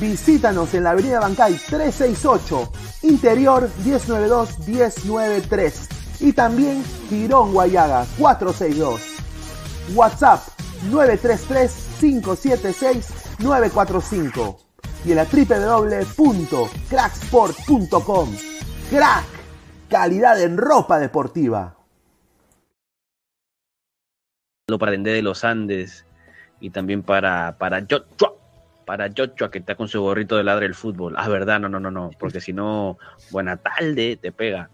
Visítanos en la Avenida Bancay 368, Interior 1092-1093 y también Girón Guayaga 462. WhatsApp 933-576-945 y en la www.cracksport.com. Crack, calidad en ropa deportiva. para Dende de los Andes y también para, para Joshua, para Joshua que está con su gorrito de ladre el fútbol. Ah, verdad, no, no, no, no, porque si no, buena tarde, te pega.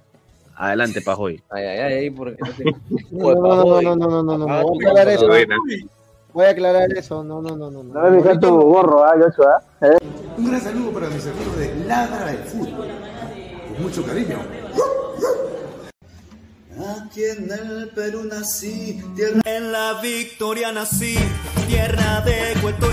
Adelante, Pajoy. Ay, ay, ay, porque no, no, no, no, no, no, no, no, voy a aclarar eso. Voy a aclarar eso, no, no, no, no. No me dejes tu gorro, ah, Joshua. ¿eh? Un gran saludo para mis amigos de Ladra el Fútbol. Con mucho cariño. Aquí en el Perú nací, tierra en la victoria nací, tierra de cuento.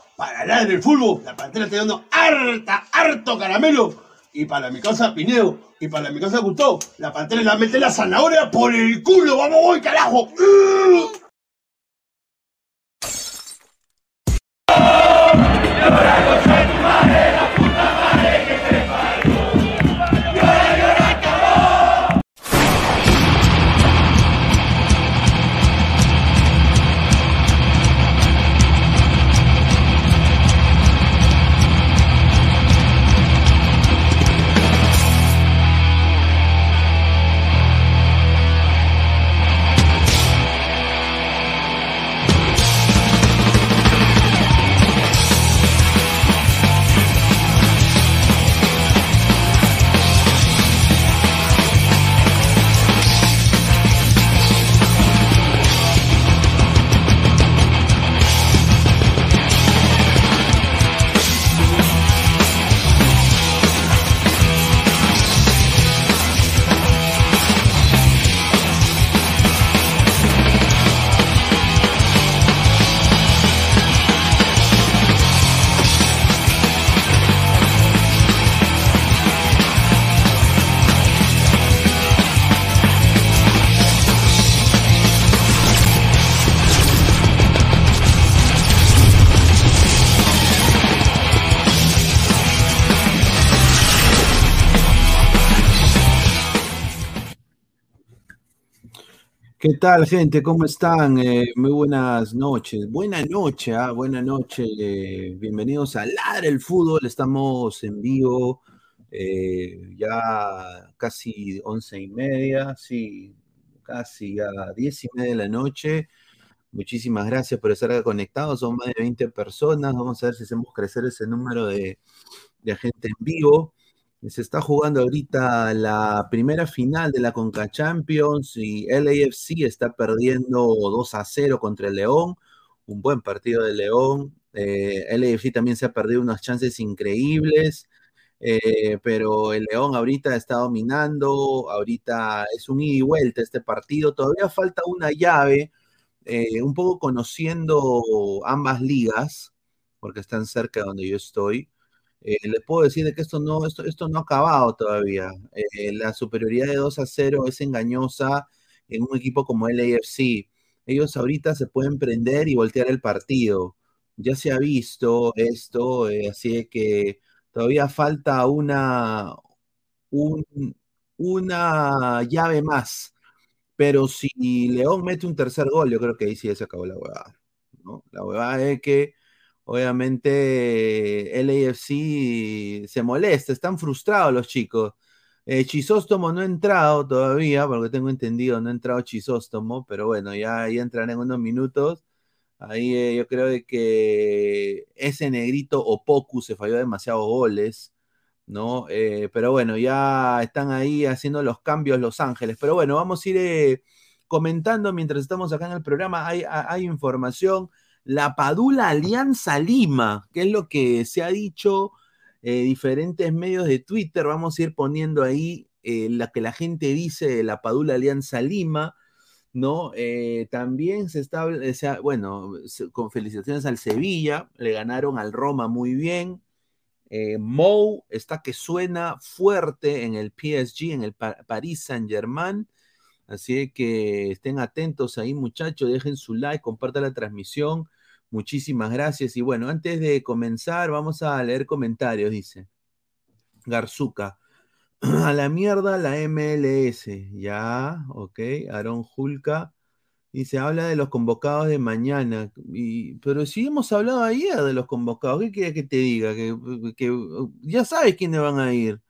Para hablar del fútbol, la pantera está dando harta, harto caramelo. Y para mi casa Pineo, y para mi casa Gustavo, la pantera la mete la zanahoria por el culo. ¡Vamos, voy, carajo! ¿Qué tal, gente? ¿Cómo están? Eh, muy buenas noches. Buena noche, ¿ah? buena noche. Bienvenidos a Ladre el Fútbol. Estamos en vivo eh, ya casi once y media, sí, casi a diez y media de la noche. Muchísimas gracias por estar conectados. Son más de 20 personas. Vamos a ver si hacemos crecer ese número de, de gente en vivo. Se está jugando ahorita la primera final de la Conca Champions y LAFC está perdiendo 2 a 0 contra el León. Un buen partido de León. Eh, LAFC también se ha perdido unas chances increíbles. Eh, pero el León ahorita está dominando, ahorita es un ida y vuelta este partido, todavía falta una llave, eh, un poco conociendo ambas ligas, porque están cerca de donde yo estoy, eh, les puedo decir de que esto no, esto, esto no ha acabado todavía. Eh, la superioridad de 2 a 0 es engañosa en un equipo como el AFC. Ellos ahorita se pueden prender y voltear el partido. Ya se ha visto esto, eh, así que todavía falta una, una llave más. Pero si León mete un tercer gol, yo creo que ahí sí se acabó la huevada. ¿no? La huevada es que obviamente el AFC se molesta, están frustrados los chicos. Eh, Chisóstomo no ha entrado todavía, porque tengo entendido, no ha entrado Chisóstomo, pero bueno, ya, ya entrará en unos minutos. Ahí eh, yo creo que ese negrito Opoku se falló demasiados goles, ¿no? Eh, pero bueno, ya están ahí haciendo los cambios Los Ángeles. Pero bueno, vamos a ir comentando mientras estamos acá en el programa. Hay información. La Padula Alianza Lima, que es lo que se ha dicho diferentes medios de Twitter. Vamos a ir poniendo ahí la que la gente dice de la Padula Alianza Lima. ¿no? Eh, también se está, bueno, con felicitaciones al Sevilla, le ganaron al Roma muy bien. Eh, Mou está que suena fuerte en el PSG, en el Paris Saint Germain. Así que estén atentos ahí, muchachos, dejen su like, compartan la transmisión. Muchísimas gracias. Y bueno, antes de comenzar, vamos a leer comentarios, dice Garzuca. a la mierda la MLS. Ya, ok. Aaron Julka. Y se habla de los convocados de mañana. Pero si hemos hablado ayer de los convocados, ¿qué quieres que te diga? Que, ya sabes quiénes van a ir.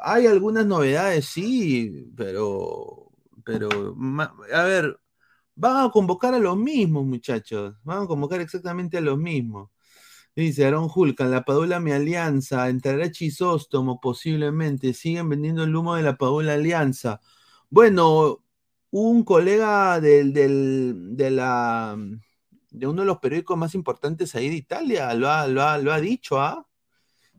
Hay algunas novedades, sí, pero, pero, a ver, van a convocar a los mismos, muchachos. Van a convocar exactamente a los mismos. Dice Aaron Hulk, la Padula Mi Alianza, entrará Chisóstomo posiblemente, siguen vendiendo el humo de la Padula Alianza. Bueno, un colega del, de, la, de uno de los periódicos más importantes ahí de Italia lo ha, lo ha, dicho, ¿ah?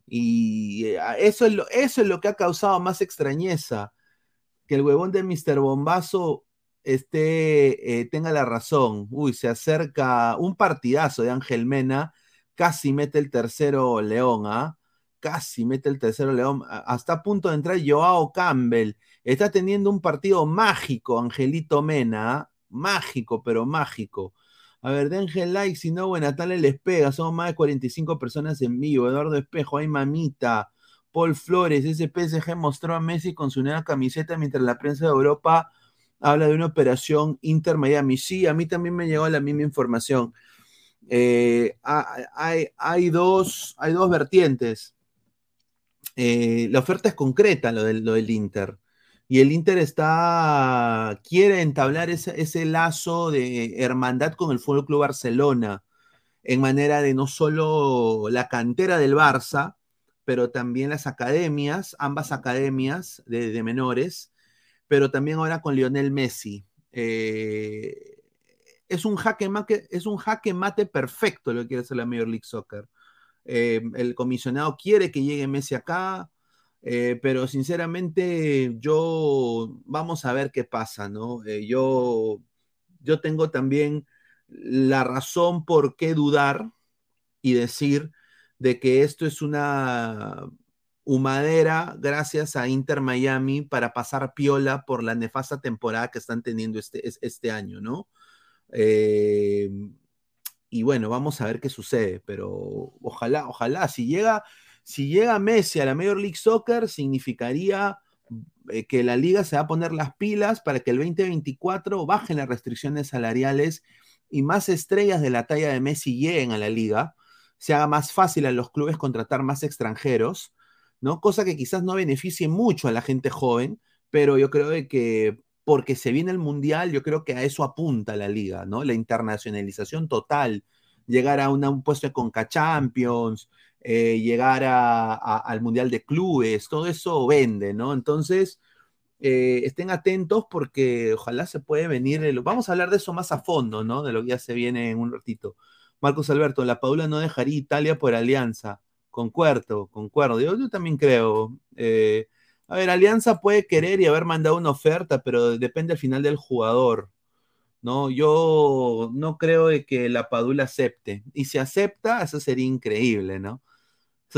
Y eh, eso es, lo, eso es lo que ha causado más extrañeza, que el huevón de Mr. Bombazo esté, eh, tenga la razón. Uy, se acerca un partidazo de Ángel Mena casi mete el tercero León, ¿ah? Casi mete el tercero León. Hasta a punto de entrar Joao Campbell. Está teniendo un partido mágico, Angelito Mena. ¿ah? Mágico, pero mágico. A ver, denle like, si no, buena tal les pega. Somos más de 45 personas en vivo. Eduardo Espejo, hay mamita. Paul Flores, ese PSG mostró a Messi con su nueva camiseta mientras la prensa de Europa habla de una operación Inter Miami. Sí, a mí también me llegó la misma información. Eh, hay, dos, hay dos vertientes. Eh, la oferta es concreta, lo del, lo del, Inter. Y el Inter está, quiere entablar ese, lazo de hermandad con el Fútbol Club Barcelona, en manera de no solo la cantera del Barça, pero también las academias, ambas academias de, menores, pero también ahora con Lionel Messi. Eh, es un jaque mate, es un jaque mate perfecto lo que quiere hacer la Major League Soccer. Eh, el comisionado quiere que llegue Messi acá, eh, pero sinceramente yo vamos a ver qué pasa, ¿no? Eh, yo, yo tengo también la razón por qué dudar y decir de que esto es una humadera gracias a Inter Miami para pasar piola por la nefasta temporada que están teniendo este, este año, ¿no? Eh, y bueno, vamos a ver qué sucede, pero ojalá, ojalá, si llega, si llega Messi a la Major League Soccer, significaría eh, que la liga se va a poner las pilas para que el 2024 bajen las restricciones salariales y más estrellas de la talla de Messi lleguen a la liga, se haga más fácil a los clubes contratar más extranjeros, ¿no? Cosa que quizás no beneficie mucho a la gente joven, pero yo creo que porque se viene el Mundial, yo creo que a eso apunta la liga, ¿no? La internacionalización total, llegar a un puesto de Conca Champions, eh, llegar al Mundial de Clubes, todo eso vende, ¿no? Entonces, eh, estén atentos porque ojalá se puede venir, vamos a hablar de eso más a fondo, ¿no? De lo que ya se viene en un ratito. Marcos Alberto, la Paula no dejaría Italia por alianza. Concuerdo, concuerdo. Yo, yo también creo. Eh, a ver, Alianza puede querer y haber mandado una oferta, pero depende al final del jugador. ¿no? Yo no creo de que la Padula acepte. Y si acepta, eso sería increíble, ¿no?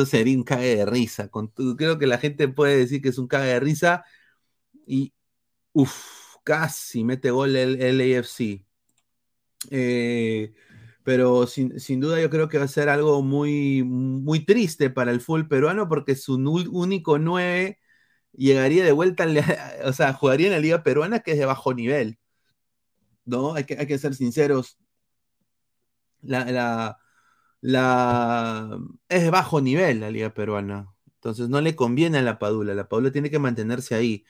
Sería un cague de risa. creo que la gente puede decir que es un cague de risa. Y, uff, casi mete gol el, AFC. Eh, pero sin, duda yo creo que va a ser algo muy, muy triste para el full peruano porque su único 9 llegaría de vuelta, o sea, jugaría en la liga peruana que es de bajo nivel. ¿No? Hay que, hay que ser sinceros. la, la, es bajo nivel la liga peruana. Entonces no le conviene a la Padula. La Padula tiene que mantenerse ahí.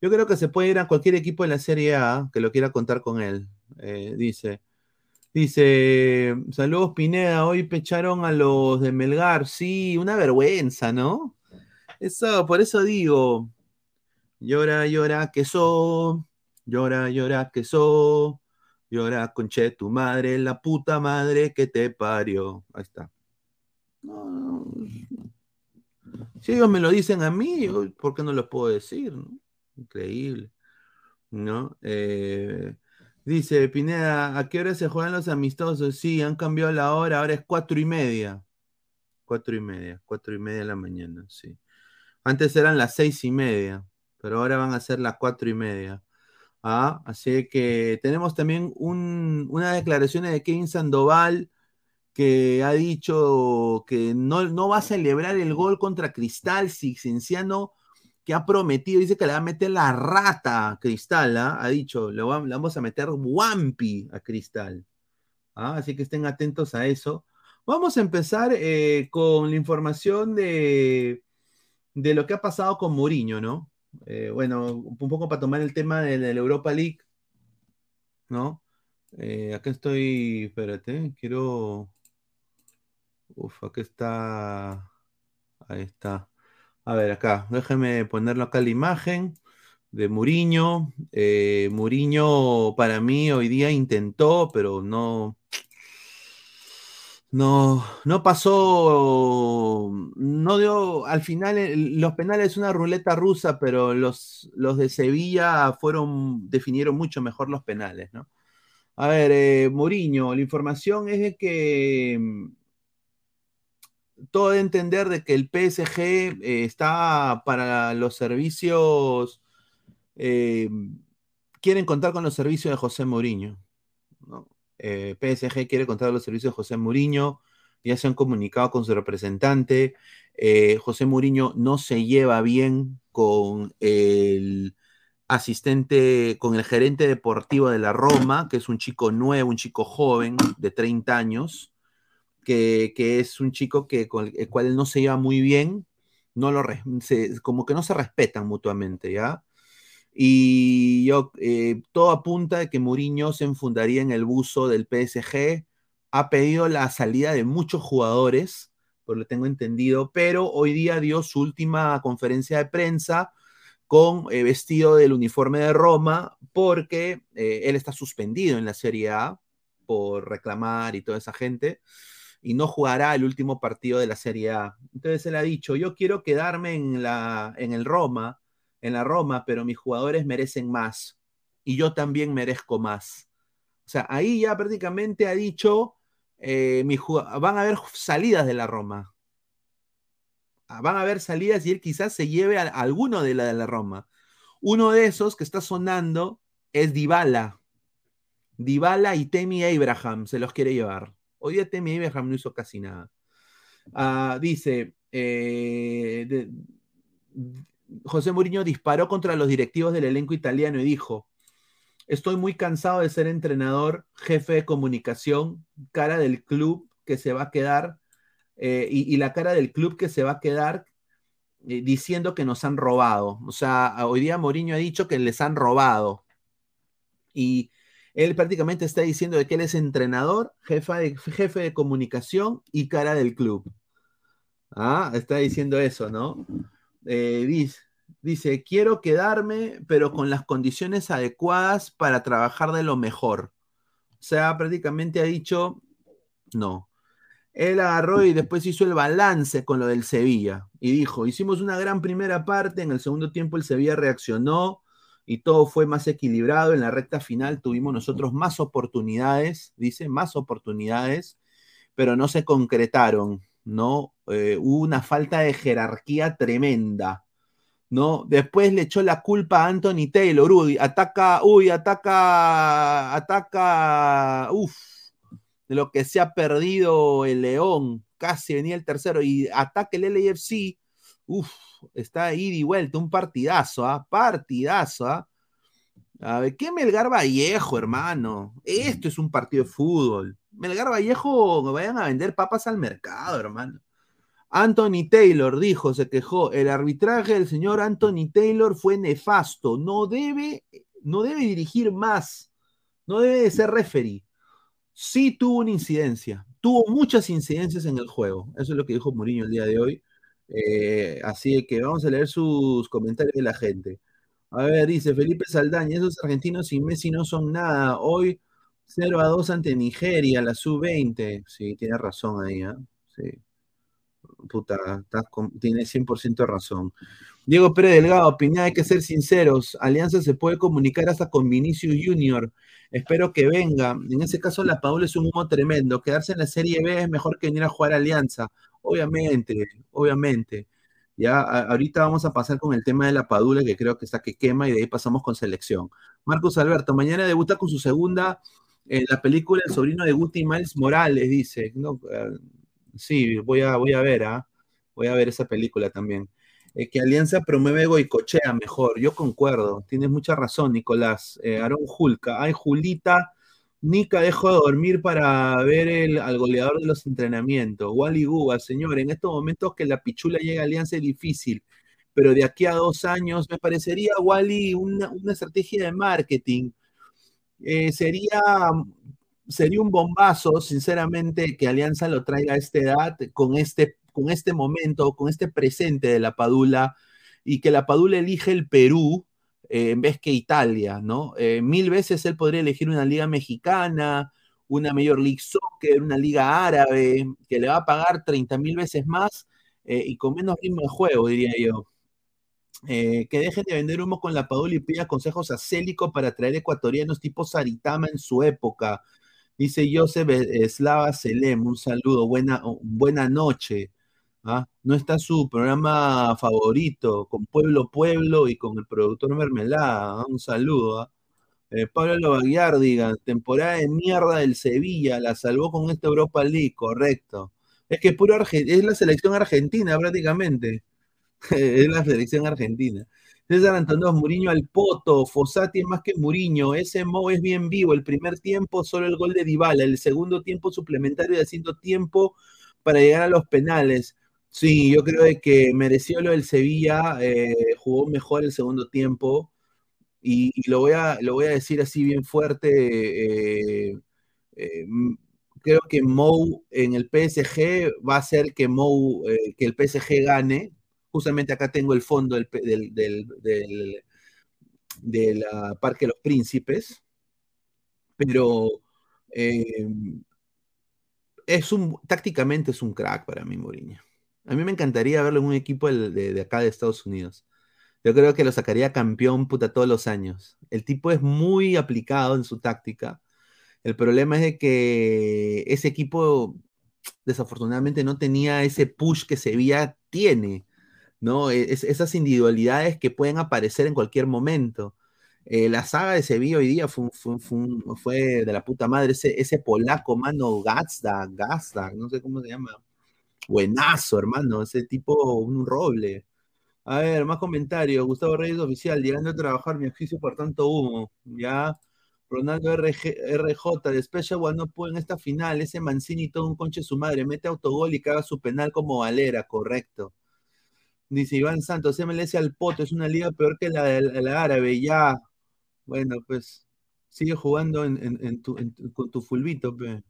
Yo creo que se puede ir a cualquier equipo de la Serie A que lo quiera contar con él. Eh, dice. Dice, saludos Pineda, hoy pecharon a los de Melgar. Sí, una vergüenza, ¿no? Eso, por eso digo, llora, llora, que so, llora, llora, que so, llora, conche tu madre, la puta madre que te parió. Ahí está. Si ellos me lo dicen a mí, ¿por qué no lo puedo decir? Increíble. ¿No? Eh, dice Pineda, ¿a qué hora se juegan los amistosos? Sí, han cambiado la hora, ahora es cuatro y media. Cuatro y media, cuatro y media de la mañana, sí. Antes eran las seis y media, pero ahora van a ser las cuatro y media. Ah, así que tenemos también una declaración de Kevin Sandoval que ha dicho que no, no va a celebrar el gol contra Cristal si Cienciano que ha prometido, dice que le va a meter la rata a Cristal, ¿ah? ha dicho, le, vamos a meter Wampi a Cristal. ¿ah? Así que estén atentos a eso. Vamos a empezar eh, con la información de, de lo que ha pasado con Mourinho, ¿no? Eh, bueno, un poco para tomar el tema de, la Europa League, ¿no? Eh, acá estoy, espérate, quiero... Uf, acá está... Ahí está. A ver, acá, déjeme ponerlo acá la imagen de Muriño. Eh, Muriño para mí hoy día intentó, pero no, no, no pasó, no dio, al final los penales una ruleta rusa, pero los, los de Sevilla fueron, definieron mucho mejor los penales, ¿no? A ver, eh, Muriño, la información es de que mm, todo de entender de que el PSG eh, está para los servicios, eh, quieren contar con los servicios de José Mourinho. ¿no? Eh, PSG quiere contar con los servicios de José Mourinho, ya se han comunicado con su representante. José Mourinho no se lleva bien con el asistente, con el gerente deportivo de la Roma, que es un chico nuevo, un chico joven de 30 años que, es un chico que, con el cual no se lleva muy bien, no lo, como que no se respetan mutuamente, ¿ya? Y yo, eh, todo apunta de que Mourinho se enfundaría en el buzo del PSG, ha pedido la salida de muchos jugadores, por lo tengo entendido, pero hoy día dio su última conferencia de prensa con eh, vestido del uniforme de Roma, porque eh, él está suspendido en la Serie A por reclamar y toda esa gente y no jugará el último partido de la Serie A. Entonces él ha dicho, yo quiero quedarme en, la, en el Roma, en la Roma, pero mis jugadores merecen más y yo también merezco más. O sea, ahí ya prácticamente ha dicho, eh, van a haber salidas de la Roma. Ah, van a haber salidas y él quizás se lleve a, alguno de la de la Roma. Uno de esos que está sonando es Dybala. Dybala y Temi Abraham se los quiere llevar. Hoy día Temi Abraham no hizo casi nada. Ah, dice, eh, José Mourinho disparó contra los directivos del elenco italiano y dijo, estoy muy cansado de ser entrenador, jefe de comunicación, cara del club que se va a quedar, eh, y, la cara del club que se va a quedar eh, diciendo que nos han robado. O sea, hoy día Mourinho ha dicho que les han robado. Y él prácticamente está diciendo de que él es entrenador, jefe de, jefe de comunicación y cara del club. Ah, está diciendo eso, ¿no? Eh, dice, dice, quiero quedarme, pero con las condiciones adecuadas para trabajar de lo mejor. O sea, prácticamente ha dicho, no. Él agarró y después hizo el balance con lo del Sevilla y dijo, hicimos una gran primera parte, en el segundo tiempo el Sevilla reaccionó, y todo fue más equilibrado. En la recta final tuvimos nosotros más oportunidades, dice, más oportunidades, pero no se concretaron, ¿no? Eh, hubo una falta de jerarquía tremenda, ¿no? Después le echó la culpa a Anthony Taylor, uy, ataca, uy, ataca, ataca, uff, de lo que se ha perdido el León, casi venía el tercero, y ataca el LAFC, uff, está ahí de vuelta, un partidazo, ¿ah? Partidazo, ¿ah? A ver, ¿qué Melgar Vallejo, hermano? Esto es un partido de fútbol. Melgar Vallejo vayan a vender papas al mercado, hermano. Anthony Taylor dijo, se quejó, el arbitraje del señor Anthony Taylor fue nefasto, no debe, no debe dirigir más, no debe de ser referee. Sí tuvo una incidencia, tuvo muchas incidencias en el juego, eso es lo que dijo Mourinho el día de hoy. Eh, así que vamos a leer sus comentarios de la gente. A ver, dice Felipe Saldaña, esos argentinos sin Messi no son nada. Hoy 0 a 2 ante Nigeria, la sub-20. Sí, tiene razón ahí, ¿eh? Sí. Puta, tiene 100% razón. Diego Pérez Delgado, opinión, hay que ser sinceros. Alianza se puede comunicar hasta con Vinicius Junior. Espero que venga. En ese caso, la Paula es un humo tremendo. Quedarse en la Serie B es mejor que venir a jugar Alianza. Obviamente, obviamente. Ya ahorita vamos a pasar con el tema de la Padula, que creo que está que quema, y de ahí pasamos con selección. Marcos Alberto, mañana debuta con su segunda en la película El sobrino de Guti Miles Morales, dice. No, eh, sí, voy a, voy a ver, ¿ah? Voy a ver esa película también. Eh, que Alianza promueve Goicochea mejor. Yo concuerdo, tienes mucha razón, Nicolás. Eh, Aaron Julca. Ay, Julita Nica dejó de dormir para ver el, al goleador de los entrenamientos. Wally Guba, señor, en estos momentos que la pichula llega a Alianza es difícil, pero de aquí a dos años me parecería, Wally, una, estrategia de marketing. Eh, sería, sería un bombazo, sinceramente, que Alianza lo traiga a esta edad, con este, con este momento, con este presente de la Padula, y que la Padula elige el Perú eh, en vez que Italia, ¿no? Eh, mil veces él podría elegir una liga mexicana, una Major League Soccer, una liga árabe, que le va a pagar 30 mil veces más y con menos ritmo de juego, diría yo. Que dejen de vender humo con la Padula y pida consejos a Célico para traer ecuatorianos tipo Saritama en su época. Dice Joseph Slava Selem, un saludo, buena, buena noche. ¿ah? No está su programa favorito, con Pueblo Pueblo y con el productor Mermelada. ¿ah? Un saludo. ¿ah? Eh, Pablo Lobaguiar, digan, temporada de mierda del Sevilla, la salvó con esta Europa League, correcto. Es que puro es la selección argentina prácticamente. es la selección argentina. César Antonio Muriño al Poto, Fossati es más que Muriño, ese Mo es bien vivo, el primer tiempo solo el gol de Dybala, el segundo tiempo suplementario de haciendo tiempo para llegar a los penales. Sí, yo creo que mereció lo del Sevilla, eh, jugó mejor el segundo tiempo y, lo, voy a, lo voy a decir así bien fuerte. Eh, eh, creo que Mou en el PSG va a hacer que Mou, que el PSG gane. Justamente acá tengo el fondo del, del, Parque de los Príncipes, pero es un, tácticamente es un crack para mí, Mourinho. A mí me encantaría verlo en un equipo de, acá de Estados Unidos. Yo creo que lo sacaría campeón puta todos los años. El tipo es muy aplicado en su táctica. El problema es de que ese equipo desafortunadamente no tenía ese push que Sevilla tiene, ¿no? E, esas individualidades que pueden aparecer en cualquier momento. Eh, la saga de Sevilla hoy día fue, fue, de la puta madre, ese, ese polaco, mano, Gazda, Gazda, no sé cómo se llama Buenazo, hermano, ese tipo, un roble. A ver, más comentarios. Gustavo Reyes Oficial, llegando a trabajar mi oficio por tanto humo. Ya. Ronaldo RG, RJ, de Special no puede en esta final. Ese Mancini todo un conche su madre. Mete autogol y caga su penal como Valera, correcto. Dice Iván Santos, MLS al poto, es una liga peor que la de la, árabe. Ya. Bueno, pues sigue jugando con tu fulbito, pe.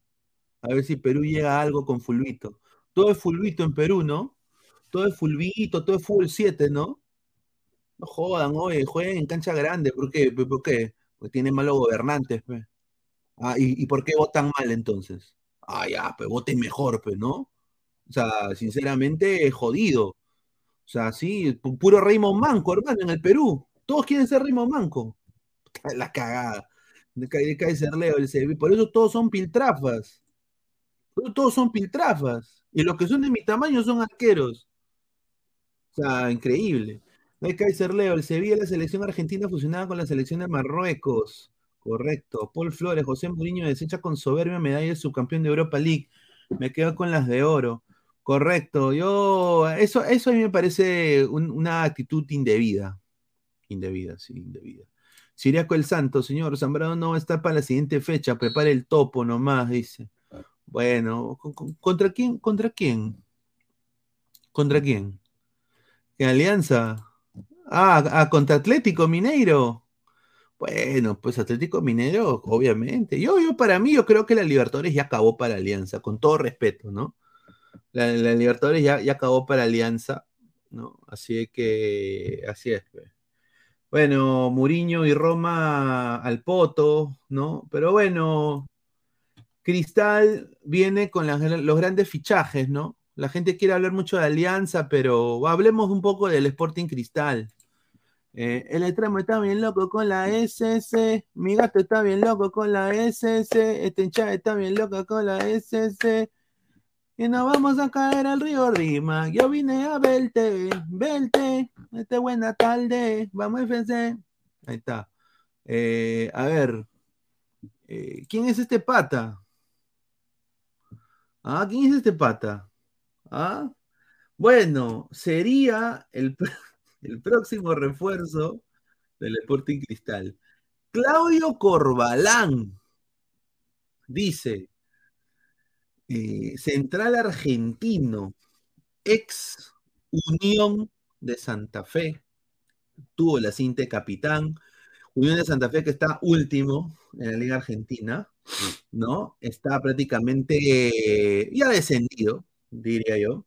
A ver si Perú llega a algo con fulbito todo es fulbito en Perú, ¿no? Todo es fulbito, todo es fútbol 7, ¿no? No jodan, oye, jueguen en cancha grande, ¿por qué? ¿Por qué? Porque tienen malos gobernantes. Ah, ¿y, por qué votan mal entonces? Ah, ya, pues voten mejor, pues, ¿no? O sea, sinceramente, jodido. O sea, sí, puro Raymond Manco, hermano, en el Perú. Todos quieren ser Raymond Manco. La cagada. De, de Leo, el Por eso todos son piltrafas. Todos son piltrafas. Y los que son de mi tamaño son arqueros. O sea, increíble. No hay Kaiser Leo, el Sevilla la selección argentina fusionada con la selección de Marruecos. Correcto. Paul Flores, José Mourinho desecha con soberbia medalla de subcampeón de Europa League. Me quedo con las de oro. Correcto. Yo, eso, eso a mí me parece una actitud indebida. Indebida, sí, indebida. Siriaco el Santo, señor Zambrano no está para la siguiente fecha. Prepare el topo nomás, dice. Bueno, ¿contra quién? ¿Contra quién? ¿Contra quién? ¿Qué alianza? Ah, ah, contra Atlético Mineiro. Bueno, pues Atlético Mineiro, obviamente. Yo, yo, para mí, yo creo que la Libertadores ya acabó para Alianza, con todo respeto, ¿no? La, Libertadores ya, ya acabó para Alianza, ¿no? Así que, así es. Pues. Bueno, Muriño y Roma al poto, ¿no? Pero bueno, Cristal viene con los grandes fichajes, ¿no? La gente quiere hablar mucho de Alianza, pero hablemos un poco del Sporting Cristal. Eh, el extremo está bien loco con la SS. Mi gato está bien loco con la SS. Este hinchado está bien loco con la SS. Y nos vamos a caer al río Rima. Yo vine a verte, verte. Este buena tarde. Vamos a FC. Ahí está. Eh, a ver. Eh, ¿Quién es este pata? Ah, ¿quién es este pata? Ah, bueno, sería el. el próximo refuerzo del Sporting Cristal. Claudio Corbalán dice, eh, central argentino, ex Unión de Santa Fe, tuvo la cinta de capitán, Unión de Santa Fe que está último en la Liga Argentina, ¿no? Está prácticamente ya descendido, diría yo.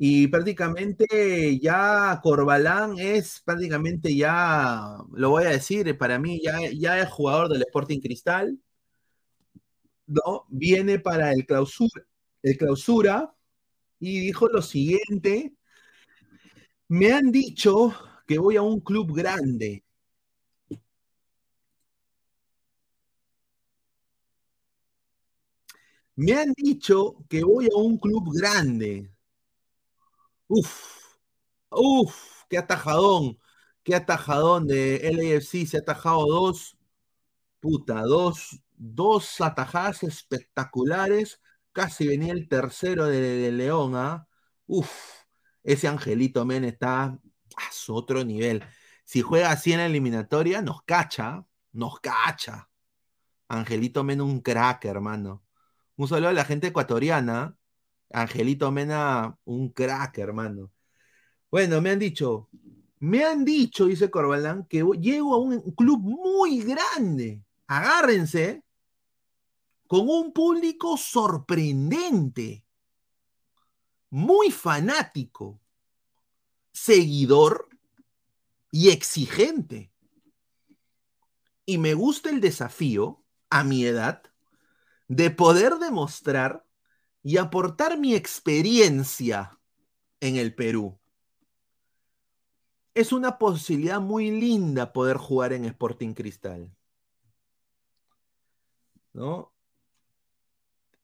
Y prácticamente ya Corbalán es prácticamente ya, lo voy a decir, para mí ya, ya es jugador del Sporting Cristal. ¿No? Viene para el clausura, el clausura y dijo lo siguiente. Me han dicho que voy a un club grande. Me han dicho que voy a un club grande. Uf, uf, qué atajadón, qué atajadón de LAFC, se ha atajado dos, puta, dos, dos atajadas espectaculares, casi venía el tercero de, León, ¿ah? Uf, ese Angelito Men está a otro nivel. Si juega así en la eliminatoria, nos cacha, nos cacha. Angelito Men un crack, hermano. Un saludo a la gente ecuatoriana, Angelito Mena, un crack, hermano. Bueno, me han dicho, me han dicho, dice Corbalán, que llego a un club muy grande. Agárrense, con un público sorprendente, muy fanático, seguidor y exigente. Y me gusta el desafío, a mi edad, de poder demostrar y aportar mi experiencia en el Perú. Es una posibilidad muy linda poder jugar en Sporting Cristal. ¿No?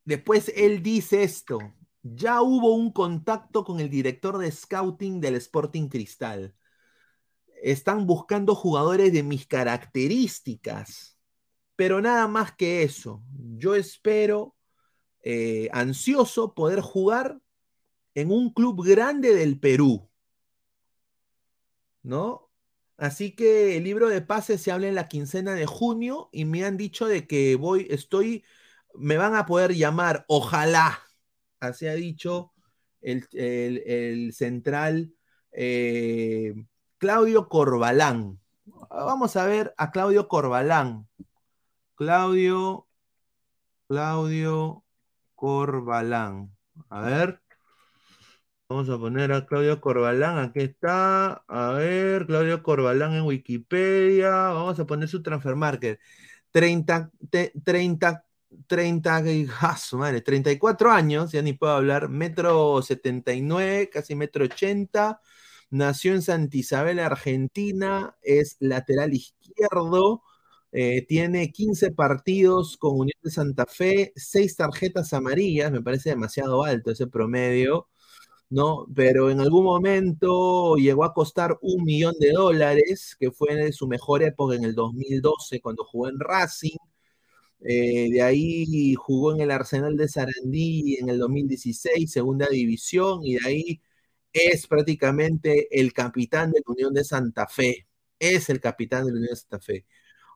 Después él dice esto, ya hubo un contacto con el director de scouting del Sporting Cristal. Están buscando jugadores de mis características, pero nada más que eso. Yo espero eh, ansioso poder jugar en un club grande del Perú. ¿No? Así que el libro de pases se habla en la quincena de junio y me han dicho de que voy, estoy, me van a poder llamar, ojalá, así ha dicho el, central eh, Claudio Corbalán. Vamos a ver a Claudio Corbalán. Claudio, Claudio Corbalán. A ver. Vamos a poner a Claudio Corbalán. Aquí está. A ver, Claudio Corbalán en Wikipedia. Vamos a poner su transfer market. 30, 30, 30, madre, 34 años, ya ni puedo hablar, metro 79, casi metro 80, nació en Santa Isabel, Argentina, es lateral izquierdo, eh, tiene 15 partidos con Unión de Santa Fe, 6 tarjetas amarillas, me parece demasiado alto ese promedio, ¿no? Pero en algún momento llegó a costar un millón de dólares, que fue su mejor época en el 2012 cuando jugó en Racing. Eh, de ahí jugó en el Arsenal de Sarandí en el 2016, segunda división, y de ahí es prácticamente el capitán de la Unión de Santa Fe. Es el capitán de la Unión de Santa Fe.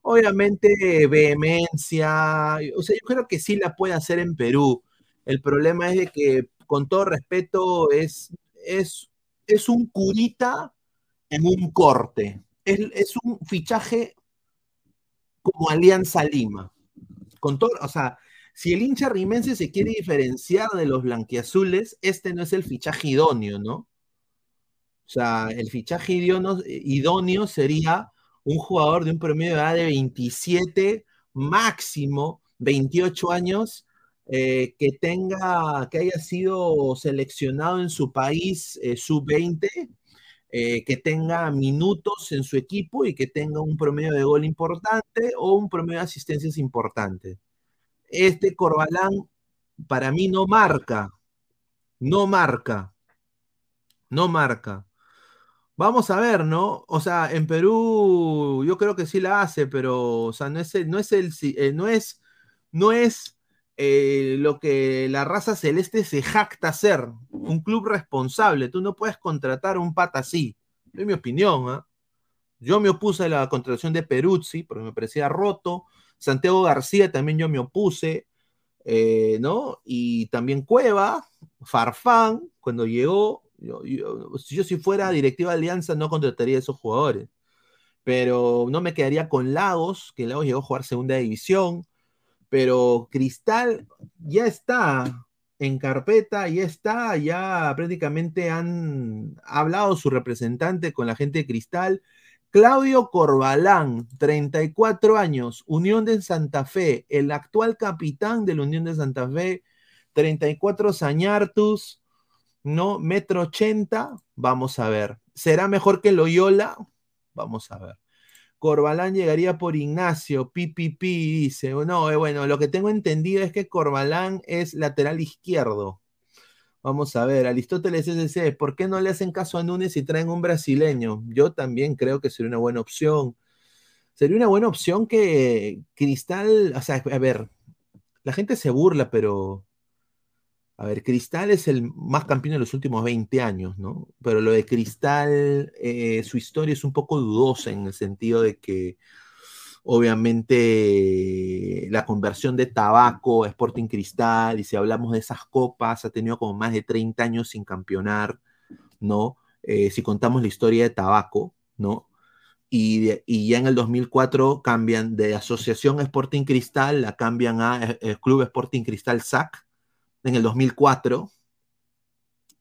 Obviamente, vehemencia, o sea, yo creo que sí la puede hacer en Perú. El problema es de que, con todo respeto, es, es, es un curita en un corte. Es, es un fichaje como Alianza Lima. Con todo, o sea, si el hincha rimense se quiere diferenciar de los blanquiazules, este no es el fichaje idóneo, ¿no? O sea, el fichaje idóneo, sería un jugador de un promedio de edad de 27, máximo 28 años, eh, que tenga, que haya sido seleccionado en su país eh, sub-20, eh, que tenga minutos en su equipo y que tenga un promedio de gol importante o un promedio de asistencias importante. Este Corbalán para mí no marca, no marca, no marca. Vamos a ver, ¿no? O sea, en Perú yo creo que sí la hace, pero, o sea, no es no es el, eh, no es, no es eh, lo que la raza celeste se jacta ser, un club responsable. Tú no puedes contratar un pata así, es mi opinión. ¿ah? Yo me opuse a la contratación de Peruzzi porque me parecía roto. Santiago García también yo me opuse, eh, ¿no? Y también Cueva, Farfán, cuando llegó, yo, si yo si fuera directiva de Alianza no contrataría a esos jugadores. Pero no me quedaría con Lagos, que Lagos llegó a jugar segunda división. Pero Cristal ya está en carpeta, ya está, ya prácticamente han hablado su representante con la gente de Cristal. Claudio Corbalán, 34 años, Unión de Santa Fe, el actual capitán de la Unión de Santa Fe, 34 Sañartus, ¿no? Metro 80, vamos a ver. ¿Será mejor que Loyola? Vamos a ver. Corbalán llegaría por Ignacio, pipipi, dice. No, eh, bueno, lo que tengo entendido es que Corbalán es lateral izquierdo. Vamos a ver, Aristóteles SC, ¿por qué no le hacen caso a Núñez y traen un brasileño? Yo también creo que sería una buena opción. Sería una buena opción que Cristal, o sea, a ver, la gente se burla, pero a ver, Cristal es el más campeón de los últimos 20 años, ¿no? Pero lo de Cristal, eh, su historia es un poco dudosa en el sentido de que, obviamente, la conversión de tabaco a Sporting Cristal, y si hablamos de esas copas, ha tenido como más de 30 años sin campeonar, ¿no? Eh, si contamos la historia de tabaco, ¿no? Y, y, ya en el 2004 cambian de Asociación Sporting Cristal, la cambian a eh, Club Sporting Cristal SAC en el 2004,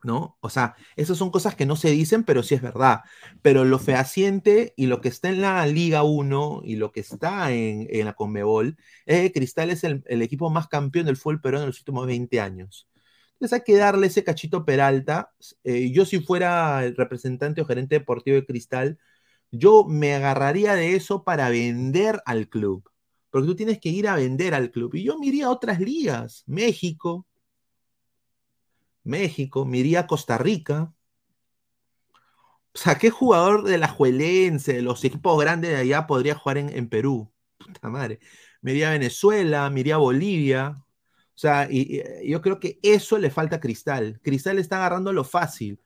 ¿no? O sea, esas son cosas que no se dicen, pero sí es verdad. Pero lo fehaciente y lo que está en la Liga 1 y lo que está en, la Conmebol es que Cristal es el, equipo más campeón del fútbol peruano en los últimos 20 años. Entonces hay que darle ese cachito Peralta. Eh, yo si fuera el representante o gerente deportivo de Cristal, yo me agarraría de eso para vender al club. Porque tú tienes que ir a vender al club. Y yo me iría a otras ligas. México, México, me Costa Rica. O sea, ¿qué jugador de la Juelense, de los equipos grandes de allá, podría jugar en, Perú? Puta madre. Me a Venezuela, me Bolivia. O sea, y, yo creo que eso le falta a Cristal. Cristal está agarrando lo fácil.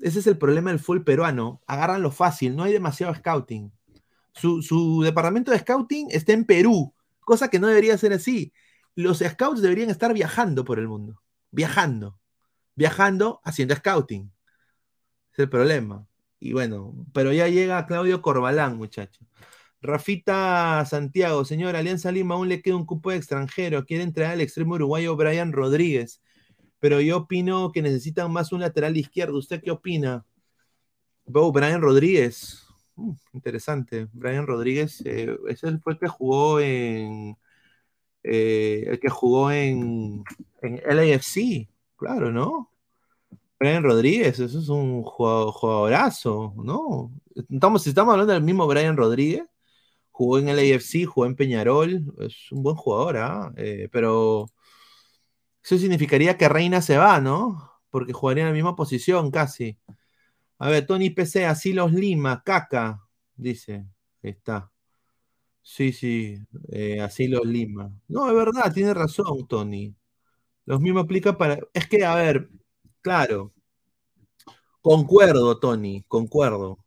Ese es el problema del fútbol peruano. Agarran lo fácil, no hay demasiado scouting. Su, su, departamento de scouting está en Perú, cosa que no debería ser así. Los scouts deberían estar viajando por el mundo. Viajando viajando haciendo scouting. Es el problema. Y bueno, pero ya llega Claudio Corbalán, muchachos. Rafita Santiago, señor, Alianza Lima aún le queda un cupo de extranjero. Quiere entrar al extremo uruguayo Brian Rodríguez. Pero yo opino que necesitan más un lateral izquierdo. ¿Usted qué opina? Oh, Brian Rodríguez. Uh, interesante. Brian Rodríguez, eh, ese fue el que jugó en. Eh, el que jugó en, en LAFC. Claro, ¿no? Brian Rodríguez, eso es un jugadorazo, ¿no? Estamos, estamos hablando del mismo Brian Rodríguez, jugó en el AFC, jugó en Peñarol, es un buen jugador, ¿ah? Eh, pero eso significaría que Reina se va, ¿no? Porque jugaría en la misma posición casi. A ver, Tony PC, así los Lima, caca, dice. Ahí está. Sí, sí, eh, así los Lima. No, es verdad, tiene razón, Tony. Lo mismo aplica para. Es que, a ver, claro. Concuerdo, Tony, concuerdo.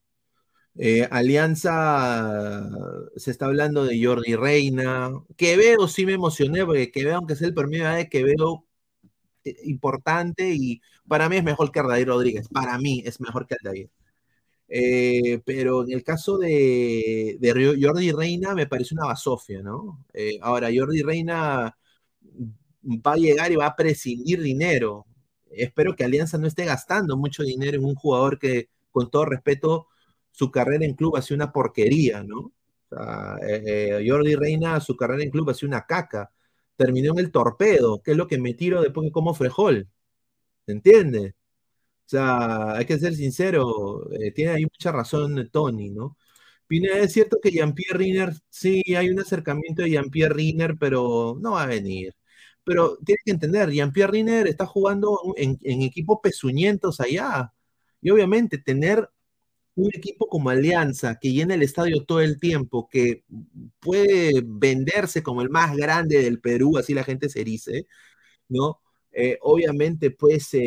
Eh, Alianza se está hablando de Jordi Reina. Quevedo sí me emocioné porque Quevedo, aunque sea el primer de Quevedo eh, importante y para mí es mejor que Aldair Rodríguez. Para mí es mejor que Aldair. Eh, pero en el caso de, Jordi Reina me parece una basofia, ¿no? ahora, Jordi Reina va a llegar y va a prescindir dinero. Espero que Alianza no esté gastando mucho dinero en un jugador que, con todo respeto, su carrera en club ha sido una porquería, ¿no? Eh, eh, Jordi Reina, su carrera en club ha sido una caca. Terminó en el torpedo, que es lo que me tiro después que como frejol. ¿Se entiende? O sea, hay que ser sincero, eh, tiene ahí mucha razón Tony, ¿no? Pineda, es cierto que Jean-Pierre Riner, sí, hay un acercamiento de Jean-Pierre Riner, pero no va a venir. Pero tiene que entender, Jean-Pierre Riner está jugando en, en equipos pezuñentos allá. Y obviamente tener un equipo como Alianza, que llena el estadio todo el tiempo, que puede venderse como el más grande del Perú, así la gente se dice, ¿no? Eh, obviamente, pues eh,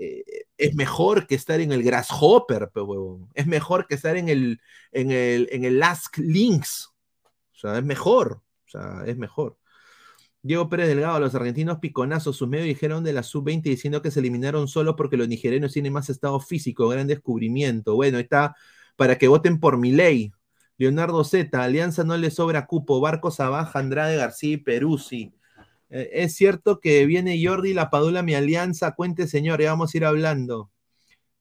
eh, es mejor que estar en el Grasshopper, pero, es mejor que estar en el, en el, en el Last Links. O sea, es mejor. O sea, es mejor. Diego Pérez Delgado, los argentinos piconazos, sus medios dijeron de la sub-20 diciendo que se eliminaron solo porque los nigerianos tienen más estado físico, gran descubrimiento. Bueno, está para que voten por mi ley. Leonardo Z, Alianza no le sobra cupo, Barcos abajo, Andrade García y Peruzzi. Eh, es cierto que viene Jordi La Padula, mi alianza, cuente señor, ya vamos a ir hablando.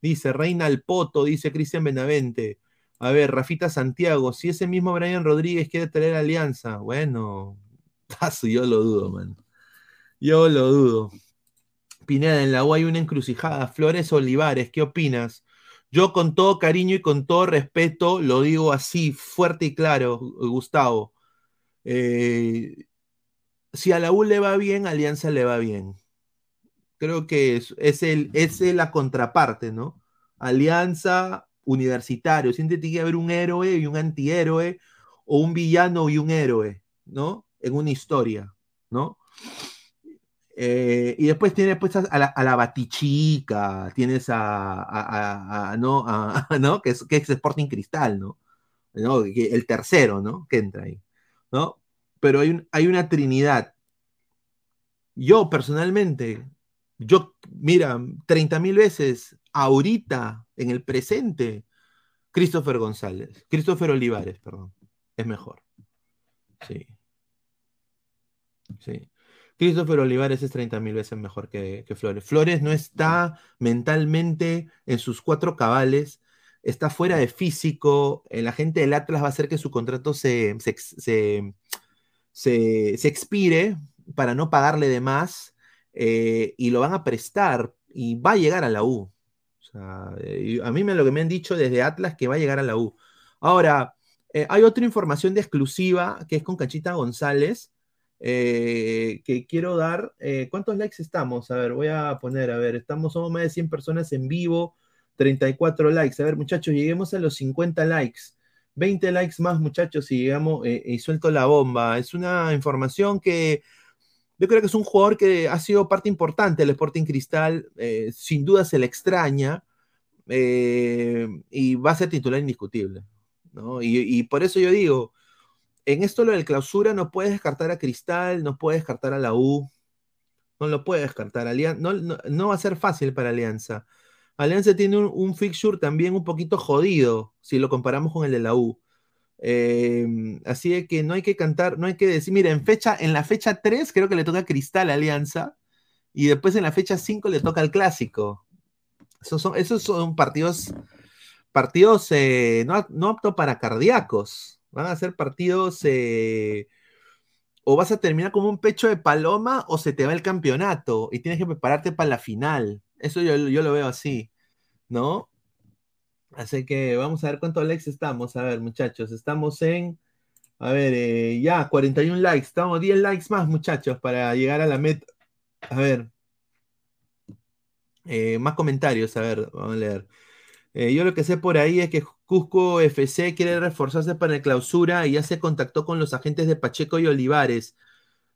Dice Reina al Poto, dice Cristian Benavente. A ver, Rafita Santiago, si ese mismo Brian Rodríguez quiere traer alianza, bueno, yo lo dudo, man. Yo lo dudo. Pineda, en la U hay una encrucijada. Flores Olivares, ¿qué opinas? Yo con todo cariño y con todo respeto lo digo así, fuerte y claro, Gustavo. Eh, si a la U le va bien, Alianza le va bien. Creo que es, es, el, es la contraparte, ¿no? Alianza Universitario. Siente que haber un héroe y un antihéroe, o un villano y un héroe, ¿no? En una historia, ¿no? Eh, y después tienes pues, a la, a Batichica, tienes a, ¿no? ¿no? Que es, que es Sporting Cristal, ¿no? El tercero, ¿no? Que entra ahí, ¿no? Pero hay, hay una trinidad. Yo personalmente, yo, mira, 30 mil veces, ahorita, en el presente, Christopher González, Christopher Olivares, perdón, es mejor. Sí. Sí. Christopher Olivares es 30 mil veces mejor que, Flores. Flores no está mentalmente en sus cuatro cabales, está fuera de físico. La gente del Atlas va a hacer que su contrato se, se, expire para no pagarle de más eh, y lo van a prestar y va a llegar a la U. Eh, a mí me lo que me han dicho desde Atlas que va a llegar a la U. Ahora, eh, hay otra información de exclusiva que es con Cachita González eh, que quiero dar. Eh, ¿Cuántos likes estamos? A ver, voy a poner, a ver, estamos, somos más de 100 personas en vivo, 34 likes. A ver, muchachos, lleguemos a los 50 likes. 20 likes más, muchachos, y llegamos eh, y suelto la bomba. Es una información que yo creo que es un jugador que ha sido parte importante del Sporting Cristal. sin duda se le extraña y va a ser titular indiscutible. ¿no? y por eso yo digo, en esto lo del clausura no puedes descartar a Cristal, no puedes descartar a la U, no lo puedes descartar. no, no, va a ser fácil para Alianza. Alianza tiene un, fixture también un poquito jodido si lo comparamos con el de la U. Em, así que no hay que cantar, no hay que decir, mira, en, fecha, en la fecha 3 creo que le toca Cristal a Alianza y después en la fecha 5 le toca el clásico. Esos son, esos son partidos, partidos eh, no, no aptos para cardíacos. Van a ser partidos eh, o vas a terminar como un pecho de paloma o se te va el campeonato y tienes que prepararte para la final. Eso yo, lo veo así, ¿no? Así que vamos a ver cuántos likes estamos. A ver, muchachos, estamos en, a ver, eh, ya, 41 likes. Estamos 10 likes más, muchachos, para llegar a la meta. A ver. Eh, más comentarios, a ver, vamos a leer. Eh, yo lo que sé por ahí es que Cusco FC quiere reforzarse para la clausura y ya se contactó con los agentes de Pacheco y Olivares.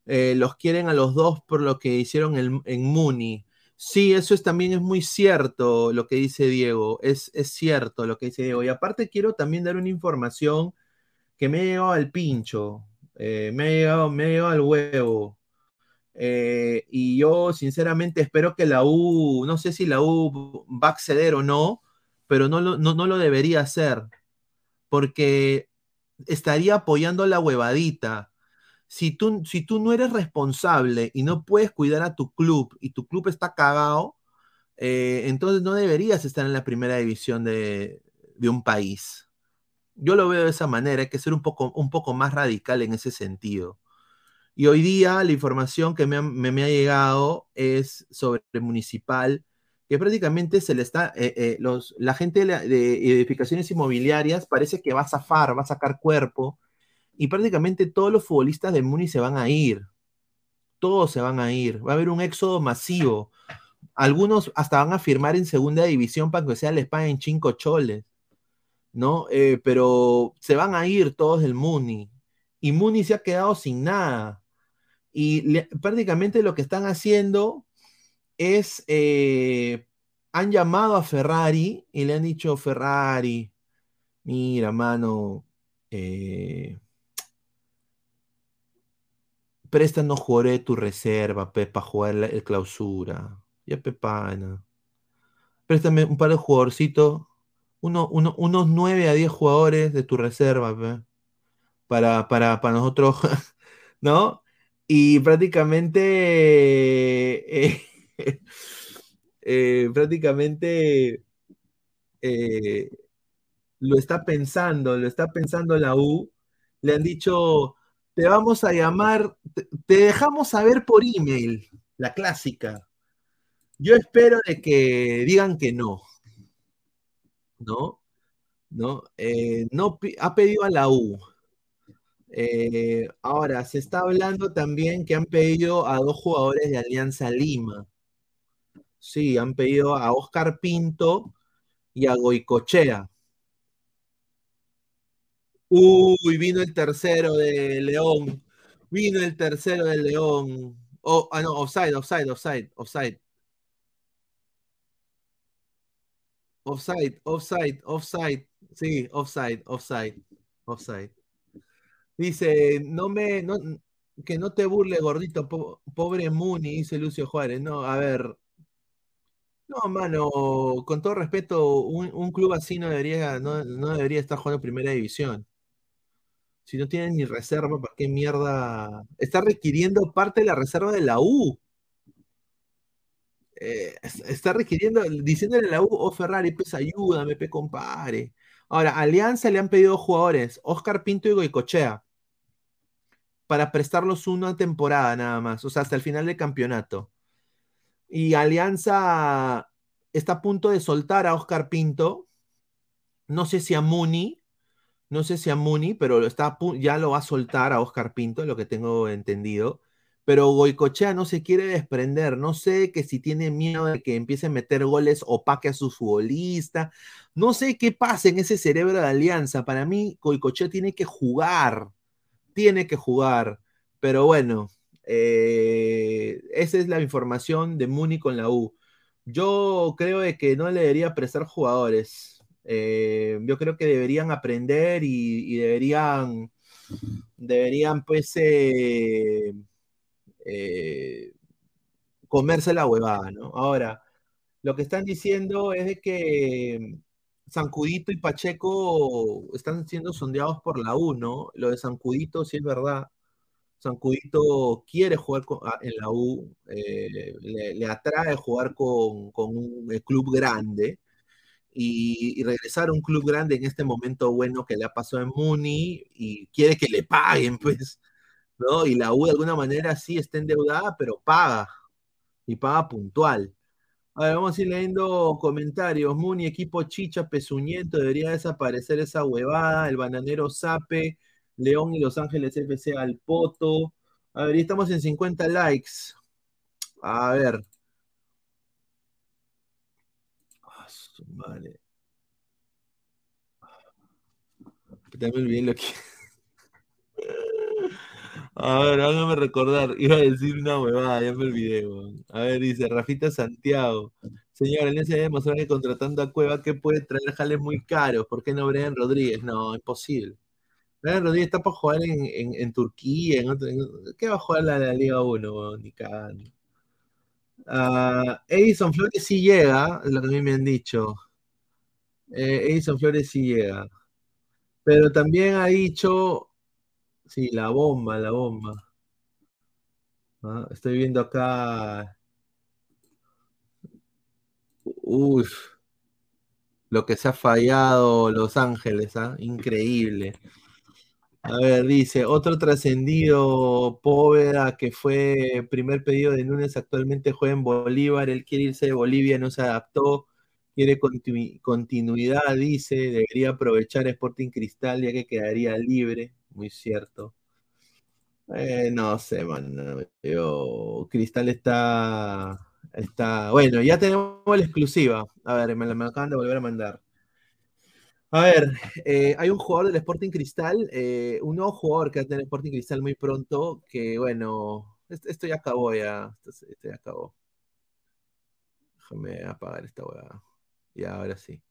Eh, los quieren a los dos por lo que hicieron en Muni. Sí, eso es, también es muy cierto lo que dice Diego, es, es cierto lo que dice Diego. Y aparte quiero también dar una información que me ha llegado al pincho, eh, me, ha llegado, me ha llegado al huevo. Eh, y yo sinceramente espero que la U, no sé si la U va a acceder o no, pero no lo, no, lo debería hacer, porque estaría apoyando la huevadita. Si tú, si tú no eres responsable y no puedes cuidar a tu club y tu club está cagado, eh, entonces no deberías estar en la primera división de, de, un país. Yo lo veo de esa manera, hay que ser un poco, un poco más radical en ese sentido. Y hoy día la información que me ha, llegado es sobre el municipal, que prácticamente se le está, eh, eh, los, la gente de, edificaciones inmobiliarias parece que va a zafar, va a sacar cuerpo, y prácticamente todos los futbolistas del Muni se van a ir. Todos se van a ir. Va a haber un éxodo masivo. Algunos hasta van a firmar en segunda división para que sea les paguen cinco choles. ¿No? Eh, pero se van a ir todos del Muni. Y Muni se ha quedado sin nada. Y prácticamente lo que están haciendo es, eh, han llamado a Ferrari y le han dicho, Ferrari, mira, mano, eh, préstanos jugaré tu reserva, para jugar el clausura. Ya, Pepana. Préstame un par de jugadorcitos, uno, unos 9 a 10 jugadores de tu reserva, para, para, para nosotros, ¿no? Y prácticamente, eh, eh, prácticamente eh, lo está pensando, lo está pensando la U. Le han dicho, te vamos a llamar, te, dejamos saber por email, la clásica. Yo espero de que digan que no. ¿No? ¿No? no ha pedido a la U eh, ahora, se está hablando también que han pedido a dos jugadores de Alianza Lima. Sí, han pedido a Oscar Pinto y a Goicochea. Uy, vino el tercero de León. Vino el tercero de León. Oh, ah, no, offside, offside, offside, offside. Offside, offside, offside. Sí, offside, offside, offside. Dice, no me, que no te burle, gordito, pobre Muni, dice Lucio Juárez. No, a ver. No, mano, con todo respeto, un, club así no debería, no, debería estar jugando primera división. Si no tienen ni reserva, ¿para qué mierda? Está requiriendo parte de la reserva de la U. Eh, está requiriendo, diciéndole a la U, oh Ferrari, pues ayúdame, pe compare. Ahora, Alianza le han pedido jugadores, Oscar Pinto y Goicochea para prestarlos una temporada nada más, o sea, hasta el final del campeonato. Y Alianza está a punto de soltar a Oscar Pinto. No sé si a Muni, no sé si a Muni, pero está, ya lo va a soltar a Oscar Pinto, lo que tengo entendido. Pero Goicochea no se quiere desprender. No sé que si tiene miedo de que empiece a meter goles opaque a su futbolista. No sé qué pasa en ese cerebro de Alianza. Para mí, Goicochea tiene que jugar tiene que jugar. Pero bueno, eh, esa es la información de Muni con la U. Yo creo de que no le debería prestar jugadores. Eh, yo creo que deberían aprender y, deberían, deberían pues eh, comerse la huevada, ¿no? Ahora, lo que están diciendo es de que Sancudito y Pacheco están siendo sondeados por la U, ¿no? Lo de Sancudito sí es verdad. Sancudito quiere jugar ah, en la U, eh, le, atrae jugar con, un club grande y, regresar a un club grande en este momento bueno que le ha pasado en Muni y quiere que le paguen, pues, ¿no? Y la U de alguna manera sí está endeudada, pero paga y paga puntual. A ver, vamos a ir leyendo comentarios. Muni, equipo chicha, pezuñento, debería desaparecer esa huevada. El bananero Sape, León y Los Ángeles FC al poto. A ver, y estamos en 50 likes. A ver. Ah, madre. Lo que. A ver, hágame recordar. Iba a decir una huevada, ya me olvidé. A ver, dice Rafita Santiago. Señor, el debe demostrar que contratando a Cueva que puede traer jales muy caros. ¿Por qué no Brian Rodríguez? No, imposible. Rodríguez está para jugar en, Turquía. ¿Qué va a jugar la, la Liga 1? weón? Ni cagando. Ah, Edison Flores sí llega, lo que a mí me han dicho. Eh, Edison Flores sí llega. Pero también ha dicho, sí, la bomba, la bomba. Ah, estoy viendo acá, uff, lo que se ha fallado Los Ángeles, ¿ah? Increíble. A ver, dice, otro trascendido, Poveda, que fue primer pedido de Núñez, actualmente juega en Bolívar, él quiere irse de Bolivia, no se adaptó, quiere continu- continuidad, dice, debería aprovechar Sporting Cristal ya que quedaría libre, muy cierto. Eh, no sé, man, yo, Cristal está, está, bueno, ya tenemos la exclusiva, a ver, me la acaban de volver a mandar. A ver, eh, hay un jugador del Sporting Cristal, eh, un nuevo jugador que va a tener Sporting Cristal muy pronto, que bueno, esto, ya acabó ya, esto, ya acabó. Déjame apagar esta hueá. Ya, ahora sí.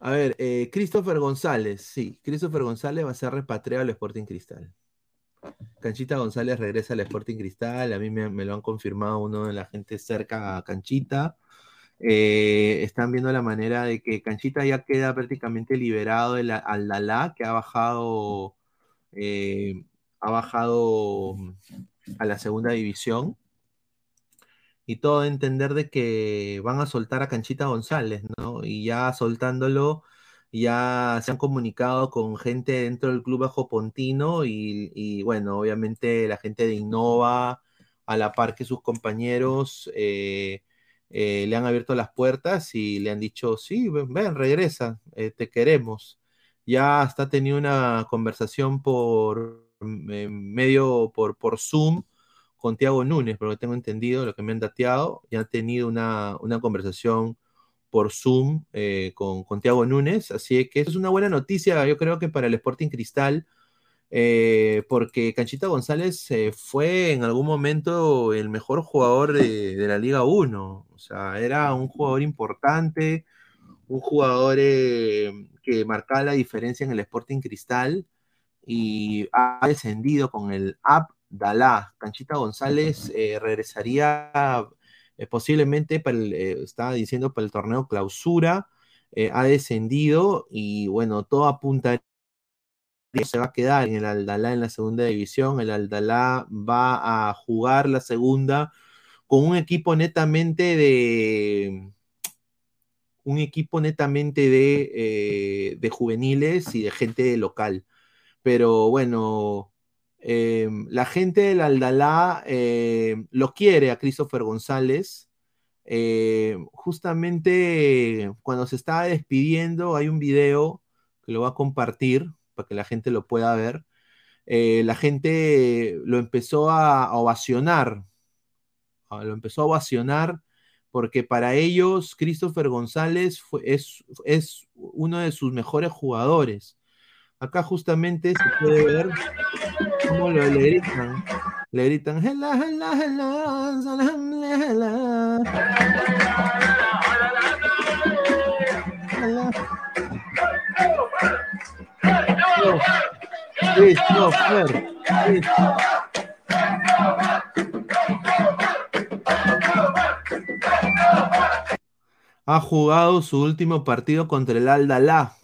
A ver, eh, Christopher González, sí, Christopher González va a ser repatriado al Sporting Cristal. Canchita González regresa al Sporting Cristal, a mí me lo han confirmado uno de la gente cerca a Canchita. Eh, están viendo la manera de que Canchita ya queda prácticamente liberado del Al-Dalá, que ha bajado, eh, ha bajado a la segunda división. Y todo entender de que van a soltar a Canchita González, ¿no? Y ya soltándolo, ya se han comunicado con gente dentro del club bajo Pontino y, y, bueno, obviamente la gente de Innova, a la par que sus compañeros, eh, eh, le han abierto las puertas y le han dicho, sí, ven, ven, regresa, eh, te queremos. Ya hasta tenido una conversación por eh, medio, por, por Zoom con Tiago Núñez, por lo que tengo entendido, lo que me han dateado, ya han tenido una, una conversación por Zoom eh, con, con Tiago Núñez, así que es una buena noticia, yo creo que para el Sporting Cristal, eh, porque Canchita González eh, fue en algún momento el mejor jugador de, la Liga 1, o sea, era un jugador importante, un jugador eh, que marcaba la diferencia en el Sporting Cristal y ha descendido con el Abdalá. Canchita González eh, regresaría posiblemente para el, estaba diciendo para el torneo clausura, ha descendido y bueno, todo se va a quedar en el Aldalá en la segunda división. El Aldalá va a jugar la segunda con un equipo netamente de un equipo netamente de, eh, de juveniles y de gente local. Pero bueno, eh, la gente del Aldalá eh, lo quiere a Christopher González. Eh, justamente cuando se estaba despidiendo, hay un video que lo va a compartir para que la gente lo pueda ver. Eh, la gente lo empezó a, a ovacionar, ah, lo empezó a ovacionar porque para ellos Christopher González fue, es, es uno de sus mejores jugadores. Acá justamente se puede ver cómo lo, le gritan. Le gritan, "Hela, hela, hela, hela, hela". Ha jugado su último partido contra el Aldalá.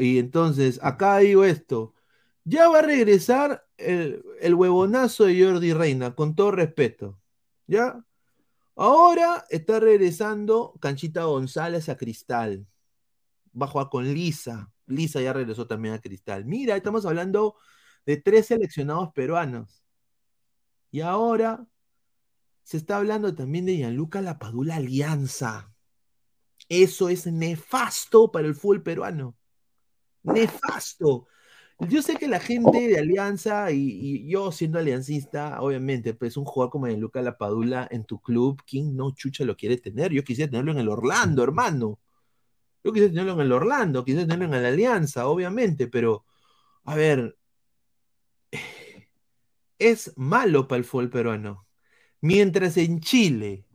Y entonces, acá digo esto. Ya va a regresar el, el, huevonazo de Jordi Reina, con todo respeto. ¿Ya? Ahora está regresando Canchita González a Cristal. Va a jugar con Lisa. Lisa ya regresó también a Cristal. Mira, estamos hablando de tres seleccionados peruanos. Y ahora se está hablando también de Gianluca Lapadula Alianza. Eso es nefasto para el fútbol peruano. Nefasto. Yo sé que la gente de Alianza y, yo siendo aliancista, obviamente, pues un jugador como Gianluca Lapadula en tu club, ¿quién no chucha lo quiere tener? Yo quisiera tenerlo en el Orlando, hermano. Yo quisiera tenerlo en el Orlando, quisiera tenerlo en la Alianza, obviamente, pero a ver, es malo para el fútbol peruano. Mientras en Chile,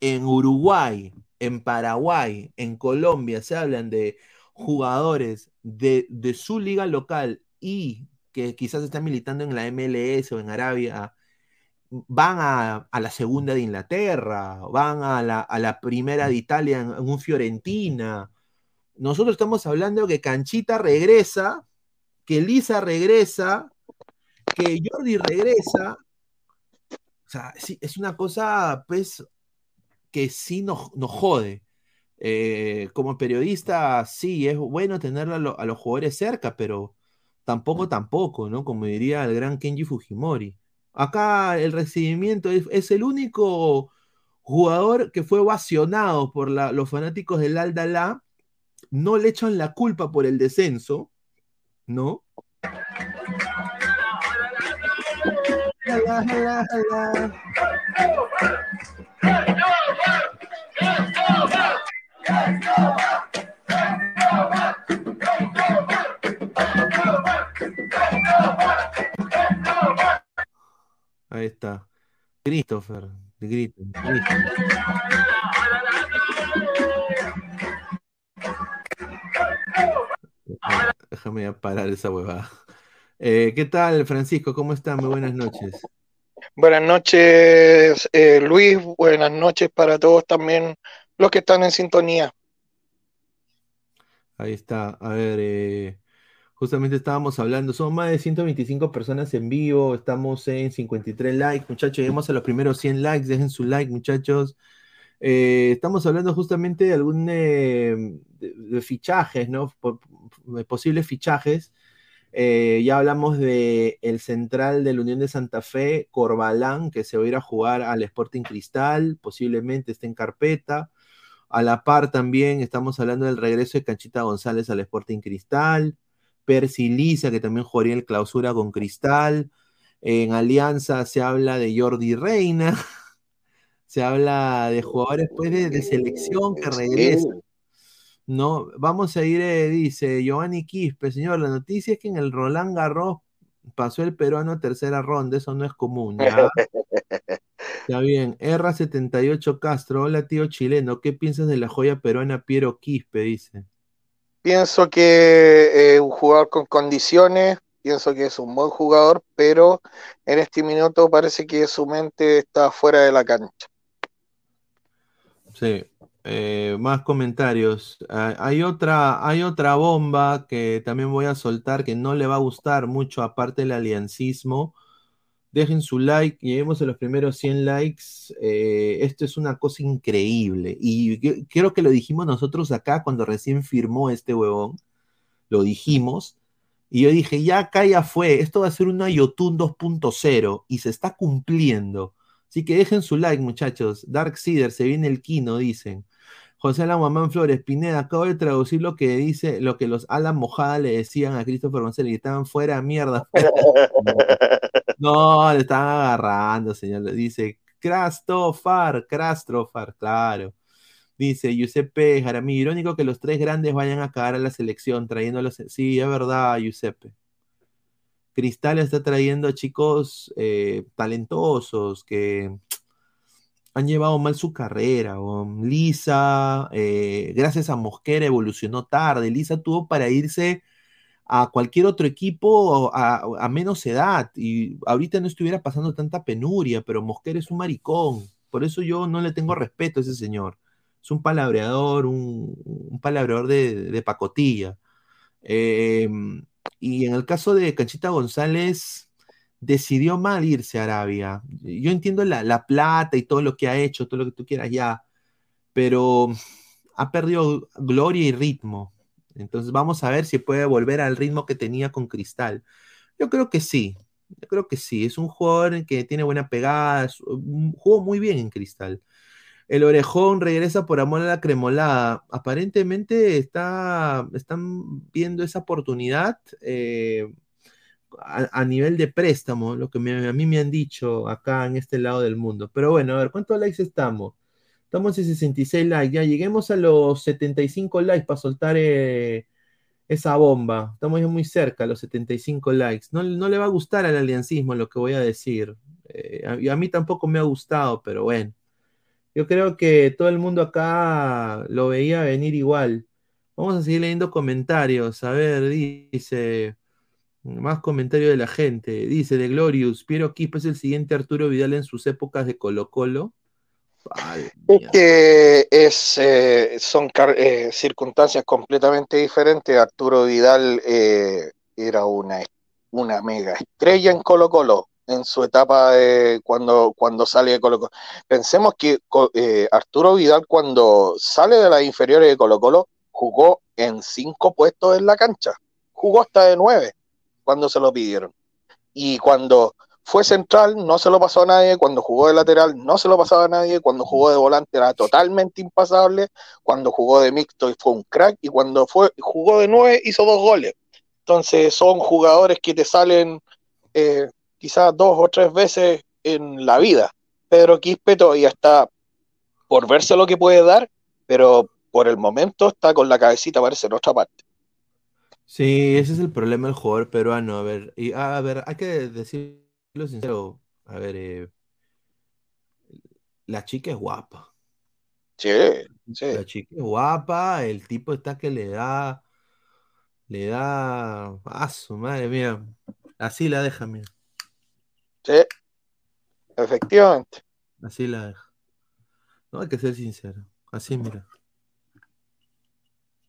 en Uruguay, en Paraguay, en Colombia se hablan de jugadores de, su liga local y que quizás están militando en la MLS o en Arabia, van a, la segunda de Inglaterra, van a la, primera de Italia en un Fiorentina. Nosotros estamos hablando que Canchita regresa, que Lisa regresa, que Jordi regresa. O sea, sí, es una cosa, pues, que sí nos, nos jode. Eh, como periodista, sí, es bueno tener a, lo- a los jugadores cerca, pero tampoco, tampoco, ¿no? Como diría el gran Kenji Fujimori. Acá el recibimiento es, el único jugador que fue ovacionado por los fanáticos del Aldalá. No le echan la culpa por el descenso, ¿no? Ahí está. Christopher. Déjame parar esa huevada. Eh, ¿qué tal, Francisco? ¿Cómo estás? Muy buenas noches. Buenas noches, eh, Luis. Buenas noches para todos también los que están en sintonía. Ahí está. A ver, eh, justamente estábamos hablando, son más de 125 personas en vivo, estamos en 53 likes, muchachos, llegamos a los primeros 100 likes, dejen su like, muchachos. Eh, estamos hablando justamente de algún de, de fichajes, ¿no? Posibles fichajes. Eh, ya hablamos de el central de la Unión de Santa Fe, Corbalán, que se va a ir a jugar al Sporting Cristal, posiblemente esté en carpeta. A la par también estamos hablando del regreso de Canchita González al Sporting Cristal, Percy Lisa, que también jugaría el clausura con Cristal. En Alianza se habla de Jordi Reina, se habla de jugadores pues, de, de selección que regresan. No, vamos a ir, eh, dice Giovanni Quispe, señor, la noticia es que en el Roland Garros pasó el peruano tercera ronda, eso no es común, ¿ya? Está bien. R78 Castro, hola tío chileno, ¿qué piensas de la joya peruana Piero Quispe? Dice. Pienso que es un jugador con condiciones, pienso que es un buen jugador, pero en este minuto parece que su mente está fuera de la cancha. Sí. Eh, más comentarios. Ah, hay otra, hay otra bomba que también voy a soltar que no le va a gustar mucho, aparte del aliancismo. Dejen su like, lleguemos a los primeros 100 likes. Eh, esto es una cosa increíble. Y creo que lo dijimos nosotros acá cuando recién firmó este huevón. Lo dijimos. Y yo dije, ya acá ya fue. Esto va a ser una Yotun 2.0 y se está cumpliendo. Así que dejen su like, muchachos. Dark Seeder, se viene el Kino, dicen. José Alamamán Flores, Pineda, acabo de traducir lo que dice, lo que los Alan Mojada le decían a Christopher González, y estaban fuera mierda. No, le estaban agarrando, señor. Le Dice, Crastofar, Crastofar, claro. Dice Giuseppe Jaramillo, irónico que los tres grandes vayan a cagar a la selección, trayéndolos. Sí, es verdad, Giuseppe. Cristal está trayendo chicos eh, talentosos que han llevado mal su carrera. Lisa, eh, gracias a Mosquera, evolucionó tarde. Lisa tuvo para irse a cualquier otro equipo a, a menos edad y ahorita no estuviera pasando tanta penuria, pero Mosquera es un maricón. Por eso yo no le tengo respeto a ese señor. Es un palabreador, un, un palabreador de, de pacotilla. Eh, y en el caso de Canchita González, decidió mal irse a Arabia. Yo entiendo la, la plata y todo lo que ha hecho, todo lo que tú quieras ya, pero ha perdido gloria y ritmo. Entonces vamos a ver si puede volver al ritmo que tenía con Cristal. Yo creo que sí, yo creo que sí. Es un jugador que tiene buena pegada, un- jugó muy bien en Cristal. El orejón regresa por amor a la cremolada. Aparentemente está, están viendo esa oportunidad eh, a, a nivel de préstamo, lo que a mí me han dicho acá en este lado del mundo. Pero bueno, a ver, ¿cuántos likes estamos? Estamos en 66 likes, ya lleguemos a los 75 likes para soltar eh, esa bomba. Estamos ya muy cerca, los 75 likes. No, no le va a gustar al aliancismo lo que voy a decir. Eh, a, a mí tampoco me ha gustado, pero bueno. Yo creo que todo el mundo acá lo veía venir igual. Vamos a seguir leyendo comentarios. A ver, dice. Más comentarios de la gente. Dice de Glorious. Piero Quispe es el siguiente Arturo Vidal en sus épocas de Colo Colo. Es que es, eh, son eh, circunstancias completamente diferentes. Arturo Vidal eh, era una, una mega estrella en Colo Colo en su etapa de cuando, cuando sale de Colo Colo. Pensemos que eh, Arturo Vidal cuando sale de las inferiores de Colo Colo jugó en cinco puestos en la cancha. Jugó hasta de nueve cuando se lo pidieron. Y cuando fue central no se lo pasó a nadie, cuando jugó de lateral no se lo pasaba a nadie, cuando jugó de volante era totalmente impasable, cuando jugó de mixto fue un crack y cuando fue jugó de nueve hizo dos goles. Entonces son jugadores que te salen eh, quizás dos o tres veces en la vida. Pedro Quispe todavía está por verse lo que puede dar, pero por el momento está con la cabecita parece en otra parte. Sí, ese es el problema del jugador peruano. A ver, y a ver, hay que decirlo sincero. A ver, eh, la chica es guapa. Sí, sí. La chica es guapa, el tipo está que le da, le da, a su madre, mira, así la deja, mira, Sí, efectivamente. así la deja. No hay que ser sincero, así mira.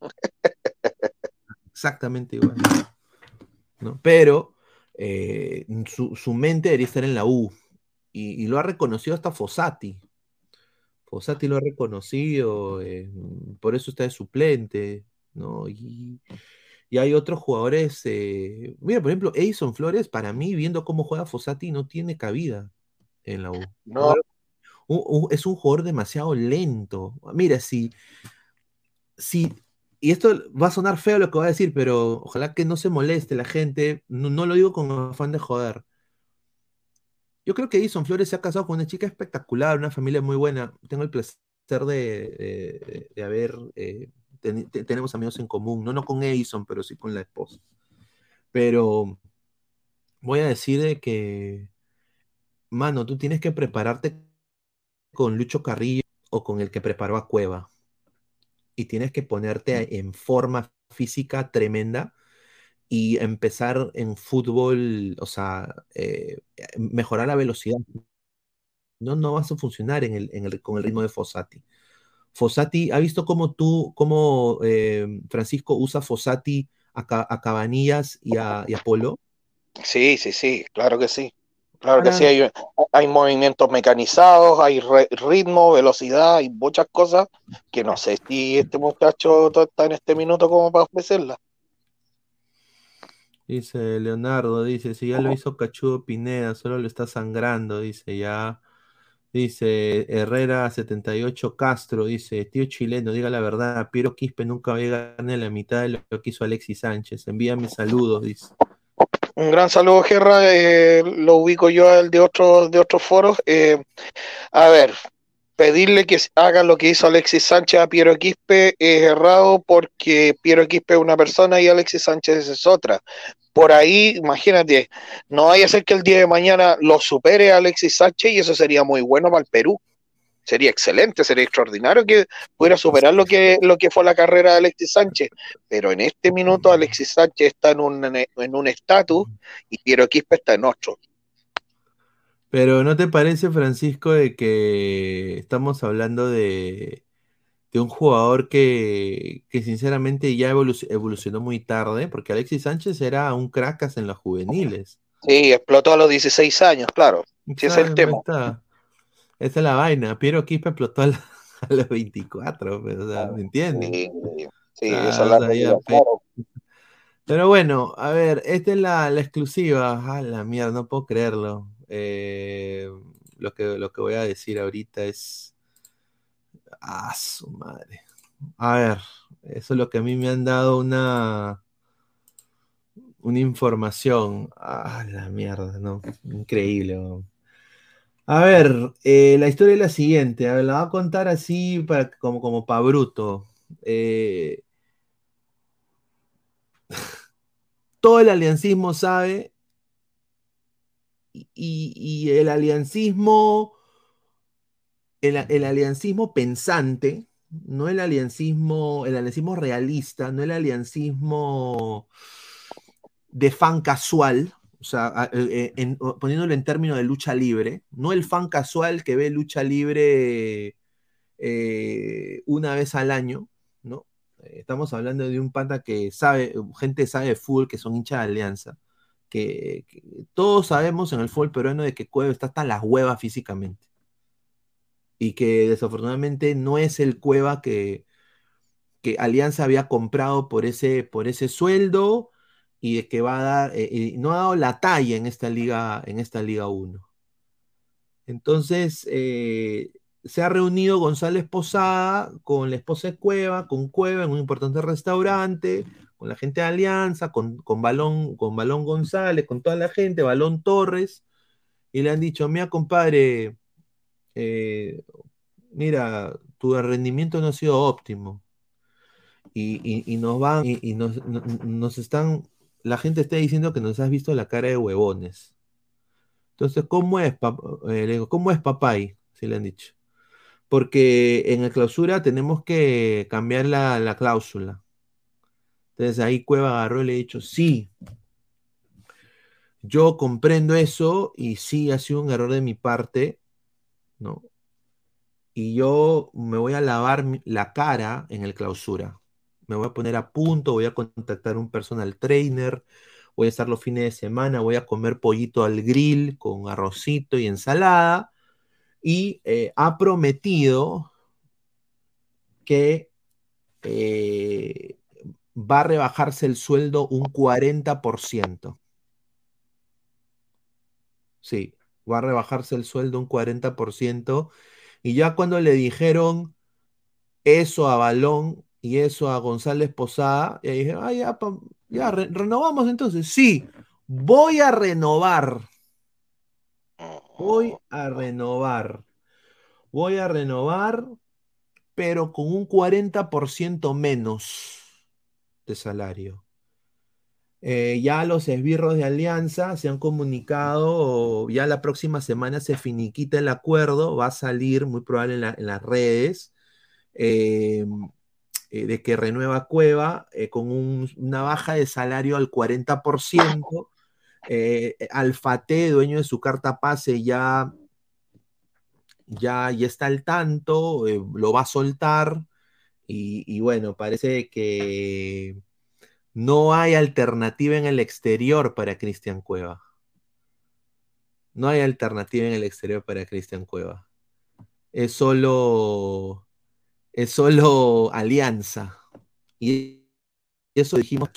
Exactamente igual. ¿no? Pero eh, su, su mente debería estar en la U. Y, y lo ha reconocido hasta Fossati. Fossati lo ha reconocido, eh, por eso está de suplente, ¿no? Y, y hay otros jugadores. eh, mira, por ejemplo, Edison Flores, para mí, viendo cómo juega Fossati, no tiene cabida en la U. No. Un- un- es un jugador demasiado lento. Mira, si, si, y esto va a sonar feo lo que voy a decir, pero ojalá que no se moleste la gente, no, no lo digo con afán de joder. Yo creo que Edison Flores se ha casado con una chica espectacular, una familia muy buena. Tengo el placer de, de- de haber, eh, ten- te- tenemos amigos en común, no, no con Edison, pero sí con la esposa. Pero voy a decir de que, mano, tú tienes que prepararte con Lucho Carrillo o con el que preparó a Cueva. Y tienes que ponerte en forma física tremenda y empezar en fútbol, o sea, eh, mejorar la velocidad. No, no vas a funcionar en el, en el- con el ritmo de Fossati. Fossati, ¿ha visto cómo tú, cómo eh, Francisco usa Fossati a, Ca- a Cabanillas y a, y a Polo? Sí, sí, sí, claro que sí. Claro que sí, hay, hay movimientos mecanizados, hay re- ritmo, velocidad, hay muchas cosas que no sé si este muchacho está en este minuto como para ofrecerla. Dice Leonardo, dice, si ya lo hizo Cachudo Pineda, solo lo está sangrando, dice ya. Dice Herrera 78 Castro, dice, tío chileno, diga la verdad, Piero Quispe nunca va a la mitad de lo que hizo Alexis Sánchez. Envíame saludos, dice. Un gran saludo, Gerra, eh, lo ubico yo al de otros de otros foros. Eh, a ver, pedirle que haga lo que hizo Alexis Sánchez a Piero Quispe es errado porque Piero Quispe es una persona y Alexis Sánchez es otra. Por ahí, imagínate, no vaya a ser que el día de mañana lo supere Alexis Sánchez y eso sería muy bueno para el Perú. Sería excelente, sería extraordinario que pudiera superar lo que, lo que fue la carrera de Alexis Sánchez. Pero en este minuto Alexis Sánchez está en un en un estatus y Piero Quispe está en otro. Pero ¿no te parece, Francisco, de que estamos hablando de, de un jugador que, que sinceramente ya evolu- evolucionó muy tarde? Porque Alexis Sánchez era un cracas en las juveniles. Sí, explotó a los 16 años, claro. Sí, es el tema. está. Esa es la vaina. Piero Quispe explotó a, la- a los 24, pero, o sea, ¿me entiendes? Sí, sí, Ah, esa es la pe- claro. Pero bueno, a ver, esta es la, la exclusiva. Ah, la mierda, no puedo creerlo. Eh, lo que, lo que voy a decir ahorita es. Ah, su madre. A ver, eso es lo que a mí me han dado una. Una información. Ah, la mierda, ¿no? Increíble. A ver, eh, la historia es la siguiente. A ver, la voy a contar así para, como, como para bruto. Eh, todo el aliancismo sabe y, el aliancismo, el, aliancismo pensante, no el aliancismo, el aliancismo realista, no el aliancismo de fan casual, o sea, eh, eh, poniéndolo en términos de lucha libre, no el fan casual que ve lucha libre eh, una vez al año, ¿no? Estamos hablando de un pata que sabe, gente sabe de fútbol, que son hinchas de alianza, que, todos sabemos en el fútbol peruano de que Cueva está hasta las huevas físicamente. Y que desafortunadamente no es el Cueva que, que Alianza había comprado por ese, por ese sueldo y que va a dar, eh, no ha dado la talla en esta liga, en esta liga 1. Entonces, eh, se ha reunido González Posada con la esposa de Cueva, con Cueva en un importante restaurante, con la gente de Alianza, con, con, Balón, con Balón González, con toda la gente, Balón Torres, y le han dicho, mira, compadre, eh, mira, tu rendimiento no ha sido óptimo. Y, nos van, y, nos, nos, están la gente está diciendo que nos has visto la cara de huevones. Entonces, ¿cómo es, eh, ¿cómo es papay? Si le han dicho. Porque en la clausura tenemos que cambiar la, cláusula. Entonces ahí Cueva agarró y le ha dicho, sí, yo comprendo eso y sí ha sido un error de mi parte, ¿no? Y yo me voy a lavar la cara en el clausura me voy a poner a punto, voy a contactar un personal trainer, voy a estar los fines de semana, voy a comer pollito al grill con arrocito y ensalada. Y eh, ha prometido que eh, va a rebajarse el sueldo un 40%. Sí, va a rebajarse el sueldo un 40%. Y ya cuando le dijeron eso a Balón, y eso a González Posada, y dije, ah, ya, ya renovamos entonces. Sí, voy a renovar. Voy a renovar. Voy a renovar, pero con un 40% menos de salario. Eh, ya los esbirros de Alianza se han comunicado, ya la próxima semana se finiquita el acuerdo, va a salir muy probable en, las redes. Eh, eh, de que renueva Cueva con una baja de salario al 40%. Eh, Alfate, dueño de su carta pase, ya, ya, ya está al tanto, lo va a soltar. Y, bueno, parece que no hay alternativa en el exterior para Cristian Cueva. No hay alternativa en el exterior para Cristian Cueva. Es solo es solo alianza. Y eso dijimos.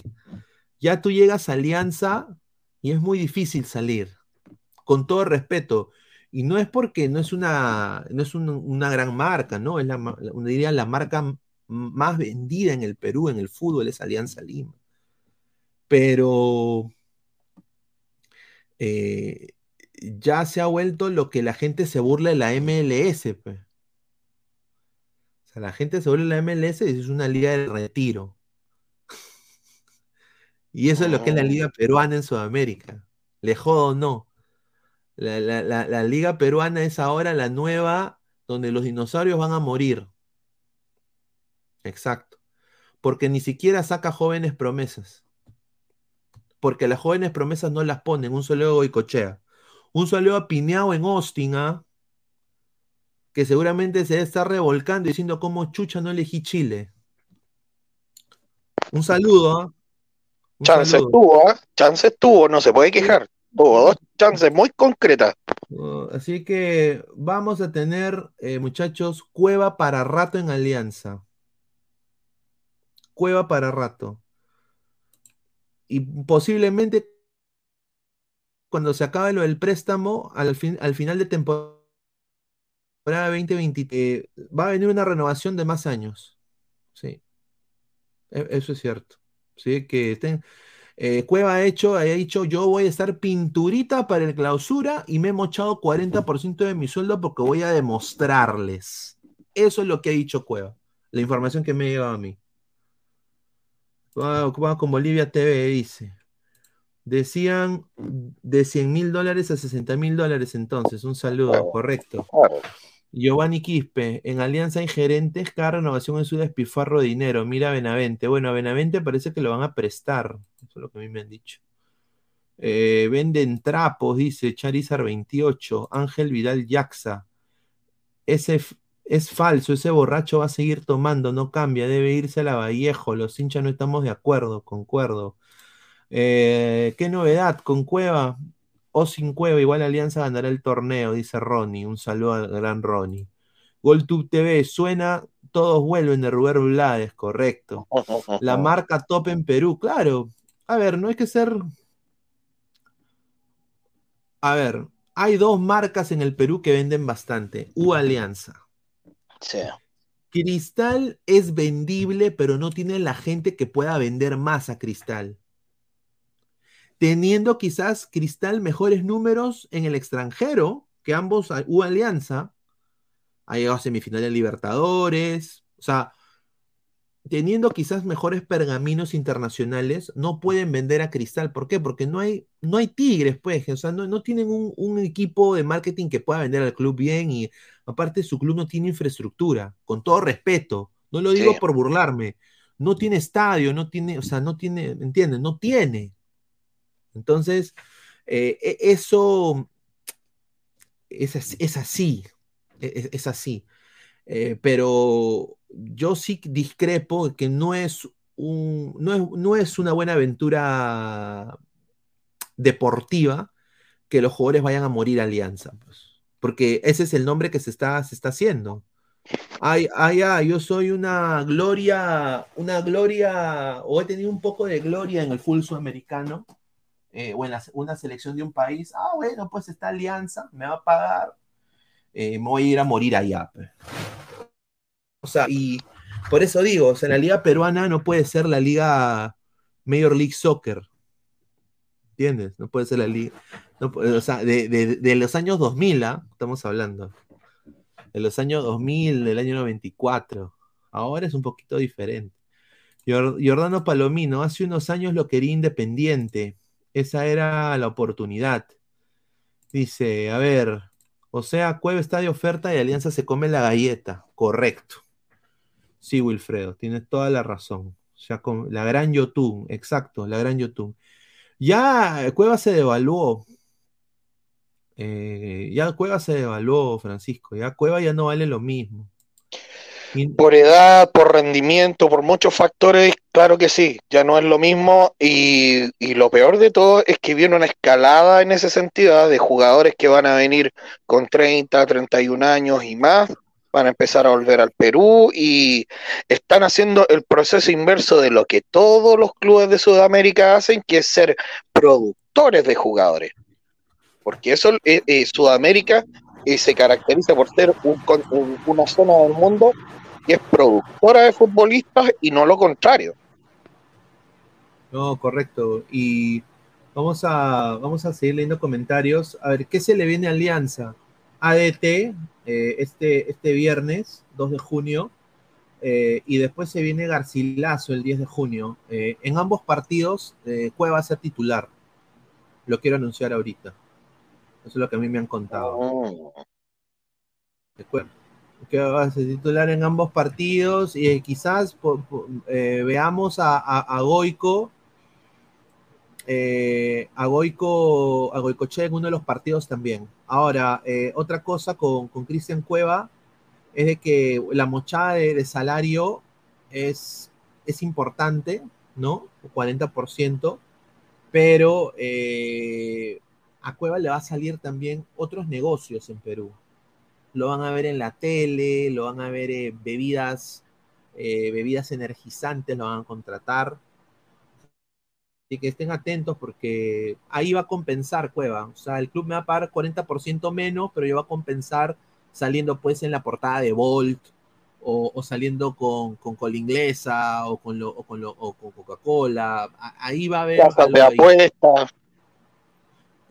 Ya tú llegas a alianza y es muy difícil salir. Con todo respeto. Y no es porque no es una, no es una gran marca, ¿no? Es la, diría la marca más vendida en el Perú, en el fútbol, es Alianza Lima. Pero eh, ya se ha vuelto lo que la gente se burla de la MLS. Pues sea, la gente sobre la MLS es una liga de retiro. Y eso es lo que es la liga peruana en Sudamérica. Le jodo o no. La, liga peruana es ahora la nueva donde los dinosaurios van a morir. Exacto. Porque ni siquiera saca jóvenes promesas. Porque las jóvenes promesas no las ponen. Un y cochea. Un solo apiñado en Austin, ¿ah? que seguramente se está revolcando diciendo cómo chucha no elegí Chile. Un saludo. ¿ah? chance tuvo, ¿eh? chance tuvo, no se puede quejar. Tuvo dos chances muy concretas. Uh, así que vamos a tener, eh, muchachos, cueva para rato en alianza. Cueva para rato. Y posiblemente cuando se acabe lo del préstamo, al, fin, al final de temporada 2020 eh, va a venir una renovación de más años. Sí. E, eso es cierto. Sí, que eh, Cueva ha hecho, ha dicho, yo voy a estar pinturita para el clausura y me he mochado 40% de mi sueldo porque voy a demostrarles. Eso es lo que ha dicho Cueva. La información que me ha llegado a mí. Con Bolivia TV dice. Decían de 100 mil dólares a 60 mil dólares entonces. Un saludo, correcto. Giovanni Quispe, en Alianza Ingerentes, cada renovación es un despifarro de dinero. Mira a Benavente. Bueno, a Benavente parece que lo van a prestar. Eso es lo que a mí me han dicho. Eh, venden trapos, dice Charizard 28. Ángel Vidal Yaxa. Ese es falso, ese borracho va a seguir tomando, no cambia, debe irse a la Vallejo. Los hinchas no estamos de acuerdo, concuerdo. Eh, ¿Qué novedad con Cueva? O sin Cueva, igual Alianza ganará el torneo, dice Ronnie. Un saludo al gran Ronnie. GolTube TV, suena, todos vuelven de Rubén Blades, correcto. La marca top en Perú, claro. A ver, no hay que ser. A ver, hay dos marcas en el Perú que venden bastante. U Alianza. Sí. Cristal es vendible, pero no tiene la gente que pueda vender más a Cristal teniendo quizás Cristal mejores números en el extranjero que ambos U Alianza. Ha llegado a semifinales Libertadores. O sea, teniendo quizás mejores pergaminos internacionales, no pueden vender a Cristal. ¿Por qué? Porque no hay, no hay tigres, pues. O sea, no, tienen un, equipo de marketing que pueda vender al club bien. Y aparte, su club no tiene infraestructura. Con todo respeto. No lo digo por burlarme. No tiene estadio, no tiene, o sea, no tiene, ¿entienden? No tiene. Entonces, eh, e, eso es, así, e, e, es, así. Eh, pero yo sí discrepo que no es, una buena aventura deportiva que los jugadores vayan a morir alianza, pues, porque ese es el nombre que se está, se está haciendo. Ay, ay, ay, yo soy una gloria, una gloria, o he tenido un poco de gloria en el fútbol sudamericano, eh, o en una selección de un país, ah, bueno, pues esta alianza me va a pagar, eh, me voy a ir a morir allá. Pues. O sea, y por eso digo, o sea, la liga peruana no puede ser la liga Major League Soccer. ¿Entiendes? No puede ser la liga. o sea, de, los años 2000, ¿ah? estamos hablando. De los años 2000, del año 94. Ahora es un poquito diferente. Jordano Palomino, hace unos años lo quería independiente. Esa era la oportunidad. Dice, a ver, o sea, Cueva está de oferta y Alianza se come la galleta. Correcto. Sí, Wilfredo, tienes toda la razón. Ya con la gran Yotun, exacto, la gran Yotun. Ya Cueva se devaluó. Eh, ya Cueva se devaluó, Francisco. Ya Cueva ya no vale lo mismo. Por edad, por rendimiento, por muchos factores, claro que sí, ya no es lo mismo y, lo peor de todo es que viene una escalada en ese sentido ¿ah? de jugadores que van a venir con 30, 31 años y más, van a empezar a volver al Perú y están haciendo el proceso inverso de lo que todos los clubes de Sudamérica hacen, que es ser productores de jugadores. Porque eso, eh, eh, Sudamérica eh, se caracteriza por ser una zona del mundo que es productora de futbolistas y no lo contrario. No, correcto. Y vamos a, vamos a seguir leyendo comentarios. A ver, ¿qué se le viene a Alianza? ADT eh, este, este viernes, 2 de junio, eh, y después se viene Garcilaso el 10 de junio. Eh, en ambos partidos, Cueva va a ser titular. Lo quiero anunciar ahorita. Eso es lo que a mí me han contado. Oh que va a ser titular en ambos partidos y quizás eh, veamos a, a, Goico eh, a Goico a Goicoche en uno de los partidos también. Ahora, eh, otra cosa con Cristian Cueva es de que la mochada de, salario es, es importante, ¿no? 40%, pero a Cueva le va a salir también otros negocios en Perú lo van a ver en la tele, lo van a ver en bebidas, eh, bebidas energizantes, lo van a contratar. Así que estén atentos porque ahí va a compensar Cueva. O sea, el club me va a pagar 40% menos, pero yo va a compensar saliendo pues en la portada de Volt o, saliendo con, con cola inglesa o con, lo, con, Coca-Cola. Ahí va a haber... Casas de apuestas.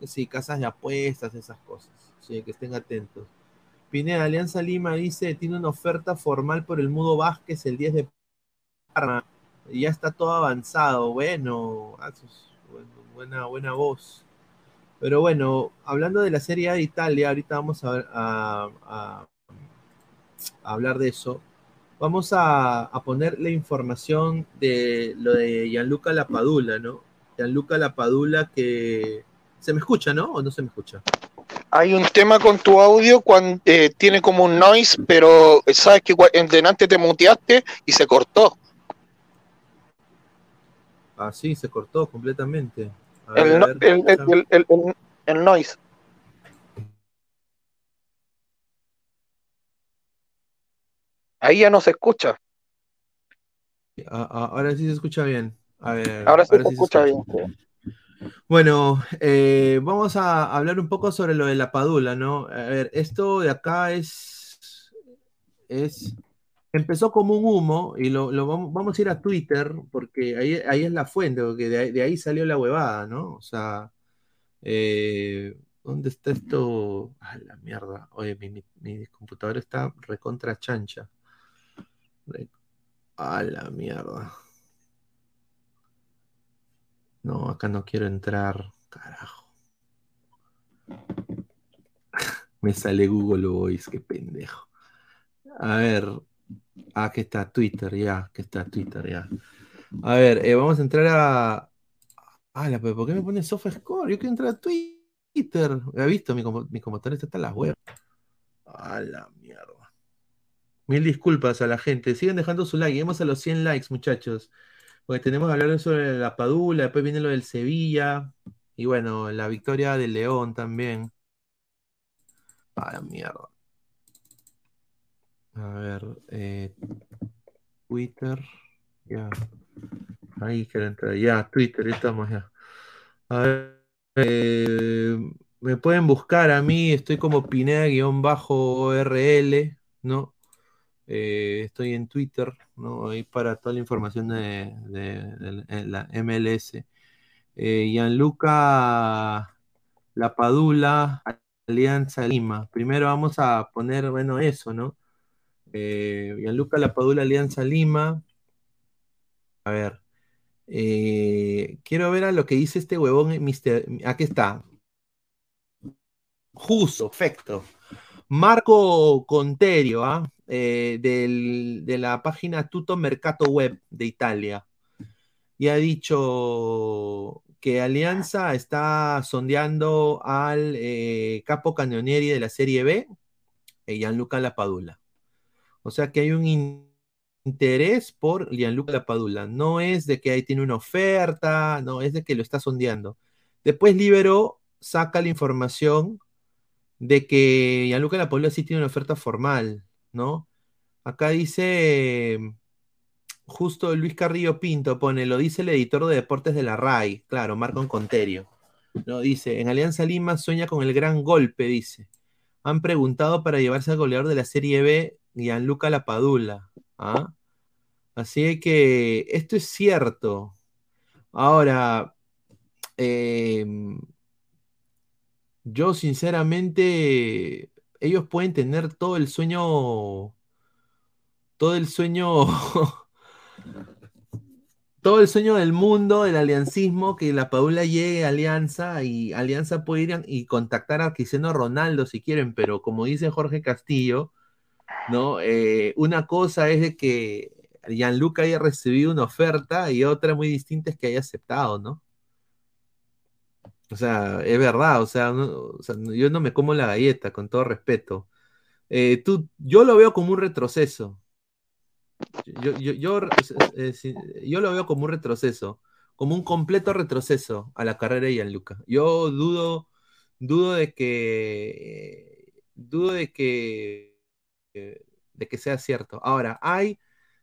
Sí, casas de apuestas, esas cosas. Sí, que estén atentos. Pineda, Alianza Lima dice, tiene una oferta formal por el Mudo Vázquez el 10 de Parma. Ya está todo avanzado. Bueno, buena, buena voz. Pero bueno, hablando de la Serie A de Italia, ahorita vamos a, hablar de eso. Vamos a, poner la información de lo de Gianluca Lapadula, ¿no? Gianluca Lapadula que... ¿Se me escucha, no? ¿O no se me escucha? Hay un tema con tu audio cuando tiene como un noise, pero sabes que delante te muteaste y se cortó. Ah, sí, se cortó completamente. A El, a no- ver, el, el, el, el- el- el noise. Ahí ya no se escucha. ahora sí se escucha bien. A ver, Ahora sí se sí escucha bien. Bueno, eh, vamos a hablar un poco sobre lo de la padula, ¿no? A ver, esto de acá es, es, empezó como un humo y lo, vamos, vamos a ir a Twitter porque ahí, ahí es la fuente, porque de, ahí- de ahí salió la huevada, ¿no? O sea, eh, ¿dónde está esto? Ah, la mierda. Oye, mi, mi- mi computadora está recontra chancha. Re- A la mierda. No, acá no quiero entrar. Carajo. Me sale Google Voice, qué pendejo. A ver. Ah, aquí está Twitter, ya. Que está Twitter, ya. A ver, eh, vamos a entrar a. Ah, la, ¿por qué me pone SofaScore? Yo quiero entrar a Twitter. ¿Ha visto? Mi, mi computadora está en las web. A la mierda. Mil disculpas a la gente. Sigan dejando su like. Lleguemos a los 100 likes, muchachos. Porque tenemos que hablar sobre la Padula. Después viene lo del Sevilla. Y bueno, la victoria del León también. A la mierda. A ver. eh, Twitter. Ya. Ahí quiero entrar. Ya, Twitter, estamos ya. A ver. eh, me pueden buscar a mí. Estoy como Pineda-ORL, ¿no? Eh, estoy en Twitter, ¿no? Ahí para toda la información de, de- la MLS. Eh, Gianluca Lapadula, Alianza Lima. Primero vamos a poner, bueno, eso, ¿no? Eh, Gianluca Lapadula, Alianza Lima. A ver. eh, quiero ver a lo que dice este huevón, Mr. Aquí está. Justo, perfecto. Marco Conterio, ¿ah? Eh, del- de la página Tutto Mercato Web de Italia. Y ha dicho que Alianza está sondeando al eh, capo Cannonieri de la Serie B, eh, Gianluca Lapadula. O sea que hay un in- interés por Gianluca Lapadula. No es de que ahí tiene una oferta, no, es de que lo está sondeando. Después Libero saca la información de que Gianluca Lapadula sí tiene una oferta formal, ¿no? Acá dice justo Luis Carrillo Pinto, pone, lo dice el editor de deportes de la RAI, claro, Marco Conterio. No, dice, en Alianza Lima sueña con el gran golpe, dice. Han preguntado para llevarse al goleador de la Serie B, Gianluca Lapadula. ¿ah? Así que esto es cierto. Ahora, eh, yo sinceramente, ellos pueden tener todo el sueño, todo el sueño, todo el sueño del mundo, del aliancismo, que la Padula llegue a Alianza y Alianza puede ir y contactar a Cristiano Ronaldo si quieren, pero como dice Jorge Castillo, ¿no? Eh, una cosa es de que Gianluca haya recibido una oferta y otra muy distinta es que haya aceptado, ¿no? O sea, es verdad, o sea, yo no me como la galleta, con todo respeto. Eh, tú, yo lo veo como un retroceso. Yo, yo, eh, yo lo veo como un retroceso, como un completo retroceso a la carrera de Gianluca. Yo dudo, dudo de que, dudo de que, de que sea cierto. Ahora, hay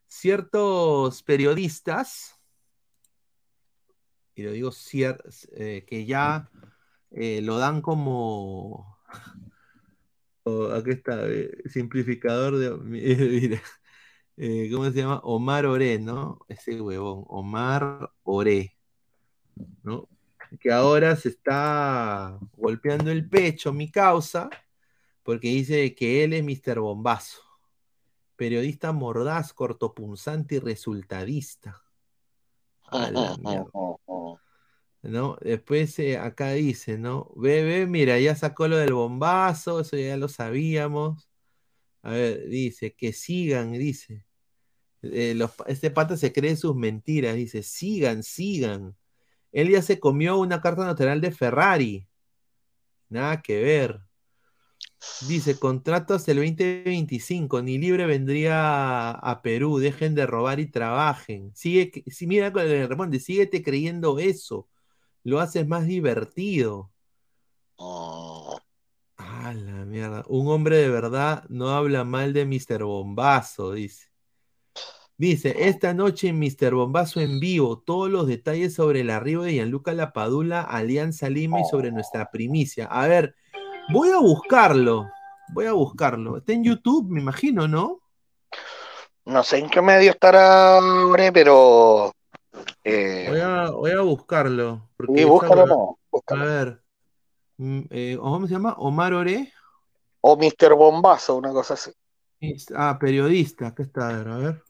ciertos periodistas, y lo digo cier- eh, que ya eh, lo dan como, oh, aquí está, eh, simplificador de, eh, ¿cómo se llama? Omar Oré, ¿no? Ese huevón, Omar Oré, ¿no? Que ahora se está golpeando el pecho, mi causa, porque dice que él es Mr. Bombazo, periodista mordaz, cortopunzante y resultadista. ¿no? Después eh, acá dice, ¿no? Bebé, mira, ya sacó lo del bombazo, eso ya lo sabíamos. A ver, dice, que sigan, dice. Eh, los- este pata se cree sus mentiras, dice, sigan, sigan. Él ya se comió una carta notarial de Ferrari. Nada que ver. Dice, contrato hasta el 2025, ni libre vendría a Perú, dejen de robar y trabajen. Sigue, si mira, le responde, síguete creyendo eso, lo haces más divertido. Ah, la mierda. Un hombre de verdad no habla mal de Mr. Bombazo, dice. Dice, esta noche en Mr. Bombazo en vivo, todos los detalles sobre el arribo de Gianluca Lapadula, Alianza Lima y sobre nuestra primicia. A ver, voy a buscarlo. Voy a buscarlo. Está en YouTube, me imagino, ¿no? No sé en qué medio estará ahora, pero. eh, Voy a, voy a buscarlo. porque Sí, búscalo, no, A ver. Mm, eh, ¿Cómo se llama? Omar Oré. o Mr. Bombazo, una cosa así. Ah, periodista. Acá está, a ver, a ver.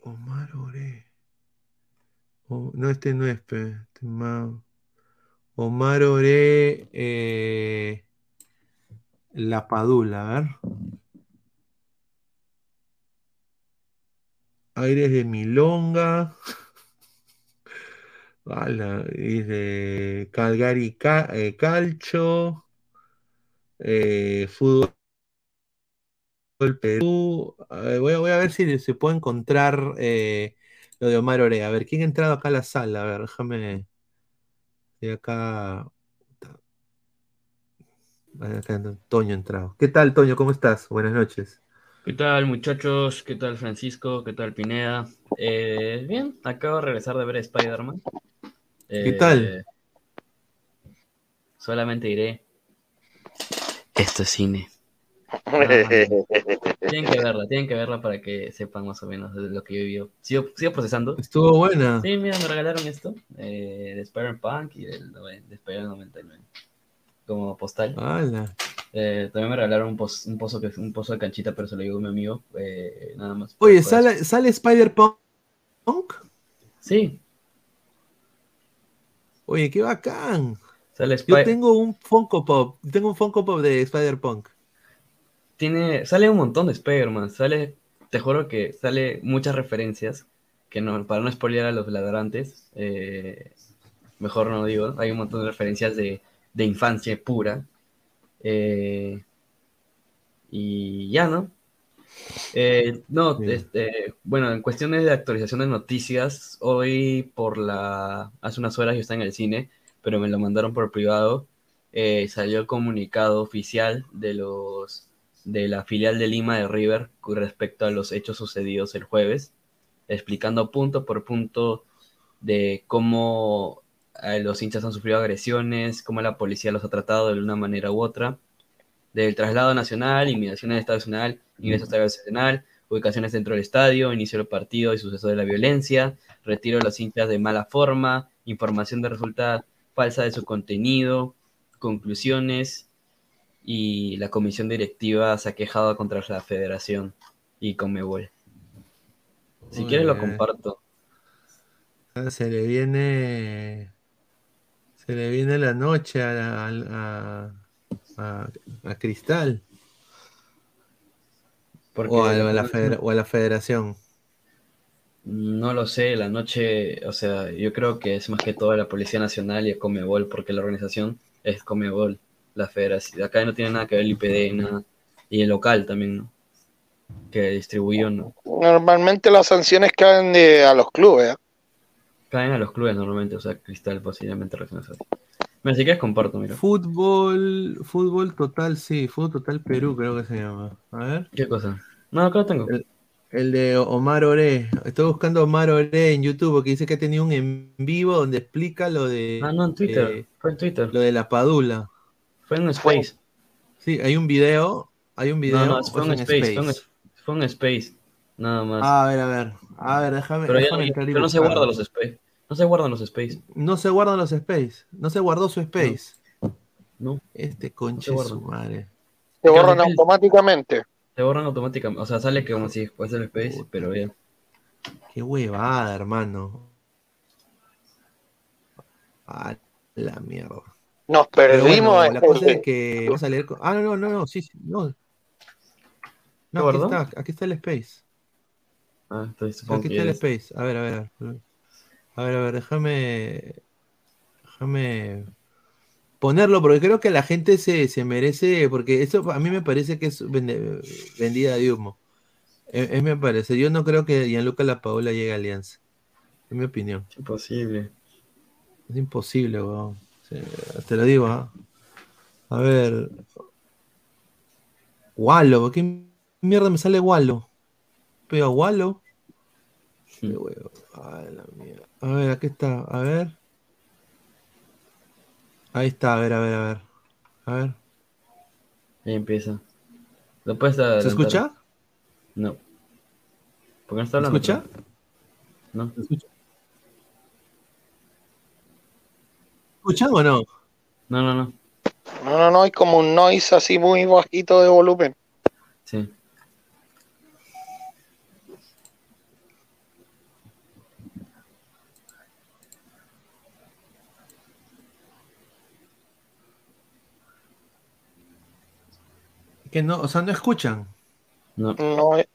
Omar Oré. O- no, este no es, pe, este es más- Omar Oré. eh, La Padula, a ver. Aires de Milonga. De Calgary Ca- eh, Calcio. eh, fútbol Perú. Voy a ver si se puede encontrar eh, lo de Omar Orea. A ver, ¿quién ha entrado acá a la sala? A ver, déjame. De acá. acá Toño entrado. ¿Qué tal, Toño? ¿Cómo estás? Buenas noches. ¿Qué tal, muchachos? ¿Qué tal, Francisco? ¿Qué tal, Pineda? Eh, bien, acabo de regresar de ver Spider-Man. ¿Qué Eh, tal? Solamente diré, esto es cine. Tienen que verla, tienen que verla para que sepan más o menos de lo que yo he vivido. Sigo, sigo procesando. Estuvo buena. Sí, mira, me regalaron esto eh, de Spider-Punk y del de Spider-Man 99 como postal. Eh, también me regalaron un, pos- un pozo que un pozo de canchita, pero se lo llevó mi amigo. eh, nada más. Oye, Pues, ¿sale, ¿sale Spider-Punk? Sí. Oye, qué bacán. Sale Yo tengo un Funko Pop. Tengo un Funko Pop de Spider-Punk. Tiene, sale un montón de Spider-Man, sale, te juro que sale muchas referencias, que no, para no spoilear a los ladrantes, eh, mejor no digo, hay un montón de referencias de, de infancia pura, eh, y ya, ¿no? Eh, no, este, bueno, en cuestiones de actualización de noticias, hoy por la, hace unas horas yo estaba en el cine, pero me lo mandaron por privado, eh, salió el comunicado oficial de los de la filial de Lima de River respecto a los hechos sucedidos el jueves, explicando punto por punto de cómo eh, los hinchas han sufrido agresiones, cómo la policía los ha tratado de una manera u otra, del traslado nacional, inmigración al Estado Nacional, ingreso al Estadio Nacional, ubicaciones dentro del estadio, inicio del partido y suceso de la violencia, retiro de los hinchas de mala forma, información de resulta falsa de su contenido, conclusiones, y la comisión directiva se ha quejado contra la federación y Conmebol. Si Muy quieres lo comparto. Ah, Se le viene. Se le viene la noche a, la- a, a- a Cristal. Porque o, a, la- o a la federación. No lo sé, la noche, o sea, yo creo que es más que todo la Policía Nacional y a Conmebol, porque la organización es Conmebol, la federación. Acá no tiene nada que ver el IPD, nada. Y el local también, ¿no? Que distribuyó, ¿no? Normalmente las sanciones caen de, a los clubes. ¿eh? Caen a los clubes normalmente, o sea, Cristal posiblemente reacciona así. Mira, si quieres comparto, mira. Fútbol, fútbol total, sí, fútbol total Perú creo que se llama. A ver. ¿Qué cosa? No, acá lo tengo. El, el de Omar Oré. Estoy buscando a Omar Oré en YouTube porque dice que ha tenido un en vivo donde explica lo de. Ah, no, en Twitter. eh, Fue en Twitter. Lo de la Padula. Fue en Space. Sí, hay un video. Hay un video. No, no, ¿o fue en space, Fue, un Space. Nada más. A ver, a ver. A ver, déjame. pero ya déjame no, entrar y pero no se guardan los Space. No se guardan los Space. No se guardan los space. No se guardó su space. No. Este conche No se su madre. Se borran Porque- automáticamente. Se borran automáticamente. O sea, sale como si fuese el Space, pero bien. Qué huevada, hermano. A la mierda. Nos perdimos. bueno, en- la cosa es que vamos a leer. Ah, no, no, no, no, sí, sí, no. No, aquí está, aquí está el space. Ah, estoy supongo Aquí que está el space. A ver, a ver. A ver, a ver, a ver, déjame. Déjame ponerlo porque creo que la gente se, se merece. Porque eso a mí me parece que es vende- vendida de humo. Es, es me parece. Yo no creo que Gianluca La Paola llegue a Alianza. Es mi opinión. Es imposible. Es imposible, weón. Sí, te lo digo, ¿ah? A ver. Wallo, ¿por qué mierda me sale Wallo? Pega Wallo. Qué huevo. Ay, la mierda. A ver, aquí está. A ver. Ahí está, a ver, a ver, a ver. A ver. Ahí empieza. ¿Lo puedes ¿Se escucha? No. ¿Por qué no está ¿Se hablando? escucha? No. ¿Se escucha? ¿Escuchan o no? No, no, no. No, no, no, hay como un noise así muy bajito de volumen. Sí. Que no, o sea, no escuchan. No. No, eh,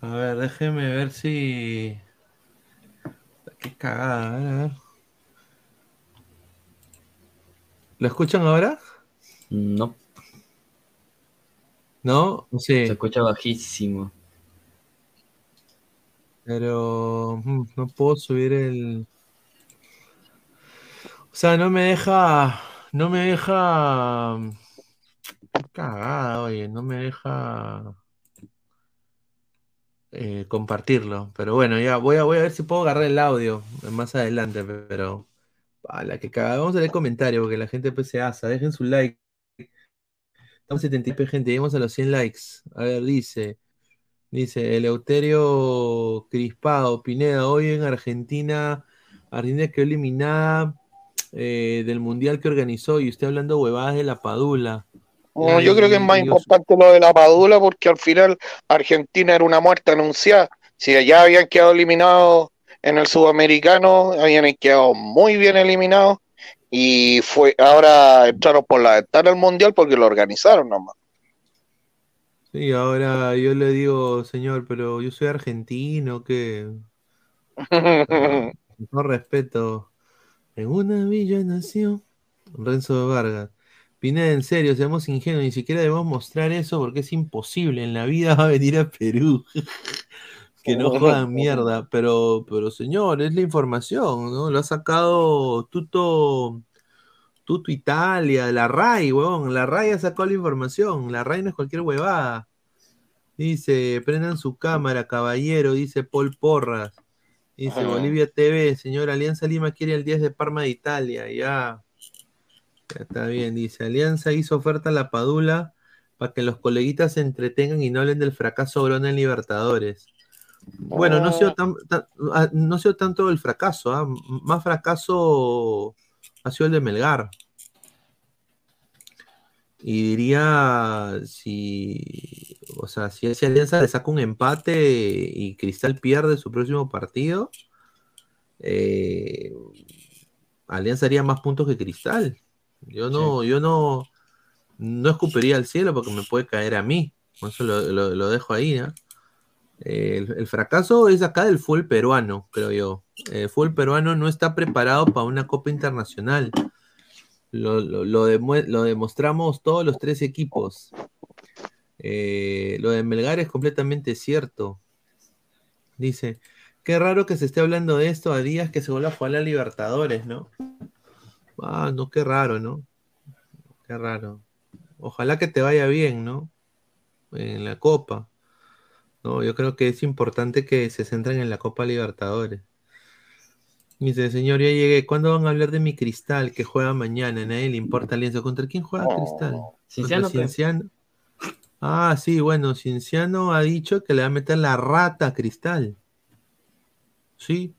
A ver, déjeme ver si. Qué cagada, a ver, a ver. ¿Lo escuchan ahora? No. ¿No? Sí. Se escucha bajísimo. Pero mm, no puedo subir el. O sea, no me deja. No me deja. mm, Cagada, oye, no me deja. Eh, compartirlo. Pero bueno, ya voy a, voy a ver si puedo agarrar el audio más adelante. Pero. A la que cagada. Vamos a leer comentarios porque la gente pues se asa. Dejen su like. Estamos 70 y pico, gente. Llegamos a los 100 likes. A ver, dice. Dice Eleuterio Crispado, Pineda, hoy en Argentina, Argentina quedó eliminada eh, del mundial que organizó y usted hablando huevadas de la Padula. No, yo creo que es más importante lo de la Padula porque al final Argentina era una muerte anunciada. Si ya habían quedado eliminados en el sudamericano, habían quedado muy bien eliminados y fue ahora entraron por la ventana del mundial porque lo organizaron nomás. Sí, ahora yo le digo, señor, pero yo soy argentino, que no respeto. En una villa nació Renzo Vargas. Pineda, en serio, seamos ingenuos, ni siquiera debemos mostrar eso porque es imposible. En la vida va a venir a Perú. Que no jodan mierda, pero, pero señor, es la información, ¿no? Lo ha sacado Tuto, Tuto Italia, la RAI, huevón. La RAI ha sacado la información. La RAI no es cualquier huevada. Dice, prendan su cámara, caballero, dice Paul Porras. Dice Ajá. Bolivia TV, señor, Alianza Lima quiere el 10 de Parma de Italia, ya. Ya está bien, dice. Alianza hizo oferta a la Padula para que los coleguitas se entretengan y no hablen del fracaso Brona en Libertadores. Bueno, no ha sido, tan, tan- ah, no ha sido tanto el fracaso, ¿ah? Más fracaso ha sido el de Melgar. Y diría, si, o sea, si, si Alianza le saca un empate y Cristal pierde su próximo partido, eh, Alianza haría más puntos que Cristal. Yo no, yo no, no escupiría al cielo porque me puede caer a mí. Eso lo, lo- lo dejo ahí. Eh, El, el fracaso es acá del fútbol peruano, creo yo. El fútbol peruano no está preparado para una Copa Internacional. Lo, lo- demostramos todos los tres equipos. Eh, lo de Melgar es completamente cierto. Dice, qué raro que se esté hablando de esto a días que se vuelva a jugar la Libertadores, ¿no? Ah, no, qué raro, ¿no? Qué raro. Ojalá que te vaya bien, ¿no? En la Copa. No, yo creo que es importante que se centren en la Copa Libertadores. Dice, señor, ya llegué. ¿Cuándo van a hablar de mi cristal que juega mañana? Nadie le importa Alianza. ¿Contra quién juega Cristal? Cienciano, ¿Contra pe. Cienciano? Ah, sí, bueno, Cienciano ha dicho que le va a meter la rata a Cristal. Sí.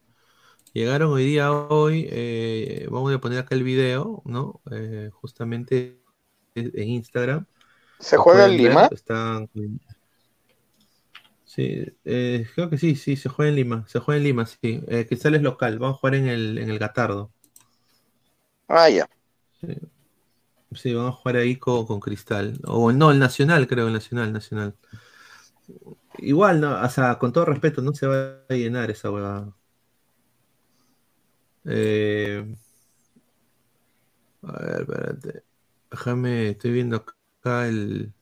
Llegaron hoy día, hoy, eh, vamos a poner acá el video, ¿no? Eh, justamente en Instagram. ¿Se juega en Lima? Están... Sí, eh, creo que sí, sí, se juega en Lima, se juega en Lima, sí. Cristal es local, vamos a jugar en el, en el Gatardo. Ah, ya. Sí. Sí, vamos a jugar ahí con, con Cristal. O no, el Nacional, creo, el Nacional, Nacional. Igual, no, o sea, con todo respeto, no se va a llenar esa huevada. Eh, a ver, espérate. Déjame, estoy viendo acá el.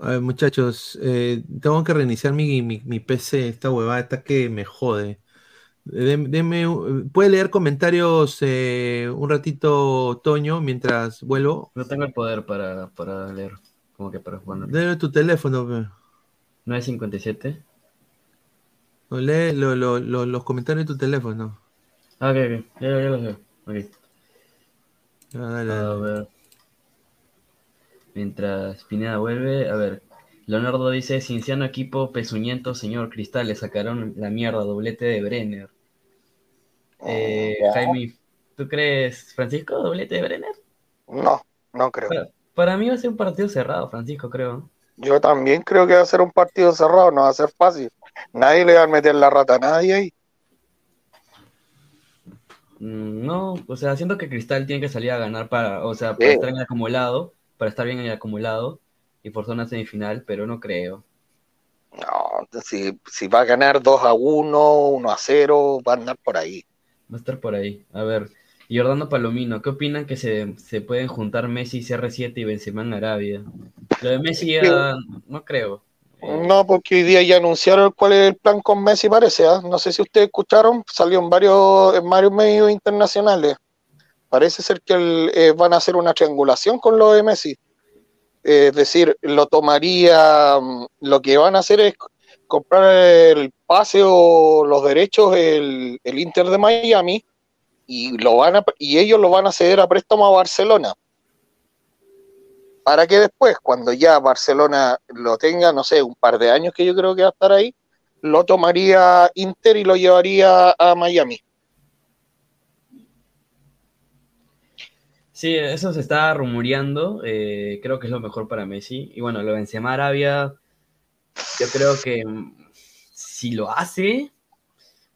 A ver, muchachos, eh, tengo que reiniciar mi, mi, mi PC. Esta huevada está que me jode. Dem- deme un- ¿puede leer comentarios eh, un ratito, Toño, mientras vuelvo? No tengo el poder para, para leer, como que para jugar. Deme tu teléfono, pe. 957. No, lee lo- lo- lo- los comentarios de tu teléfono. Ah, ok, ok. Ya, ya lo veo. Ok. Ah, dale, A dale. ver. Mientras Pineda vuelve, a ver. Leonardo dice, Cinciano equipo pezuñento, señor Cristal, le sacaron la mierda, doblete de Brenner. Eh, ya. Jaime, ¿tú crees, Francisco, doblete de Brenner? No, no creo. Para, para mí va a ser un partido cerrado, Francisco, creo. Yo también creo que va a ser un partido cerrado, no va a ser fácil. Nadie le va a meter la rata a nadie ahí. Mm, No, o sea, siento que Cristal tiene que salir a ganar para, o sea, para Sí. estar en el acumulado, para estar bien en el acumulado y forzar una semifinal, pero no creo. No, si, si va a ganar 2 a 1, 1 a 0, va a andar por ahí. Va a estar por ahí. A ver, Jordano Palomino, ¿qué opinan que se, se pueden juntar Messi, CR7 y Benzema en Arabia? Lo de Messi ya no creo. No, porque hoy día ya anunciaron cuál es el plan con Messi, parece. ¿ah? No sé si ustedes escucharon, salió en varios, en varios medios internacionales. Parece ser que eh, van a hacer una triangulación con lo de Messi. Es decir, lo tomaría, mm, lo que van a hacer es comprar el pase o los derechos el, el Inter de Miami y lo van a, y ellos lo van a ceder a préstamo a Barcelona para que después, cuando ya Barcelona lo tenga, no sé, un par de años que yo creo que va a estar ahí, lo tomaría Inter y lo llevaría a Miami. Sí, eso se está rumoreando. eh, creo que es lo mejor para Messi. Y bueno, lo de Benzema Arabia, yo creo que mm, si lo hace,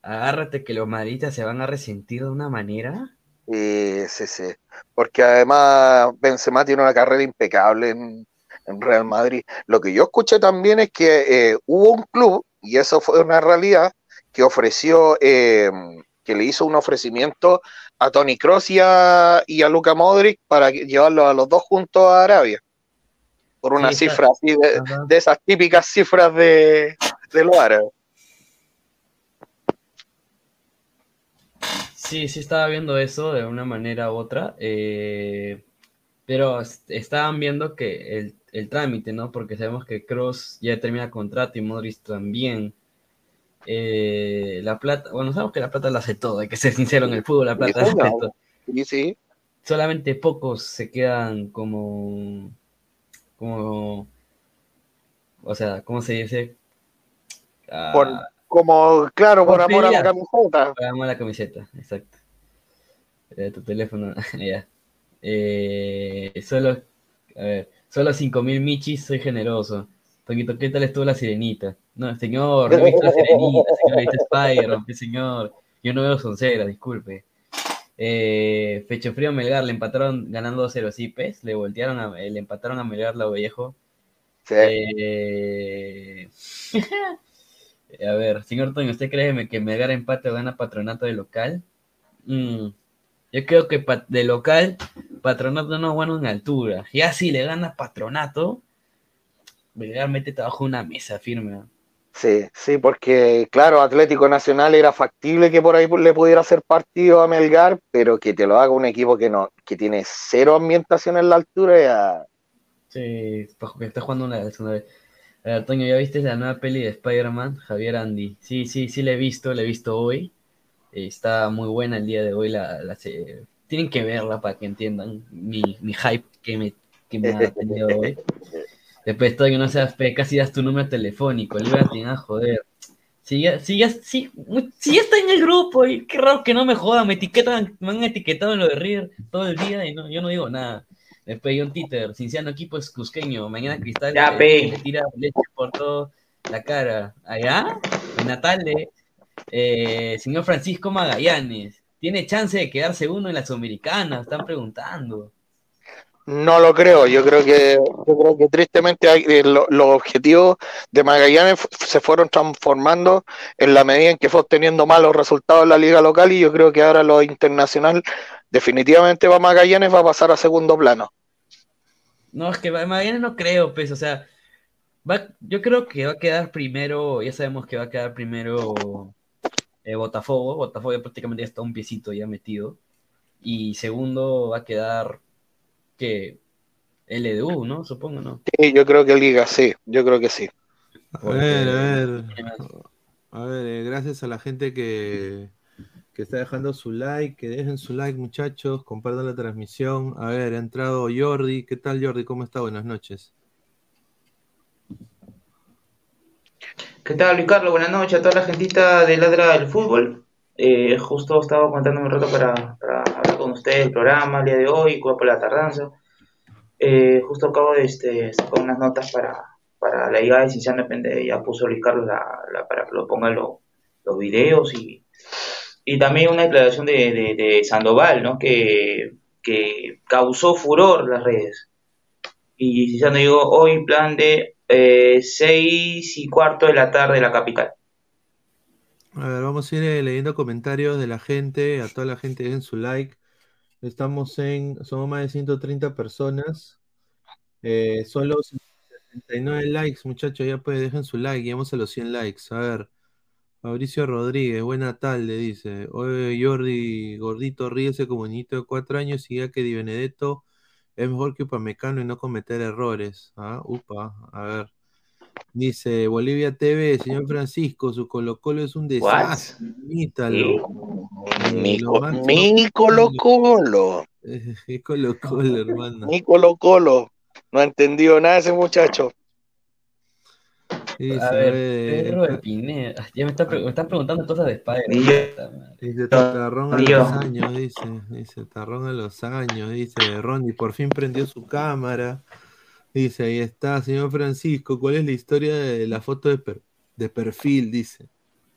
agárrate que los madridistas se van a resentir de una manera. Eh, sí, sí. Porque además Benzema tiene una carrera impecable en, en Real Madrid. Lo que yo escuché también es que eh, hubo un club, y eso fue una realidad, que ofreció, eh, que le hizo un ofrecimiento a Tony Cross y a, y a Luka Modric para llevarlos a los dos juntos a Arabia. Por una Sí, cifra así, de, de esas típicas cifras de, de los árabes. Sí, sí estaba viendo eso de una manera u otra, eh, pero est- estaban viendo que el, el trámite, ¿no? Porque sabemos que Kroos ya termina contrato y Modric también. Eh, la plata, bueno, sabemos que la plata la hace todo, hay que ser sincero en el fútbol, la plata la hace todo. Sí, sí. Solamente pocos se quedan como, como, o sea, ¿cómo se dice? Ah, Por, como, claro, por, Por amor a la camiseta. Por amor a la camiseta, exacto. Eh, tu teléfono, ya. Eh, solo, a ver, solo 5.000 michis, soy generoso. Toquito, ¿qué tal estuvo la sirenita? No, señor, no he visto la sirenita, señor, he visto Spider-Man, señor. Yo no veo soncera, disculpe. Eh, Fecho Frío Melgar, le empataron ganando 2-0, sí, pez, le voltearon, a, le empataron a Melgar la Vallejo. Eh, a ver, señor Toño, ¿usted cree que Melgar empate o gana patronato de local? Mm, yo creo que de local, patronato no bueno en altura. Ya si le gana patronato, Melgar mete una mesa firme. Sí, sí, porque claro, Atlético Nacional era factible que por ahí le pudiera hacer partido a Melgar, pero que te lo haga un equipo que no, que tiene cero ambientación en la altura, ya- Sí, bajo que está jugando una una vez. A ver, Toño, ¿ya viste la nueva peli de Spider-Man? Javier Andy. Sí, sí, sí, la he visto, la he visto hoy. Eh, está muy buena el día de hoy. La, la se- Tienen que verla para que entiendan mi, mi hype que me, que me ha tenido hoy. Después, Toño, no seas fe, casi das tu número telefónico. Le voy a tirar, joder. Si ya, si, ya, si, si ya está en el grupo, y qué raro que no me jodan, me etiquetan, me han etiquetado en lo de River todo el día y no, yo no digo nada. Después John Titer, Cinciano equipo es cusqueño. Mañana Cristal Ya, le, pe. le tira leche por toda la cara. Allá, en Natale, eh, señor Francisco Magallanes. ¿Tiene chance de quedar segundo en la Sudamericana? Están preguntando. No lo creo, yo creo que, yo creo que tristemente eh, lo- los objetivos de Magallanes se fueron transformando en la medida en que fue obteniendo malos resultados en la liga local y yo creo que ahora lo internacional definitivamente va Magallanes va a pasar a segundo plano. No, es que Ma- Magallanes no creo, pues, o sea, va, yo creo que va a quedar primero, ya sabemos que va a quedar primero eh, Botafogo, Botafogo ya prácticamente está un piecito ya metido, y segundo va a quedar que LDU, ¿no? Supongo, ¿no? Sí, yo creo que liga, sí, yo creo que sí. A ver, a ver. A ver, eh, gracias a la gente que, que está dejando su like, que dejen su like, muchachos, compartan la transmisión. A ver, ha entrado Jordi. ¿Qué tal, Jordi? ¿Cómo está? Buenas noches. ¿Qué tal, Luis Carlos? Buenas noches a toda la gentita de Ladra del Fútbol. Eh, justo estaba contando un rato para, hablar con ustedes del programa el día de hoy, cuál por la tardanza. Eh, justo acabo de este, sacar unas notas para, para la llegada de depende, ya puso Luis Carlos para que lo pongan lo- los videos y, y también una declaración de, de, Sandoval, ¿no? Que, que causó furor las redes. Y Cinciano dijo, hoy plan de eh, seis y cuarto de la tarde en la capital. A ver, vamos a ir eh, leyendo comentarios de la gente. A toda la gente dejen su like. Estamos en, somos más de 130 personas. Eh, solo 69 likes, muchachos. Ya pues dejen su like. Llegamos a los 100 likes. A ver, Fabricio Rodríguez, buena tarde, dice. Oye, Jordi, gordito, ríese como niñito de 4 años y ya que Di Benedetto es mejor que Upamecano y no cometer errores. Ah, upa, a ver. Dice Bolivia TV, señor Francisco, su Colo Colo es un desastre. Imítalo. Mi, Eh, lo co- mi Colo Colo, Es Colo Colo, hermano. mi Colo Colo. No ha entendido nada ese muchacho. Dice, A ver, eh, Pedro de Pineda. Ya me, está pre- me están preguntando cosas de Spider. Dice Tarrón a los años, dice, dice Tarrón a los años, dice Ronnie, por fin prendió su cámara. Dice, ahí está, señor Francisco, ¿cuál es la historia de la foto de, per- de perfil? Dice.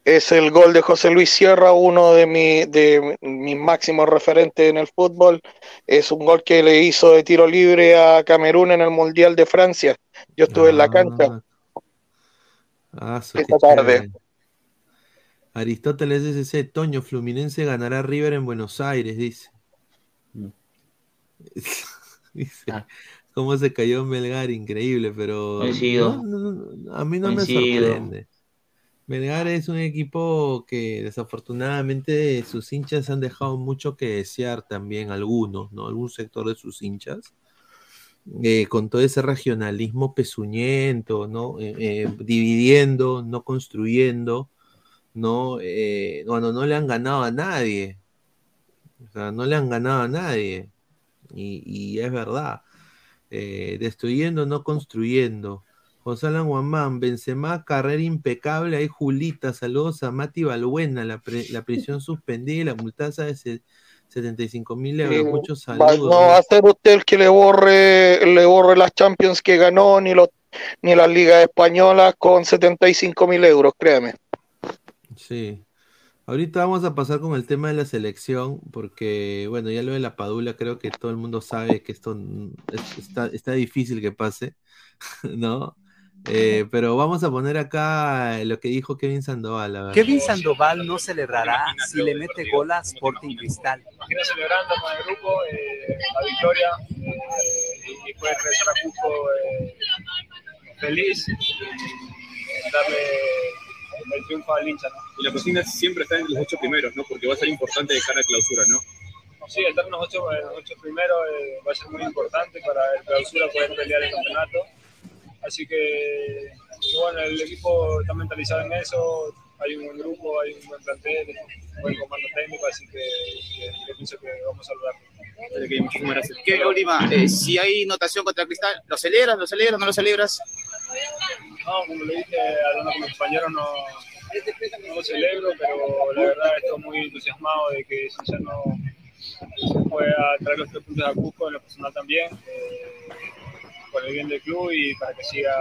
Es el gol de José Luis Sierra, uno de, mi, de mis máximos referentes en el fútbol. Es un gol que le hizo de tiro libre a Camerún en el Mundial de Francia. Yo estuve en la cancha Ah, su, esta tarde. chévere. Aristóteles SC, Toño, Fluminense ganará River en Buenos Aires, dice. Dice, ¿Cómo se cayó Melgar? Increíble, pero no, no, a mí no me sorprende. Melgar es un equipo que desafortunadamente sus hinchas han dejado mucho que desear también, algunos, ¿no? Algún sector de sus hinchas. eh, con todo ese regionalismo pezuñento, ¿no? Eh, eh, dividiendo, no construyendo, ¿no? Cuando no le han ganado a nadie. O sea, no le han ganado a nadie. Y, y es verdad. Eh, destruyendo, no construyendo. José Alan Guamán, Benzema, carrera impecable. Ahí Julita, saludos a Mati Balbuena, la, pre- la prisión suspendida y la multaza de se- 75 mil euros. Eh, Muchos saludos. no va a ser usted el que le borre, le borre las Champions que ganó, ni los ni las ligas españolas con 75 mil euros, créame. Sí. Ahorita vamos a pasar con el tema de la selección, porque, bueno, ya lo de la Padula, creo que todo el mundo sabe que esto mm, es- está, está difícil que pase, ¿no? Eh, pero vamos a poner acá lo que dijo Kevin Sandoval. a ver. Kevin Sandoval no celebrará si le mete gol a Sporting Cristal. Imagino celebrando con el grupo eh, la victoria eh, y poder regresar a Cusco eh, feliz darle el triunfo al hincha. ¿no? Y la cocina siempre está entre los ocho primeros, ¿no? Porque va a ser importante de cara a clausura, ¿no? Sí, estar en los ocho, en los ocho primeros eh, va a ser muy importante para el clausura poder pelear el campeonato. Así que, bueno, el equipo está mentalizado en eso, hay un buen grupo, hay un buen plantel, un buen comando técnico, así que, que yo pienso que vamos a lograrlo. muchísimas gracias. ¿Qué última? eh, si hay notación contra Cristal, ¿lo celebras, lo celebras, no lo celebras? No, como le dije a algunos compañeros, no, no celebro, pero la verdad estoy muy entusiasmado de que ya no se fue a traer los tres puntos a Cusco en lo personal también, eh, por el bien del club y para que siga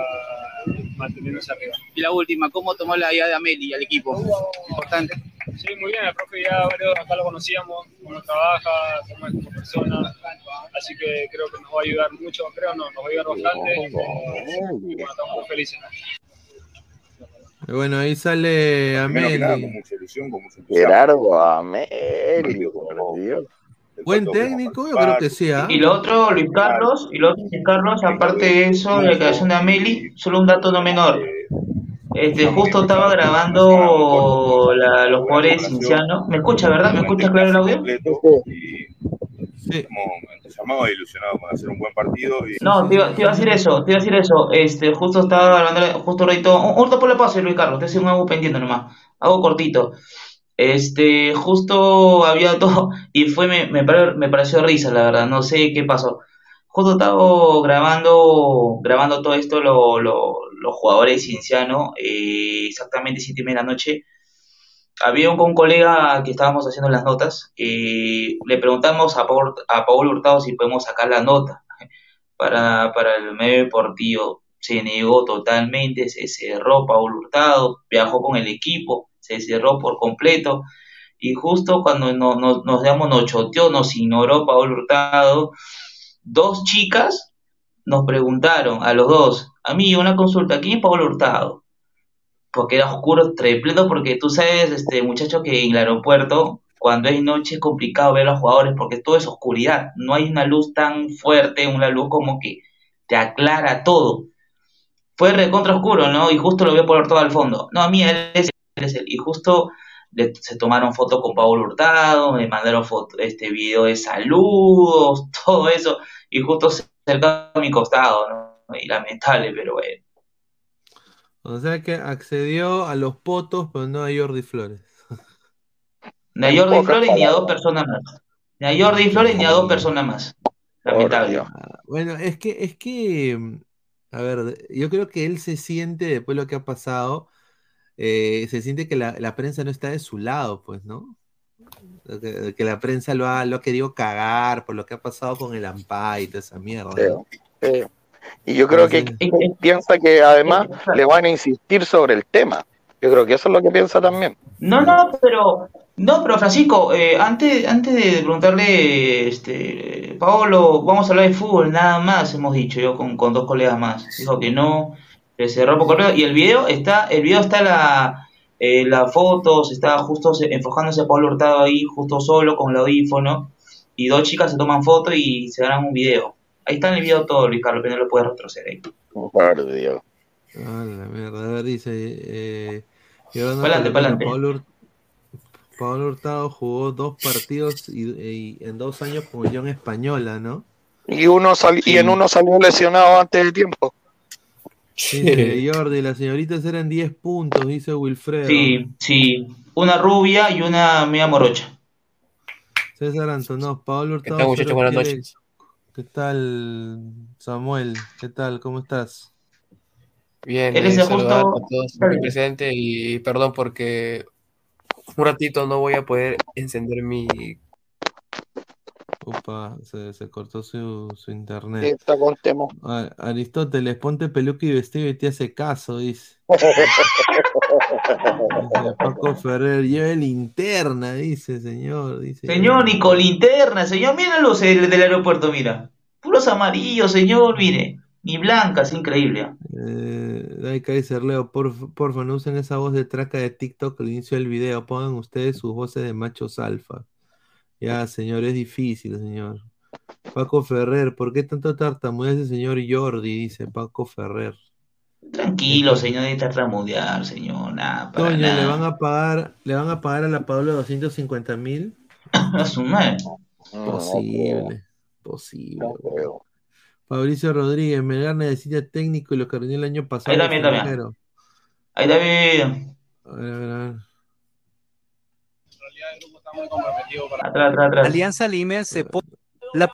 manteniéndose arriba. Y la última, ¿cómo tomó la idea de Ameli al equipo? Importante. Sí, muy bien, el profe ya varios acá lo conocíamos, cómo trabaja, cómo es como persona, así que creo que nos va a ayudar mucho, creo no, nos va a ayudar bastante y, bueno, estamos muy felices. Bueno, ahí sale Ameli. Gerardo Ameli, por Dios. Buen técnico, yo creo que sí. ¿ah? Y lo otro, Luis Carlos, y lo otro, Luis Carlos, aparte de eso, la declaración de Ameli, solo un dato no menor. Este, justo estaba grabando la- los jugadores cincianos. ¿Me escucha, verdad? ¿Me escucha claro el audio? Estamos entusiasmados e ilusionados con hacer un buen partido. Y... No, te iba, te iba a decir eso, te iba a decir eso. Este, justo estaba hablando, justo ahorita, un- ahorita por la pase, Luis Carlos, te hace un algo pendiente nomás, algo cortito. Este, justo había todo, y fue, me, me, me pareció risa, la verdad, no sé qué pasó. Justo estaba grabando, grabando todo esto, lo, lo- los jugadores ciencianos, eh, exactamente siete y media de la noche. Había un, un colega que estábamos haciendo las notas, eh, le preguntamos a Paul, a Paul Hurtado si podemos sacar la nota para, para el medio deportivo. Se negó totalmente, se cerró Paul Hurtado, viajó con el equipo, se cerró por completo. Y justo cuando no- no- nos damos, nos choteó, nos ignoró Paul Hurtado, dos chicas nos preguntaron a los dos, a mí una consulta, ¿quién es Paul Hurtado? Porque era oscuro, trepleto, porque tú sabes, este muchacho, que en el aeropuerto, cuando es noche, es complicado ver a los jugadores porque todo es oscuridad. No hay una luz tan fuerte, una luz como que te aclara todo. Fue recontra oscuro, ¿no? Y justo lo veo por todo al fondo. No, a mí él es, él. Y justo se tomaron fotos con Pablo Hurtado, me mandaron foto, este video de saludos, todo eso. Y justo se acercaba a mi costado, ¿no? Y lamentable, pero bueno. O sea que accedió a los potos, pero no a Jordi Flores. Ni a Jordi Flores ni a dos personas más. Ni a Jordi Flores ni a dos personas más. Lamentable. Bueno, es que, es que, a ver, yo creo que él se siente, después de lo que ha pasado, eh, se siente que la, la prensa no está de su lado, pues, ¿no? Que, que la prensa lo ha, lo ha querido cagar por lo que ha pasado con el Ampay y toda esa mierda. ¿no? Sí. Y yo creo que piensa que además le van a insistir sobre el tema. Yo creo que eso es lo que piensa también. No, no, pero no, pero Francisco, eh, antes, antes de preguntarle, este, Paolo, vamos a hablar de fútbol, nada más hemos dicho yo con, con dos colegas más. Dijo que no, que cerró por correo y el video está, el video está la, eh, las fotos, está justo se- enfocándose a Pablo Hurtado ahí, justo solo con el audífono y dos chicas se toman fotos y se harán un video. Ahí está en el video todo, Luis Carlos, que no lo puedes retroceder ahí. Por Dios. Ah, la mierda. A ver, dice. Eh, Pa'lante, pa'lante. Pablo, Hur- Pablo Hurtado jugó dos partidos y, y en dos años con Unión Española, ¿no? Y uno sali- y en uno salió lesionado antes de tiempo. Dice Jordi, las señoritas eran 10 puntos, dice Wilfredo. Sí, sí, una rubia y una media morocha. César Antonov, Pablo Hurtado. tal, muchachos? Buenas noches. ¿Qué tal, Samuel? ¿Qué tal? ¿Cómo estás? Bien, Él eh, el justo- a todos aquí presentes y perdón porque un ratito no voy a poder encender mi... Upa, se, se cortó su, su internet. Está con tema. A- Aristóteles, ponte peluca y vestido y te hace caso, dice. Dice Paco Ferrer, lleve linterna, dice, señor. Dice, Señor, ni con linterna, señor, mira los del del aeropuerto, mira. Puros amarillos, señor, mire. Ni blancas, increíble. Eh, Dai Kaiser Leo, por- porfa, no usen esa voz de traca de TikTok al inicio del video. Pongan ustedes sus voces de machos alfa. Ya, señor, es difícil, señor. Paco Ferrer, ¿por qué tanto tartamudea ese señor Jordi? Dice Paco Ferrer. Tranquilo, señor, de tartamudear, señor, nada, para Toño, ¿le nada. van a pagar, le van a pagar a la Paola 250 mil? A su madre. Posible, posible. Fabricio Rodríguez, Melgar necesita técnico y lo que el año pasado. Ahí también, también. Ahí bien. A ver, a ver, a ver. Atrás, atrás, atrás. Alianza Lima se pone. La...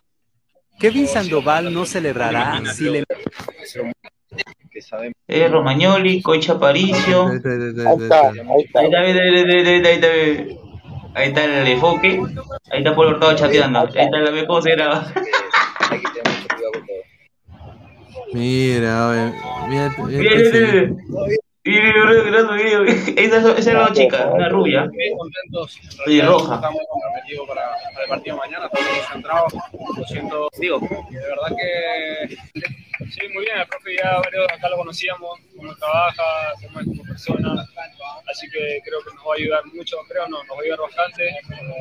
Kevin Sandoval no celebrará si le. Eh, Romagnoli, Coicha Aparicio. Ahí está, ahí está, Ahí está bien, ahí está bien, ahí está bien. Ahí está el enfoque. Ahí está Polo Hurtado chateando. Ahí está la graba. Mira, mira, mira Video. Esa, esa era una chica, una rubia. Y roja. Estamos comprometidos para, para el partido mañana, estamos concentrados. Lo siento, digo, de verdad que sí, muy bien. El profe ya varios acá lo conocíamos, cómo trabaja, cómo es como persona. Así que creo que nos va a ayudar mucho, creo no, nos va a ayudar bastante.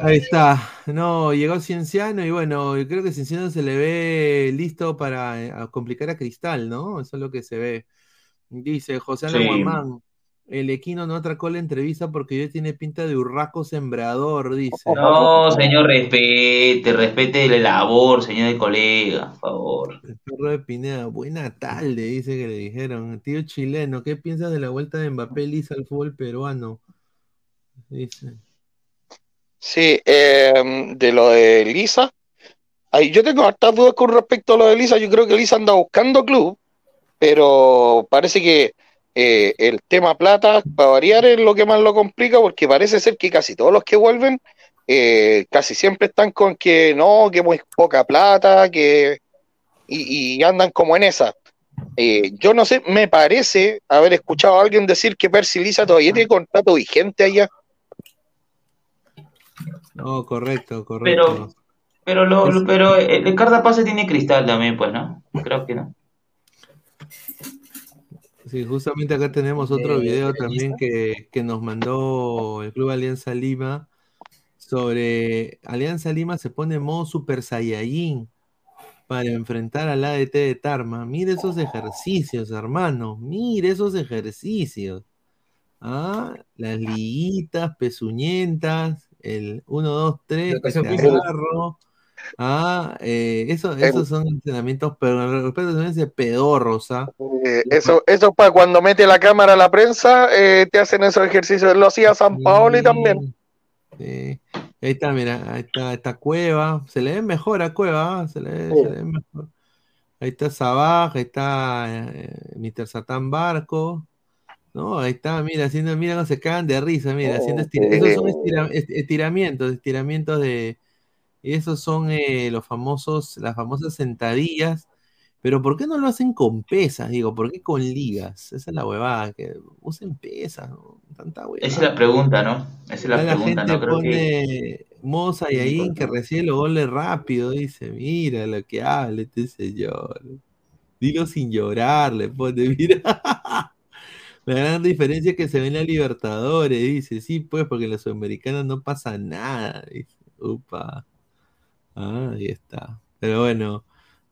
Ahí está. No, llegó Cienciano y bueno, creo que Cienciano se le ve listo para eh, complicar a Cristal, ¿no? Eso es lo que se ve. Dice José Ana Sí. Guamán, el equino no atracó la entrevista porque yo tiene pinta de urraco sembrador, dice. No, señor, respete, respete la labor, señor de colega, por favor. El perro de Pineda, buena tarde, dice que le dijeron. Tío chileno, ¿qué piensas de la vuelta de Mbappé Lisa al fútbol peruano? Dice. Sí, eh, de lo de Lisa. Ahí, yo tengo hartas dudas con respecto a lo de Lisa. Yo creo que Lisa anda buscando club, pero parece que eh, el tema plata, para variar, es lo que más lo complica, porque parece ser que casi todos los que vuelven, eh, casi siempre están con que no, que muy poca plata, que y, y andan como en esa. Eh, yo no sé, me parece haber escuchado a alguien decir que Percy Lisa todavía tiene contrato vigente allá. No, correcto, correcto. Pero, pero, lo, lo- pero el, el Cardapase tiene cristal también, pues, ¿no? Creo que no. Sí, justamente acá tenemos otro ¿De video también que, que nos mandó el Club Alianza Lima sobre Alianza Lima se pone en modo Super Saiyajin para enfrentar al ADT de Tarma. Mire esos ejercicios, hermano. Mire esos ejercicios. Ah, las liguitas pezuñentas, el 1, 2, 3, Lo Ah, eh, eso, esos son entrenamientos, pero respeto de pedorros, ¿ah? Eh, eso, eso para cuando mete la cámara a la prensa, eh, te hacen esos ejercicios. Lo hacía San Paoli también. Sí. Ahí está, mira, ahí está esta cueva. Se le ve mejor a cueva, ¿ah? se le ve, Sí. se le ve mejor. Ahí está Sabaj, ahí está eh, Mr. Satán Barco. No, ahí está, mira, haciendo, mira cómo se cagan de risa, mira, haciendo estira- esos son estira- est- estiramientos, estiramientos de, esos son eh, los famosos, las famosas sentadillas. Pero ¿por qué no lo hacen con pesas? Digo, ¿por qué con ligas? Esa es la huevada, que usen pesas, ¿no? Tanta huevada. Esa es la pregunta, ¿no? Esa es la la pregunta, gente ¿no? Creo que. pone Mo Saiyajin que recibe los goles rápido, dice, mira lo que habla este señor. Dilo sin llorar, le pone, mira. La gran diferencia es que se ve en la Libertadores, dice, sí, pues, porque en los sudamericanos no pasa nada, dice, upa. Ah, ahí está. Pero bueno.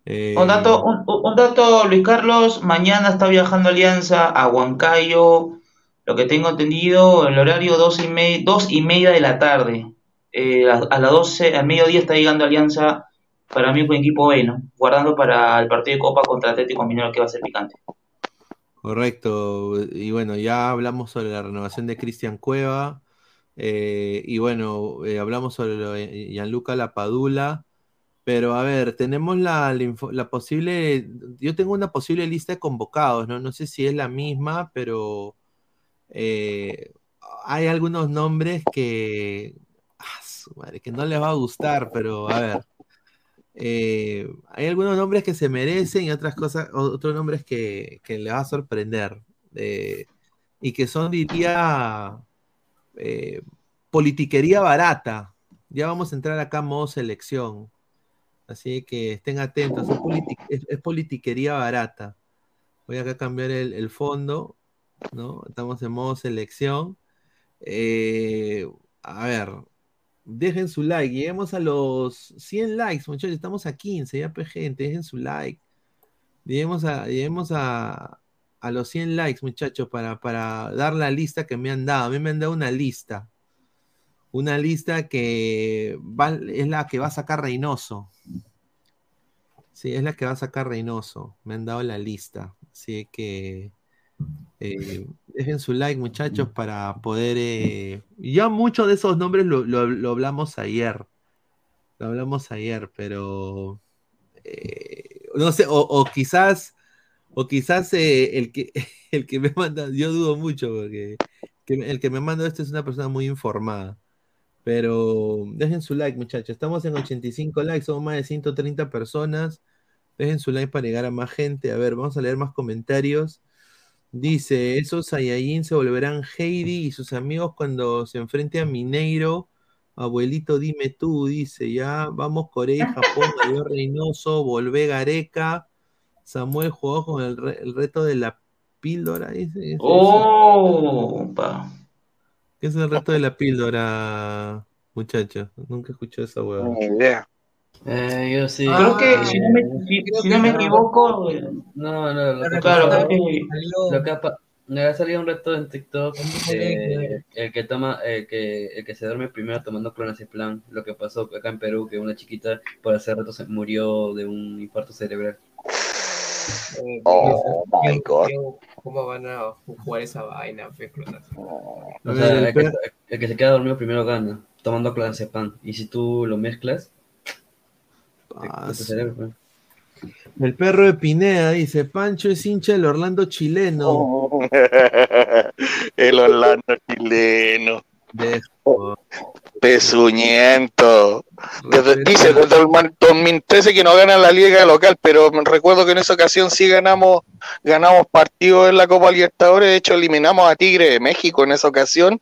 eh, Un dato, un, un dato, Luis Carlos, mañana está viajando Alianza a Huancayo, lo que tengo entendido, el horario dos y, me- dos y media de la tarde. Eh, a, a las 12, al mediodía está llegando Alianza para mí con equipo B, ¿no? Guardando para el partido de Copa contra Atlético Minero que va a ser picante. Correcto. Y bueno, ya hablamos sobre la renovación de Cristian Cueva. Eh, y bueno, eh, hablamos sobre Gianluca Lapadula. Pero a ver, tenemos la, posible. Yo tengo una posible lista de convocados, ¿no? No sé si es la misma, pero eh, hay algunos nombres que. ah, madre, que no les va a gustar, pero a ver. Hay algunos nombres que se merecen y otras cosas, otros nombres que, que le va a sorprender. y que son, diría, eh, politiquería barata. Ya vamos a entrar acá modo selección. Así que estén atentos. Es, politi- es- es politiquería barata. Voy acá a cambiar el, fondo. ¿no? Estamos en modo selección. Eh, a ver, dejen su like. Lleguemos a los 100 likes, muchachos. Estamos a 15, ya, gente. Dejen su like. Lleguemos a, lleguemos a, a los 100 likes, muchachos, para, para dar la lista que me han dado. A mí me han dado una lista. Una lista que va- es la que va a sacar Reynoso. Sí, es la que va a sacar Reynoso. Me han dado la lista. Así que eh, dejen su like, muchachos, para poder. eh, Ya muchos de esos nombres lo, lo- hablamos ayer. Lo hablamos ayer, pero. eh, no sé, o quizás. O quizás eh, el, que, el que me manda. Yo dudo mucho, porque que- el que me manda esto es una persona muy informada. Pero dejen su like, muchachos. Estamos en 85 likes, somos más de 130 personas. Dejen su like para llegar a más gente. A ver, vamos a leer más comentarios. Dice, esos Saiyajin se volverán Heidi y sus amigos cuando se enfrente a Mineiro. Abuelito, dime tú, dice, ya vamos Corea, Japón, Mayor Reynoso, volvé Gareca. Samuel jugó con el, re- el reto de la píldora, dice. ¿Qué es? Oh, pa. ¿Qué es el reto de la píldora, muchachos? Nunca escuché esa hueá. Ni idea. Eh, yo sí. Creo que, si no me, si, si no me equivoco, No, no, lo que claro, que- lo que me ha salido un reto en TikTok eh, el que toma el que el que se duerme primero tomando clonazepam lo que pasó acá en Perú que una chiquita por hacer reto se murió de un infarto cerebral Oh my god. ¿Cómo van a jugar esa vaina, fe, clonazo? o sea el que, el que se queda dormido primero gana tomando clonazepam y si tú lo mezclas te- cerebro. El perro de Pineda dice, Pancho es hincha del Orlando chileno. El Orlando chileno. Dejo. Pezuñento. Desde- dice desde el man- 2013 que no gana la liga local, pero me recuerdo que en esa ocasión sí ganamos, ganamos partidos en la Copa Libertadores. De hecho, eliminamos a Tigre de México en esa ocasión,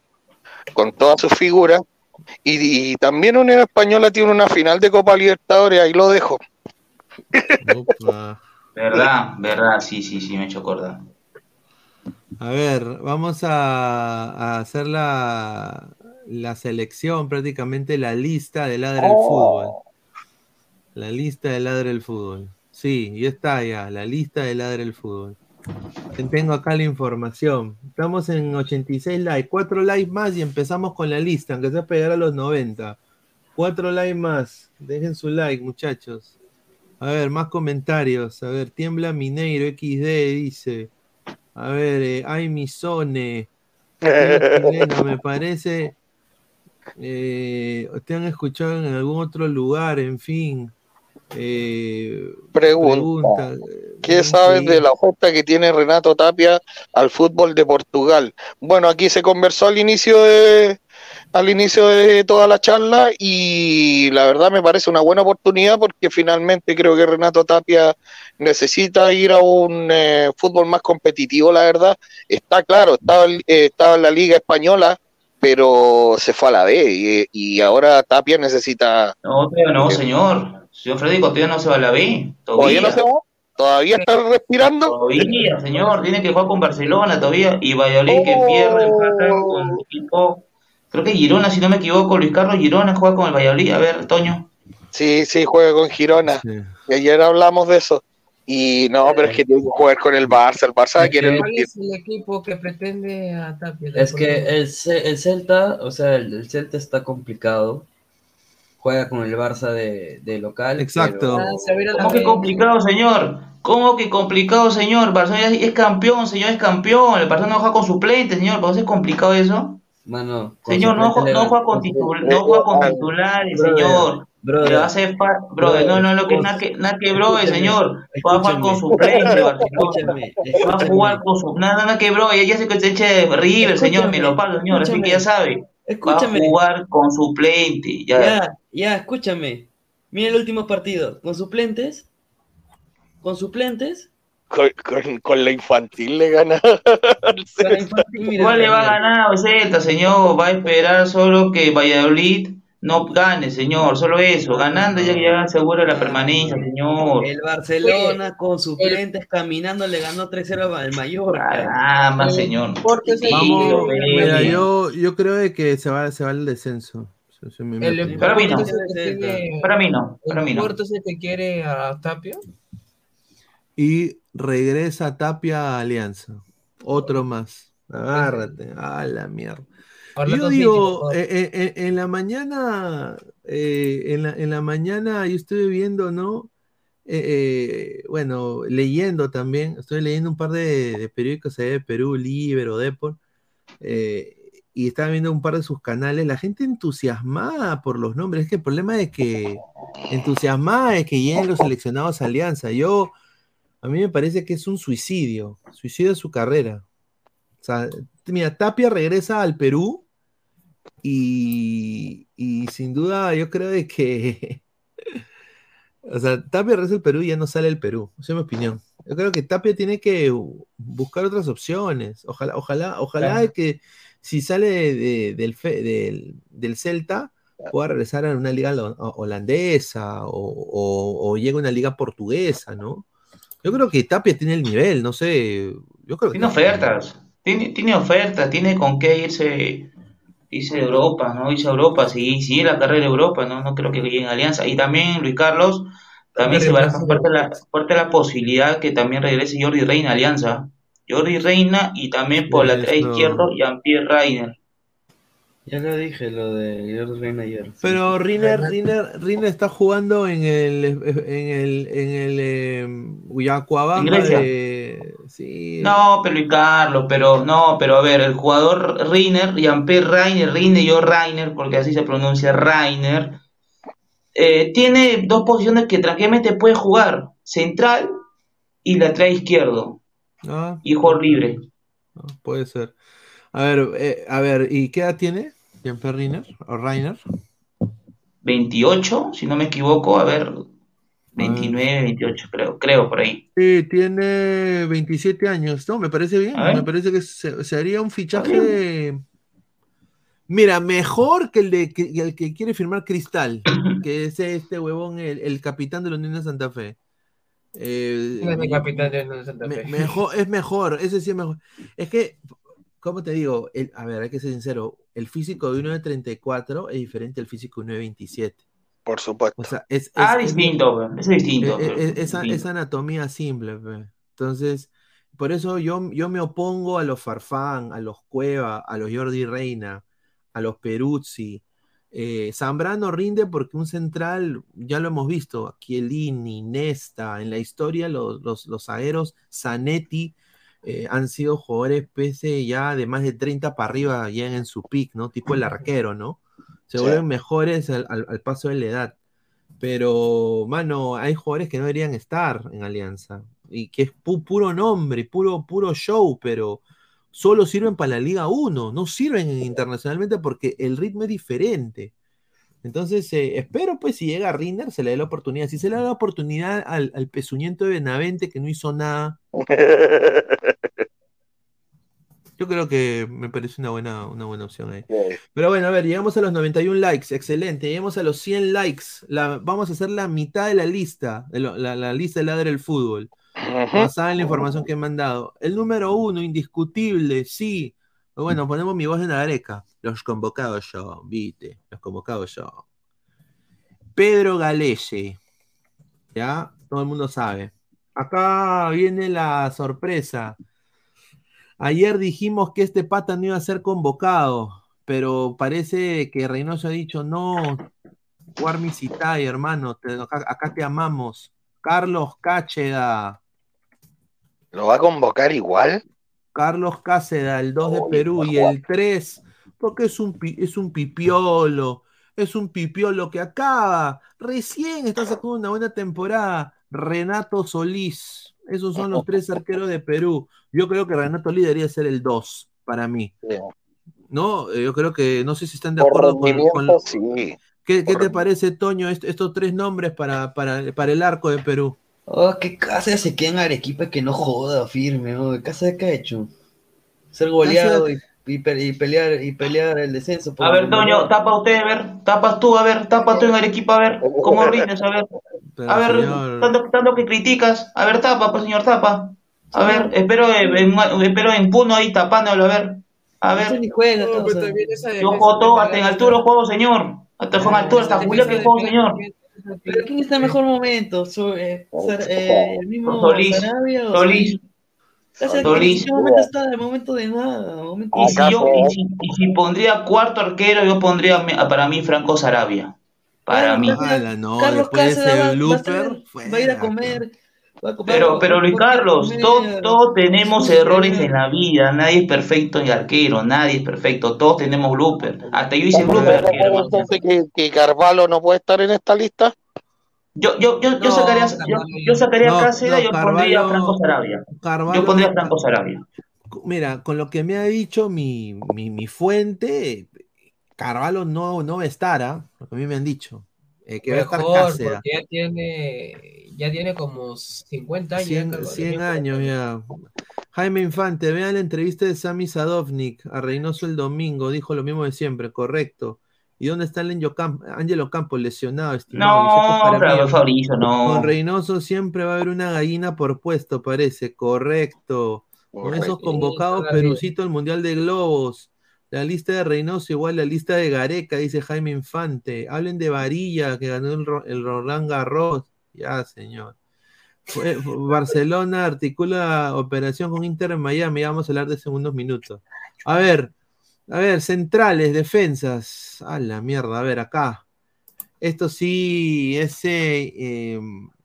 con todas sus figuras. Y, y también Unión Española tiene una final de Copa Libertadores, ahí lo dejo. Opa. verdad, verdad, sí, sí, sí, me he hecho acordar. A ver, vamos a, a hacer la, la selección, prácticamente la lista de Ladre del Fútbol. La lista de Ladre del Fútbol. Sí, ya está ya, la lista de Ladre del Fútbol. Tengo acá la información. Estamos en 86 likes, 4 likes más y empezamos con la lista, aunque sea pegar a los 90. 4 likes más. Dejen su like, muchachos. A ver, más comentarios. A ver, tiembla Mineiro XD dice. A ver, eh, ay, mi me parece. Eh, te han escuchado en algún otro lugar, en fin. Eh, Pregunta. ¿Qué sabes de la oferta que tiene Renato Tapia al fútbol de Portugal? Bueno, aquí se conversó al inicio de al inicio de toda la charla y la verdad me parece una buena oportunidad porque finalmente creo que Renato Tapia necesita ir a un eh, fútbol más competitivo, la verdad. Está claro, estaba, eh, estaba en la Liga Española, pero se fue a la B y, y ahora Tapia necesita... No, todavía no, señor. Señor Frederico, todavía no se va a la B. ¿Todavía no se va? ¿Todavía está respirando? Todavía, señor, tiene que jugar con Barcelona todavía. Y Valladolid que pierde, empata con el equipo. Creo que Girona, si no me equivoco, Luis Carlos Girona juega con el Valladolid. A ver, Toño. Sí, sí, juega con Girona. Y ayer hablamos de eso. Y no, pero es que tiene que jugar con el Barça. El Barça quiere ¿Cuál es el equipo que pretende a Tapia? Es que el, el Celta, o sea, el, el Celta está complicado. Juega con el Barça de, de local. Exacto. pero- ¿Cómo que complicado, señor? ¿Cómo que complicado, señor? Barcelona es campeón, señor, es campeón. El Barcelona no juega con suplente, señor. ¿Por qué es complicado eso? Mano, Señor, no, no juega con, no juega con titulares, señor. Brother, Le va a hacer fa- brother, no, no, no, que nada que, nada que brother, señor. Va a jugar con suplente, Barcelona. Va a jugar con su. Nada, nada que brother. Ya sé que se eche River, señor, me lo paga, señor. Así que ya sabe. Va a Escúchame. jugar con suplente. Ya. Ya, ya, escúchame. Mira el último partido. Con suplentes. Con suplentes. Con, con- con la infantil le gana. Igual le va a ganar Celta, señor. Va a esperar solo que Valladolid no gane, señor. Solo eso. Ganando ya, ya asegura la permanencia, señor. El Barcelona con suplentes caminando le ganó 3-0 al Mallorca. Caramba, señor. Vamos, mira, yo, yo creo de que se va, se va descenso. Me- El me- Para mí no. Tiene- Para mí no. Para mí ¿El no. Porto es el que quiere a Tapia? Y regresa Tapia a Alianza. Otro más. Agárrate. A la mierda. Orlando Yo digo, eh, eh, eh, en la mañana, eh, en la, en la mañana yo estuve viendo, ¿no? Bueno, leyendo también, estoy leyendo un par de, de periódicos de Perú, Libre o Depor, y estaba viendo un par de sus canales, la gente entusiasmada por los nombres, es que el problema es que entusiasmada es que lleguen los seleccionados a Alianza, yo, a mí me parece que es un suicidio, suicidio de su carrera. O sea, mira, Tapia regresa al Perú Y, y sin duda yo creo de que, o sea, Tapia regresa al Perú y ya no sale el Perú, esa es mi opinión. Yo creo que Tapia tiene que buscar otras opciones. Ojalá, ojalá, ojalá Claro. que si sale de- del, fe- del, del Celta pueda regresar a una liga holandesa o, o, o llegue a una liga portuguesa, ¿no? Yo creo que Tapia tiene el nivel, no sé. Yo creo que Tiene ofertas, tiene, tiene ofertas, tiene con qué irse, a Europa, ¿no? A Europa, sí, sigue la carrera de Europa, ¿no? No creo que llegue en Alianza. Y también, Luis Carlos, también se baraja fuerte la, fuerte la posibilidad que también regrese Jordi Reina a Alianza. Jordi Reina y también por la no. izquierdo, Jean-Pierre Reiner. Ya lo dije, lo de Jordi Reina ayer. Pero Riner, Riner, Riner está jugando en el en el en el eh, Guayacuabamba ¿En Grecia? de sí. No, pero Luis Carlos, pero no, pero a ver, el jugador Reiner, Jean-Pierre Reiner, Reiner yo Reiner, porque así se pronuncia Reiner, eh, tiene dos posiciones que tranquilamente puede jugar, central y lateral izquierdo, Ah, y jugador libre. puede ser. A ver, eh, a ver, ¿y qué edad tiene? Riner o Reiner? 28, si no me equivoco, a ver, 29, 28, creo, creo por ahí. Sí, tiene 27 años. No, me parece bien. Me parece que se, se haría un fichaje. Mira, mejor que el de que, el que quiere firmar Cristal, que es este huevón, el, el capitán de la Unión de Santa Fe. Eh, ¿Quién es el capitán de la Unión de Santa me- Fe? mejor, es mejor, ese sí es mejor. Es que, ¿cómo te digo? El- a ver, hay que ser sincero. El físico de 1.34 es diferente al físico de 1.27. Por supuesto. O sea, es, Ah, es- es- distinto, es distinto. pe, eh, esa, distinto. esa anatomía simple, pe. Entonces, por eso yo, yo me opongo a los Farfán, a los Cueva, a los Jordi Reina, a los Peruzzi. Eh, Zambrano rinde porque un central, ya lo hemos visto, Chiellini, Nesta, en la historia los, los, los zagueros Zanetti eh, han sido jugadores pese ya de más de 30 para arriba, ya en su pick, ¿no? Tipo el arquero, ¿no? Se Sí. vuelven mejores al, al- al paso de la edad. Pero, mano, hay jugadores que no deberían estar en Alianza. Y que es pu- puro nombre, puro, puro show, pero solo sirven para la Liga 1, no sirven internacionalmente porque el ritmo es diferente. Entonces, eh, espero pues si llega Rinder, se le dé la oportunidad. Si se le da la oportunidad al, al pezuñento de Benavente que no hizo nada, yo creo que me parece una buena, una buena opción ahí. Pero bueno, a ver, llegamos a los 91 likes, excelente. Llegamos a los 100 likes. La, vamos a hacer la mitad de la lista, de lo- la, la lista de Ladra del Fútbol, basada en la información que me han dado. El número uno, indiscutible, sí. Bueno, ponemos mi voz en la areca. Los convocados yo, viste, los convocados yo. Pedro Galese, ya, todo el mundo sabe. Acá viene la sorpresa. Ayer dijimos que este pata no iba a ser convocado, pero parece que Reynoso ha dicho, no, Warmi Citay, hermano, te- acá, acá te amamos. Carlos Cácheda. ¿Lo va a convocar igual? Carlos Cáceda, el 2 de Perú, y el 3, porque es un, es un pipiolo, es un pipiolo que acaba, recién está sacando una buena temporada. Renato Solís, esos son los tres arqueros de Perú. Yo creo que Renato Solís debería ser el 2 para mí. No, Eh, yo creo que, no sé si están de acuerdo con, rendimiento, con- sí. ¿Qué, qué te parece, Toño, est- estos tres nombres para, para, para el arco de Perú? Oh, qué casa se queda en Arequipa que no joda firme, ¿no? ¿Qué casa que ha hecho? Ser goleado y, y pe- y pelear y pelear el descenso. por A ver, Toño, tapa usted, a ver, tapas tú, a ver, tapa tú en Arequipa, a ver, ¿cómo rindes? A ver, Pero, a ver, señor- tanto, tanto que criticas, a ver, tapa, pues señor, tapa. A ver, espero en, en- espero en Puno ahí tapándolo, a ver. A ver. Yo joto, hasta en altura juego, señor. Hasta en altura, hasta Julián que juego, señor. ¿Pero quién está en mejor momento? Su- eh, Sar- eh, el mismo Solís, Sarabia o Solís. Solís? Solís. ¿En qué momento está? En momento de nada. Momento Y si, yo, y, si, y si pondría cuarto arquero, yo pondría para mí Franco Sarabia. Para mí. No, Carlos Cáceres va, estar- va a ir a comer. Pero, pero Luis Carlos, todos, todos tenemos errores en la vida, nadie es perfecto en arquero, nadie es perfecto, todos tenemos blooper. Hasta yo hice blooper arquero. entonces que, que Carvalho no puede estar en esta lista? Yo, yo, yo, yo sacaría, yo, yo sacaría No, a Cáceres, no, yo pondría a Carvalho- Franco Sarabia. Carvalho- Yo pondría a Franco Sarabia. Mira, con lo que me ha dicho mi, mi, mi fuente, Carvalho no, no va a estar, ¿ah? Lo que a mí me han dicho. Eh, que va a estar Mejor, Cáceres. porque ya tiene, ya tiene como 50 años. 100, Carlos. 100 años ya. Jaime Infante, vean la entrevista de Sami Sadovnik a Reynoso el domingo, dijo lo mismo de siempre, correcto. ¿Y dónde está el Angelo Camp- Ángelo Campos lesionado, estimado? No, pero no. Con Reynoso siempre va a haber una gallina por puesto, parece, correcto. Con esos Correcto. convocados. Perucito al Mundial de Globos. La lista de Reynoso igual la lista de Gareca, dice Jaime Infante. Hablen de Varilla, que ganó el, el Roland Garros. Ya, señor. Barcelona articula operación con Inter en Miami. Vamos a hablar de segundos minutos. A ver, a ver, centrales, defensas. A la mierda, a ver, acá. Esto sí, ese. eh,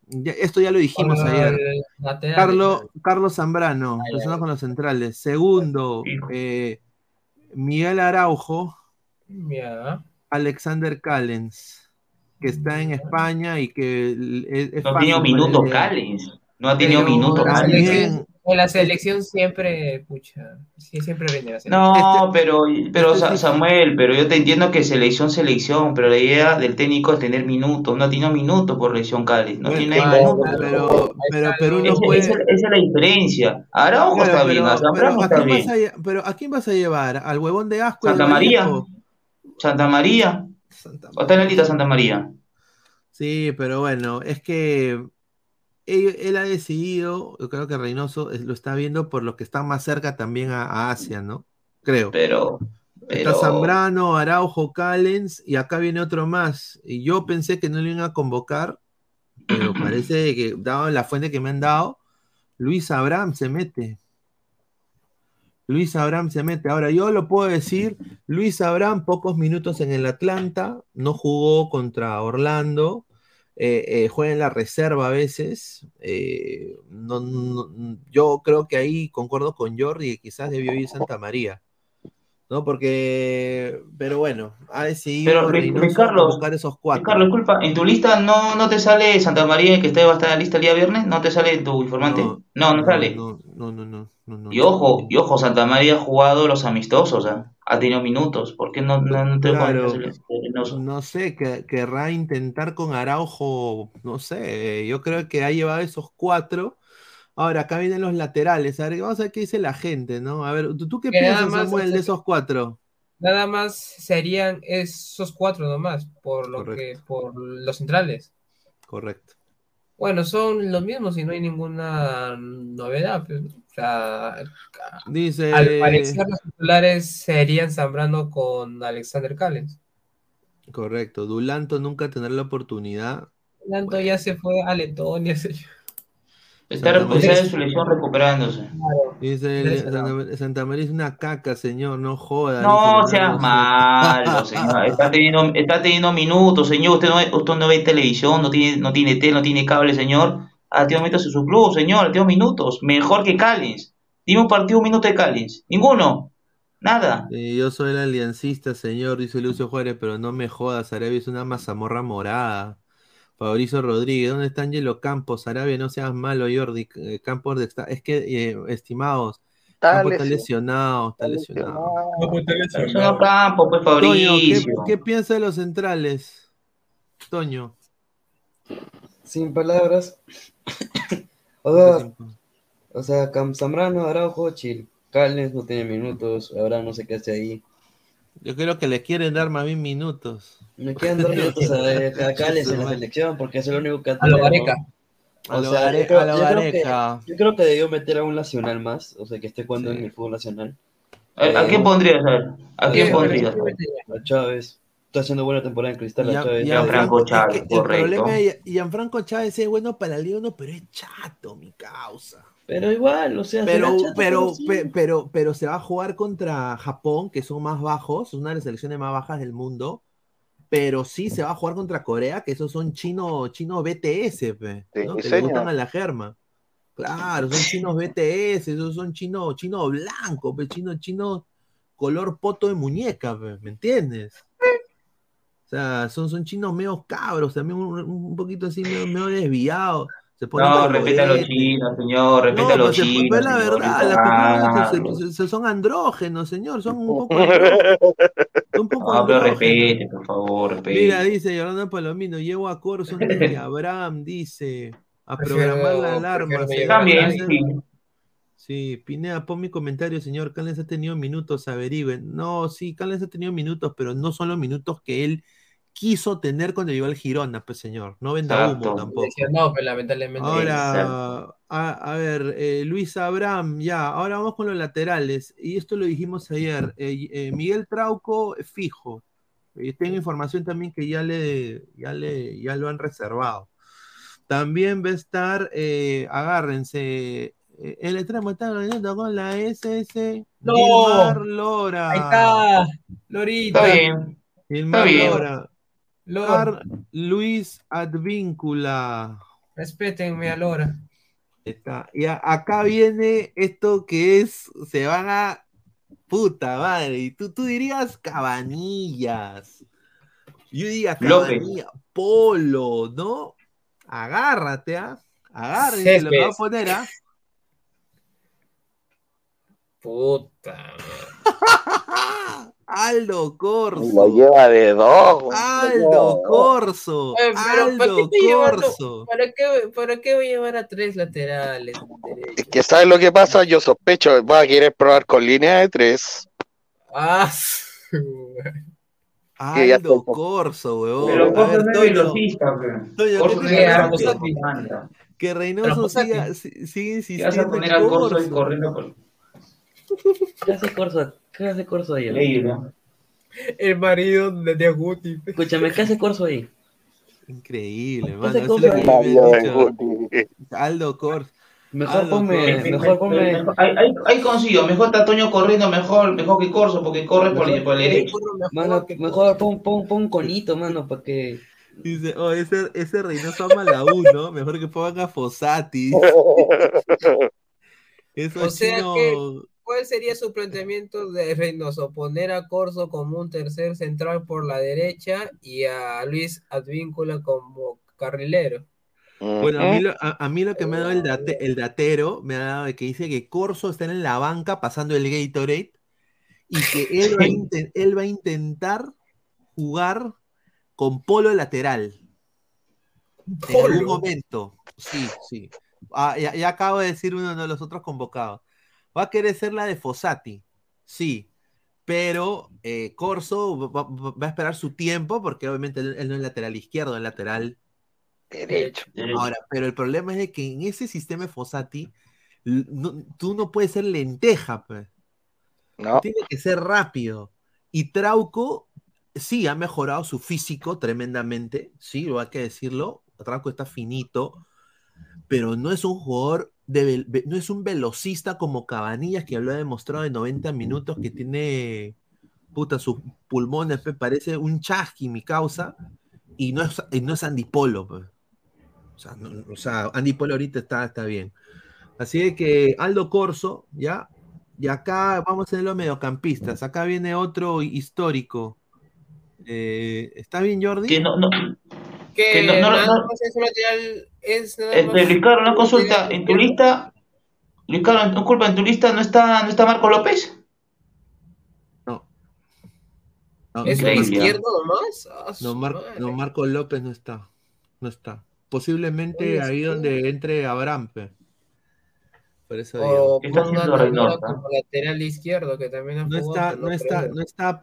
ya- esto ya lo dijimos ayer. lateral. Carlos, Carlos Zambrano, empezando con los centrales. Segundo, eh, Miguel Araujo, Ya. Alexander Callens, que está en España y que es, es No ha tenido minutos. Callens. No ha tenido minutos en la Callens. selección- En la selección siempre, pucha, sí, siempre rinde la selección. No, pero, pero este Samuel, pero yo te entiendo que selección, selección, pero la idea del técnico es tener minutos. No ha tenido minutos por lesión Callens. No tiene Ay, minutos. pero, pero Perú no Esa- puede. esa, esa es la diferencia. Araujo Claro, está pero, bien, a pero Zambrano ¿a está quién bien. vas a pero ¿a quién vas a llevar? ¿Al huevón de asco? Santa María. Santa María. ¿O está en la lista Santa María? Sí, pero bueno, es que él, él ha decidido, yo creo que Reynoso es- lo está viendo por lo que está más cerca también a, a Asia, ¿no? Creo. Pero, Está Zambrano, Araujo, Callens y acá viene otro más. Y yo pensé que no lo iban a convocar, pero parece que, dado la fuente que me han dado, Luis Abraham se mete. Luis Abraham se mete. Ahora, yo lo puedo decir, Luis Abraham, pocos minutos en el Atlanta, no jugó contra Orlando, eh, eh, juega en la reserva a veces. eh, yo creo que ahí concuerdo con Jordi, quizás debió ir Santa María. ¿No? Porque, pero bueno, ha decidido Pero, Reynoso Carlos, convocar esos cuatro. Carlos, disculpa, ¿en tu lista no, no te sale Santa María que está va a estar en la lista el día viernes? ¿No te sale tu informante? No, no, sale. No, no, no, no, no, no. Y ojo, y ojo, Santa María ha jugado los amistosos, ¿ah? ha tenido minutos. ¿Por qué no, no, no te Claro. No sé, que, querrá intentar con Araujo, no sé, yo creo que ha llevado esos cuatro. Ahora, acá vienen los laterales, a ver, vamos a ver qué dice la gente, ¿no? A ver, ¿tú, tú qué Que piensas, más Samuel, de esos cuatro? Nada más serían esos cuatro nomás, por lo que, por los centrales. Correcto. Bueno, son los mismos y no hay ninguna novedad. pues. O sea, Dice. al parecer los titulares serían Zambrano con Alexander Callens. Correcto, Dulanto nunca tendrá la oportunidad. Tanto ya se fue a Letonia, señor. Está, en su lesión recuperándose. Dice Santa, Santa María es una caca, señor, no joda. No seas malo, señor. Está teniendo, está teniendo minutos, señor. Usted no, usted no ve televisión, no tiene, no tiene tele, no tiene cable, señor. Ha tenido minutos en su club, señor. Ha tenido minutos. Mejor que Callens. Dime un partido, un minuto de Callens. Ninguno. Nada. Sí, yo soy el aliancista, señor, dice Lucio Juárez, pero no me jodas, Arabia es una mazamorra morada. Fabricio Rodríguez, ¿dónde está Angelo Campos? Arabia, no seas malo, Jordi. Campos de está- Es que, eh, estimados, Está Campos está lesionado. lesionado, está lesionado. Lesionado Campos, pues Toño, ¿qué, Fabricio. qué piensa de los centrales? Toño. Sin palabras. O sea, o sea Cam- Zambrano, Araujo, Chil, Callens no tiene minutos, ahora no sé qué hace ahí. Yo creo que le quieren dar más bien minutos. Me quedan dos minutos a, a Callens en la selección porque es el único que ha A lo tenido- Gareca. O A lo sea, yo creo- a lo yo creo que-. Yo creo que debió meter a un nacional más, o sea, que esté jugando en el fútbol nacional. ¿A, a quién pondrías? A ver. ¿A quién Eh, pondrías? A Chávez. Está haciendo buena temporada en Cristal. a Chávez. Gianfranco Chávez, es que correcto. El problema de Gianfranco Chávez es bueno para la Liga 1, pero es chato, mi causa. Pero igual, o sea, Pero, pero, pero sí. pe- pero, pero se va a jugar contra Japón, que son más bajos, es una de las selecciones más bajas del mundo. Pero sí se va a jugar contra Corea, que esos son chino, chino BTS, pe, que le gustan a la germa. Claro, son chinos BTS, esos son chino, chino blanco, pe, chino, chino color poto de muñeca, pe, ¿me entiendes? O sea, son, son chinos medio cabros, también un, un poquito así, medio, medio desviados. Se No, respeta a los chinos, señor, respeta No, a los pues, se- chinos. pero es la señor, verdad, las Ah, pequeñas se- se- son andrógenos, señor, son un poco. Son un poco No, pero andrógenos. respete, por favor, respete. Mira, dice Yolanda Palomino, llevo a Corso antes que Abraham, dice, a programar la alarma. También, sí. Sí, Pineda, pon mi comentario, señor. Callens ha tenido minutos, averigüen. No, sí, Callens ha tenido minutos, pero no son los minutos que él quiso tener cuando llegó al Girona, pues, señor. No venda Exacto. humo tampoco. No, pues lamentablemente. Ahora, a, a ver, eh, Luis Abraham, ya, ahora vamos con los laterales. Y esto lo dijimos ayer. Eh, eh, Miguel Trauco, fijo. Tengo información también que ya le, ya le, ya lo han reservado. También va a estar, eh, agárrense, eh, el extremo está ganando con la SS. ¡No! Gilmar Lora. Ahí está, Lorita. Está bien. Gilmar Está bien. Lora. Lor, Car- Luis Advíncula. respétenme a Lora. Está. Y a- acá viene esto que es, se van a puta madre. Y tú, tú dirías cabanillas. Yo diría López. cabanilla, polo, ¿no? Agárrate, ¿ah? Agárrate, lo que va a poner, ¿ah? Puta. Aldo Corso. Lo lleva de dos. güey. Aldo Corso. Oye, pero ¿para qué Aldo Corso. ¿Para qué, ¿Para qué voy a llevar a tres laterales? Es que sabes lo que pasa, yo sospecho, va a querer probar con línea de tres. Ah, Aldo Corso, weón. Pero A Corso no es velocista. Toño, Corso ¿qué no te es parece velocista, que- que Reynoso siga, si- sigue ¿Qué vas a insistiendo poner en al Corso y corriendo por ¿Qué hace Corso? ¿Qué hace Corso ahí? El marido de, Aguti. Escúchame, ¿qué hace Corso ahí? Increíble, ¿Qué mano. hace Eso es Corso lo que ahí? me habían dicho. Aldo Corso. Mejor Aldo ponme, Corso. mejor ponme. Mejor- Ahí, ahí, ahí consigo, mejor está Toño corriendo mejor, mejor que Corso, porque corre por, el- por el derecho. Mano, mejor pon, pon, pon conito, mano, para que. Dice, oh, ese, ese Reynoso ama la U, ¿no? Mejor que pongan a Fossati. Eso O sea chino- que, ¿cuál sería su planteamiento de Reynoso? Poner a Corso como un tercer central por la derecha y a Luis Advíncula como carrilero. Bueno, a mí, lo, a, a mí lo que me ha dado el, date- el datero, me ha dado de que dice que Corso está en la banca pasando el Gatorade y que él va a, inten- él va a intentar jugar con polo lateral. En algún ¿Polo? momento. Sí, sí. Ah, ya, ya acabo de decir uno de los otros convocados. Va a querer ser la de Fossati. Sí. Pero eh, Corso va, a esperar su tiempo porque obviamente él, él no es lateral izquierdo, es lateral Derecho. Ahora, pero el problema es de que en ese sistema de Fossati, no- tú no puedes ser lenteja, pues. No. Tiene que ser rápido. Y Trauco, sí, ha mejorado su físico tremendamente, sí, lo hay que decirlo. Trauco está finito, pero no es un jugador, no es un velocista como Cabanillas, que lo ha demostrado en 90 minutos, que tiene, puta, sus pulmones, parece un chasqui, mi causa, y no es, y no es Andy Polo. O sea, Andy Polo ahorita está, está bien. Así que Aldo Corso, ¿ya? Y acá vamos a tener los mediocampistas. Acá viene otro histórico. Eh, ¿Está bien, Jordi? Que no, no, Que, no- no- no- es un lateral, es nada Este, más- Luis Carlos, una consulta, en tu lista, Luis Carlos, disculpa, en tu lista no está, no está Marco López. No, ¿Es un izquierdo nomás? Ah, no, Mar- madre. no, Marco López no está. No está. Posiblemente Oye, ahí donde entre Abraham. pe. Por eso digo. O ¿Qué está como lateral izquierdo, que también ha No jugado, está, no está, no está,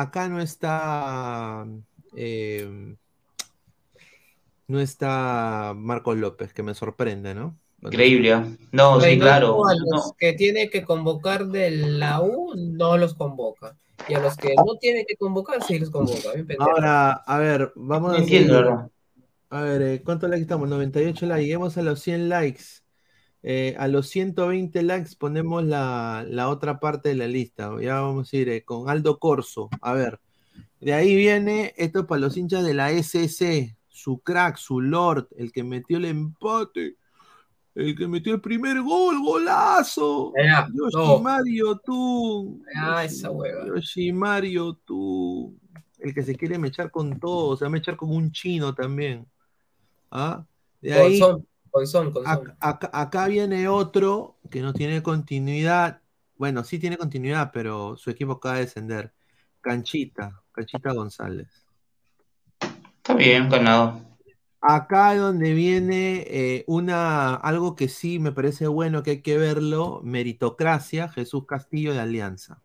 acá no está, eh, no está Marcos López, que me sorprende, ¿no? Increíble, ¿ah? No, sí, claro. A los No, que tiene que convocar de la U no los convoca. Y a los que no tiene que convocar, sí los convoca. Bien. Ahora, a ver, vamos a entiendo. A ver, eh, ¿cuántos likes estamos? 98 likes. Lleguemos a los 100 likes. Eh, a los 120 likes ponemos la, la otra parte de la lista. Ya vamos a ir eh, con Aldo Corso. A ver, de ahí viene esto para los hinchas de la SS. Su crack, su lord, el que metió el empate. El que metió el primer gol, golazo. Ya, no. Yoshimari Yotun. Ah, esa hueva. Yoshimari Yotun. El que se quiere mechar con todo, se va a mechar con un chino también. ¿Ah? De ahí, Con son, con son. Ac- Acá, acá viene otro que no tiene continuidad. Bueno, sí tiene continuidad, pero su equipo acaba de descender. Canchita, Canchita González. Está bien, ganado. Acá es donde viene eh, una, algo que sí me parece bueno que hay que verlo, meritocracia, Jesús Castillo de Alianza.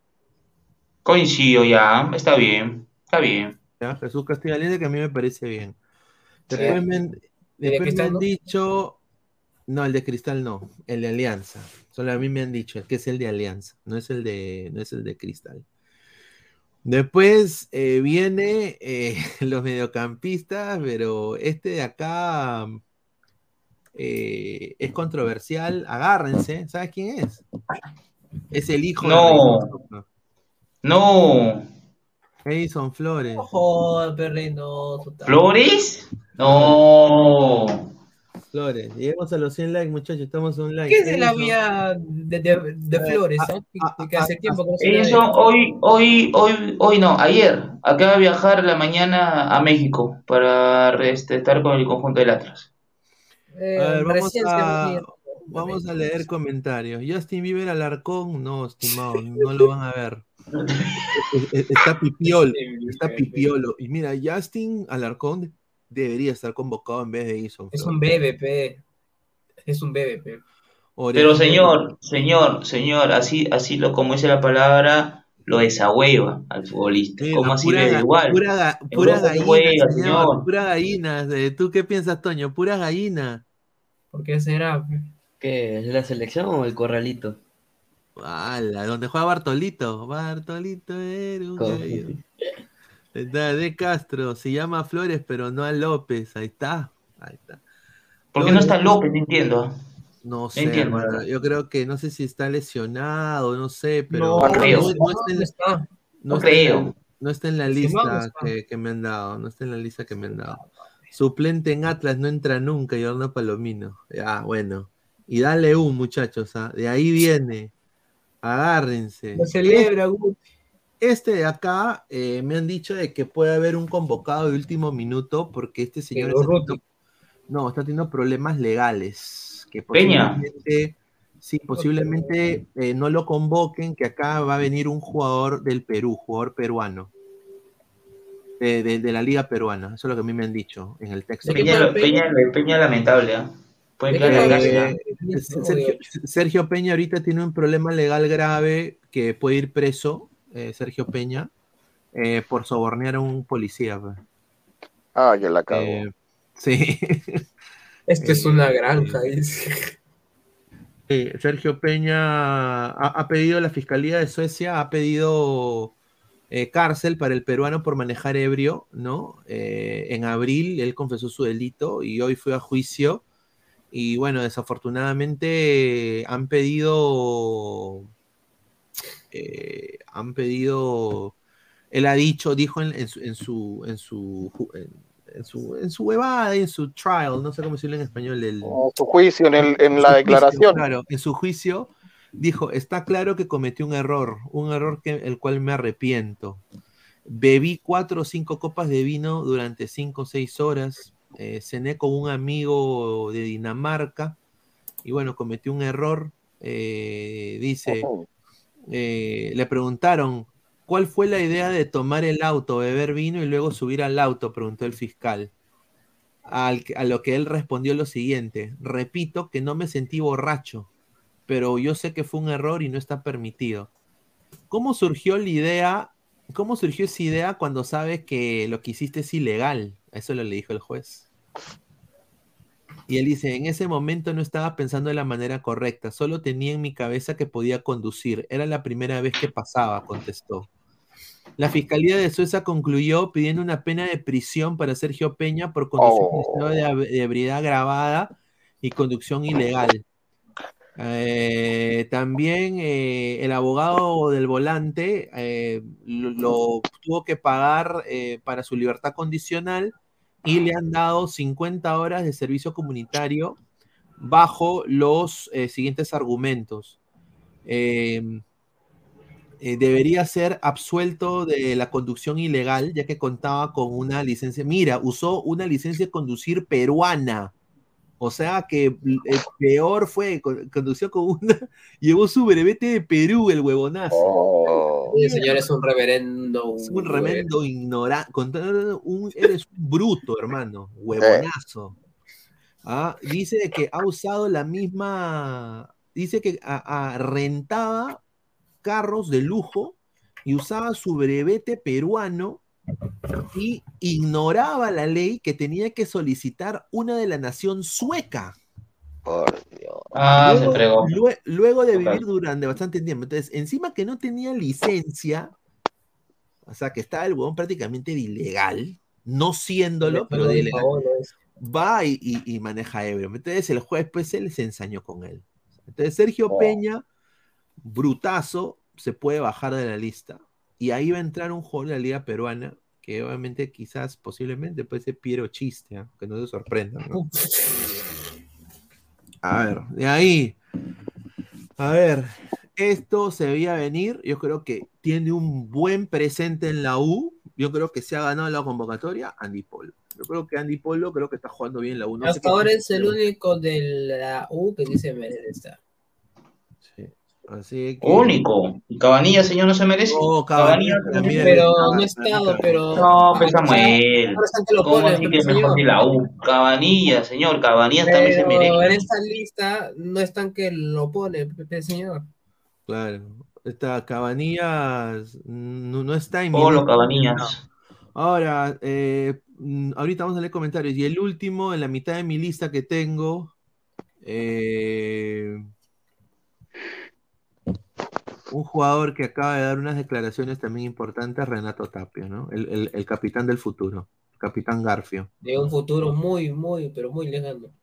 Coincido ya, está bien, está bien. ¿ya? Jesús Castillo de Alianza que a mí me parece bien. Sí. Después me, han- de después me han no? dicho, no, el de Cristal no, el de Alianza. Solo a mí me han dicho que es el de Alianza, no es el de, no es el de Cristal. Después eh, viene eh, los mediocampistas, pero este de acá eh, es controversial. Agárrense, ¿sabes quién es? Es el hijo No. de No. Edison Flores. Joder, perrino. ¿Flores? No. Flores, llegamos a los 100 likes, muchachos, estamos online. ¿Qué es la Edison- vía de, de- de flores? que hace tiempo que no se ve. Eso hoy, hoy, hoy, hoy no, ayer. Acaba de viajar la mañana a México para este, estar con el conjunto del Atlas. Eh, A ver, vamos a, vamos a leer comentarios. Justin Bieber Alarcón, no, estimado, no lo van a ver. Es- es- Está pipiolo, está pipiolo. Y mira, Justin Alarcón debería estar convocado en vez de Edison. Es un BBP. Es un BBP. Pero señor, señor, señor, así, así lo como dice la palabra, lo desahueva al futbolista. Mira, ¿Cómo así pura, le da igual? pura, pura gallina, juega, señor, señor. pura gallina. ¿Tú qué piensas, Toño? Pura gallina. ¿Por qué será? ¿Qué? ¿Es la selección o el corralito? Ala, donde juega Bartolito. Bartolito era un gallo. Está de Castro, se llama Flores, pero no a López. Ahí está. Ahí está. ¿Por qué no está López? No entiendo. No sé, entiendo, yo creo que no sé si está lesionado, no sé, pero No, creo. no, no está en, no No está en la- creo. no está en la Lastimado lista que, que me han dado, no está en la lista que me han dado. Suplente en Atlas no entra nunca, Jordan Palomino. Ya, bueno. Y dale un, muchachos, ¿ah? de ahí viene. Agárrense. Lo celebra, Guti. Este de acá eh, me han dicho de que puede haber un convocado de último minuto porque este señor está teniendo, no, está teniendo problemas legales. Que Peña. posiblemente, sí, posiblemente eh, no lo convoquen, que acá va a venir un jugador del Perú, jugador peruano. De, de- de la liga peruana, eso es lo que a mí me han dicho en el texto. Peña, Peña, Peña lamentable, ¿ah? ¿ah? Eh, Sergio, Sergio Peña ahorita tiene un problema legal grave que puede ir preso, eh, Sergio Peña, eh, por sobornear a un policía. pues. Ah, ya la cago. Eh, sí. Esto es una granja, dice. Sí, Sergio Peña ha, ha pedido, la Fiscalía de Suecia ha pedido eh, cárcel para el peruano por manejar ebrio, ¿no? Eh, en abril él confesó su delito y hoy fue a juicio. Y bueno, desafortunadamente han pedido, eh, han pedido, él ha dicho, dijo en, en su, en su, en su, en, su, en su huevada, en su trial, no sé cómo decirlo en español, el, En su juicio, en, el, en su la juicio, declaración. claro, en su juicio dijo, está claro que cometí un error, un error que el cual me arrepiento. Bebí cuatro o cinco copas de vino durante cinco o seis horas, eh, cené con un amigo de Dinamarca y bueno, cometí un error. eh, dice, eh, le preguntaron, ¿cuál fue la idea de tomar el auto, beber vino y luego subir al auto? Preguntó el fiscal. A lo que él respondió lo siguiente, repito que no me sentí borracho, pero yo sé que fue un error y no está permitido. ¿Cómo surgió la idea? ¿Cómo surgió esa idea cuando sabes que lo que hiciste es ilegal? Eso lo le dijo el juez. Y él dice, en ese momento no estaba pensando de la manera correcta, solo tenía en mi cabeza que podía conducir. Era la primera vez que pasaba, contestó. La Fiscalía de Suecia concluyó pidiendo una pena de prisión para Sergio Peña por conducción en estado de, ab- de ebriedad agravada y conducción ilegal. Eh, también eh, el abogado del volante eh, lo, lo tuvo que pagar para su libertad condicional y le han dado 50 horas de servicio comunitario bajo los eh, siguientes argumentos. Eh, eh, debería ser absuelto de la conducción ilegal, ya que contaba con una licencia. Mira, usó una licencia de conducir peruana. O sea que el peor fue, con- condució con una, llevó su brevete de Perú, el huevonazo. El señor es un reverendo. Es un remendo ignorante. Un, eres un bruto, hermano. Huevonazo. Ah, dice que ha usado la misma. Dice que a- a- rentaba carros de lujo y usaba su brevete peruano y ignoraba la ley que tenía que solicitar una de la nación sueca. Ah, se luego, fregó. lue- luego de vivir durante bastante tiempo. Entonces, encima que no tenía licencia, o sea, que estaba el huevón prácticamente de ilegal, no siéndolo, pero de ilegal, va y, y- y maneja ebrio. Entonces, el juez pues se les ensañó con él. Entonces, Sergio Oh. Peña, brutazo, se puede bajar de la lista. Y ahí va a entrar un jugador de la liga peruana, que obviamente quizás, posiblemente, puede ser Piero Chiste, ¿ah? que no se sorprendan. ¿no? A ver, de ahí. A ver, esto se veía venir. Yo creo que tiene un buen presente en la U. Yo creo que se ha ganado la convocatoria Andy Polo. Yo creo que Andy Polo creo que está jugando bien la U. No Hasta ahora es el único de la U que dice merece estar. Así que... Único. ¿Y Cabanilla, señor, no se merece? No, Cabanilla también. Pero no ha estado, pero. No, pues Samuel. ¿Cómo así que señor. mejor que la U? Cabanilla, señor, Cabanilla también se Pero merece. en esta lista no están que lo pone, Pepe, señor. Claro. Esta Cabanillas no, no está en mi Polo. Cabanillas. Ahora, eh, ahorita vamos a leer comentarios. Y el último, en la mitad de mi lista que tengo, eh, un jugador que acaba de dar unas declaraciones también importantes, Renato Tapia, ¿no? El, el- el capitán del futuro, capitán Garfio. De un futuro muy, muy, pero muy lejano.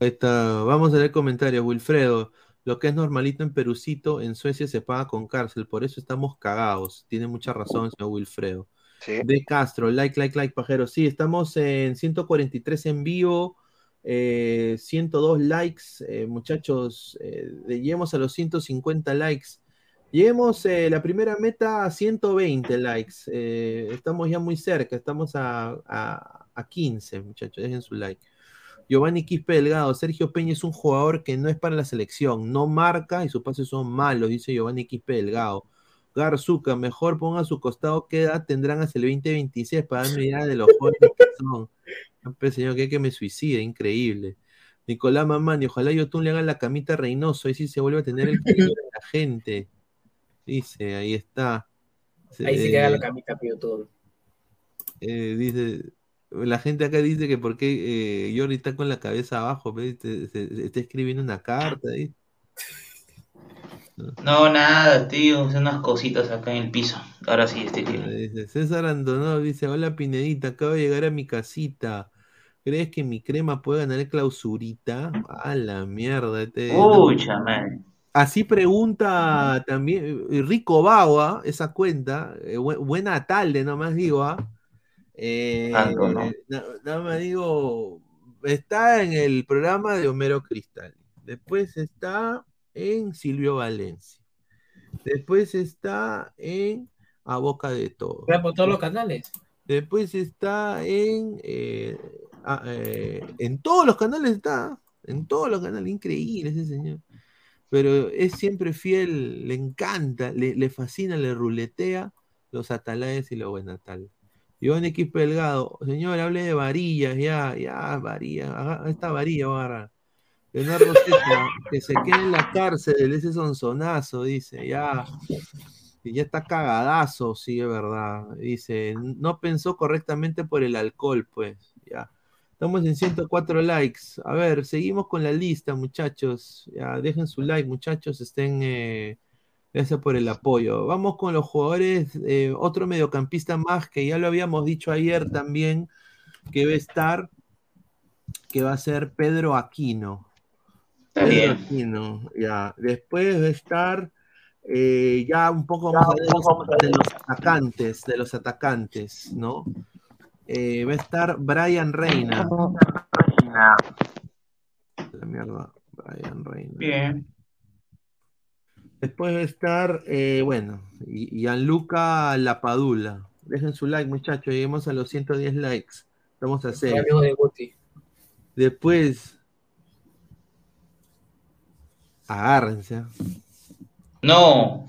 Ahí está. Vamos a leer comentarios. Wilfredo, lo que es normalito en Perucito, en Suecia se paga con cárcel, por eso estamos cagados. Tiene mucha razón, señor Wilfredo. De Castro, like, like, like, pajero. Sí, estamos en 143 en vivo, eh, 102 likes, eh, muchachos. eh, lleguemos a los 150 likes. Lleguemos eh, la primera meta a 120 likes. eh, estamos ya muy cerca, estamos a, a, a 15, muchachos. Dejen su like. Giovanni Quispe Delgado, Sergio Peña es un jugador que no es para la selección, no marca y sus pases son malos, dice Giovanni Quispe Delgado. Garzuca, mejor ponga a su costado qué edad tendrán hasta el 2026 para darme idea de los jóvenes que son. Pues, señor, que, que me suicide, increíble. Nicolás Mamani, ojalá Yotun le haga la camita a Reynoso, ahí sí se vuelve a tener el cariño de la gente. Dice, ahí está. Ahí sí que haga Eh, la camita pido todo. eh, dice, la gente acá dice que por qué eh, Jordi está con la cabeza abajo, ¿ves? Te- se- se- está escribiendo una carta ahí. No, nada, tío, son unas cositas acá en el piso. Ahora sí, este tío. Dice, César Andonó dice, hola Pinedita, acabo de llegar a mi casita. ¿Crees que mi crema puede ganar clausurita? A la mierda. Este, no. Man. Así pregunta también eh, Rico Bagua, esa cuenta. eh, bu- buena tarde, nomás digo, ¿ah? Eh, ¿no? na- nada más digo, está en el programa de Homero Cristal. Después está en Silvio Valencia. Después está en A Boca de Todo. Por todos los canales. Después está en. eh, eh, en todos los canales está. En todos los canales. Increíble ese señor. Pero es siempre fiel, le encanta, le, le fascina, le ruletea los atalayes y los buenatal. Iván Equipo Delgado, señor, hable de varillas, ya, ya, varillas, esta varilla va. Leonardo Zeta, que se quede en la cárcel, ese sonzonazo, dice, ya, ya está cagadazo, sí, es verdad. Dice, no pensó correctamente por el alcohol, pues, ya. Estamos en 104 likes. A ver, seguimos con la lista, muchachos. Ya, dejen su like, muchachos, estén... eh, Gracias por el apoyo. Vamos con los jugadores, eh, otro mediocampista más que ya lo habíamos dicho ayer también, que va a estar, que va a ser Pedro Aquino. Está Pedro bien. Aquino, ya. Después va a estar eh, ya un poco ver de los, de los atacantes, de los atacantes, ¿no? Eh, va a estar Brian Reina. La mierda, Brian Reina. Bien. Después va a estar, eh, bueno, y- Gianluca Lapadula. Dejen su like, muchachos. Lleguemos a los 110 likes. Estamos a 6. Amigo de Guti. Después, Agárrense. No.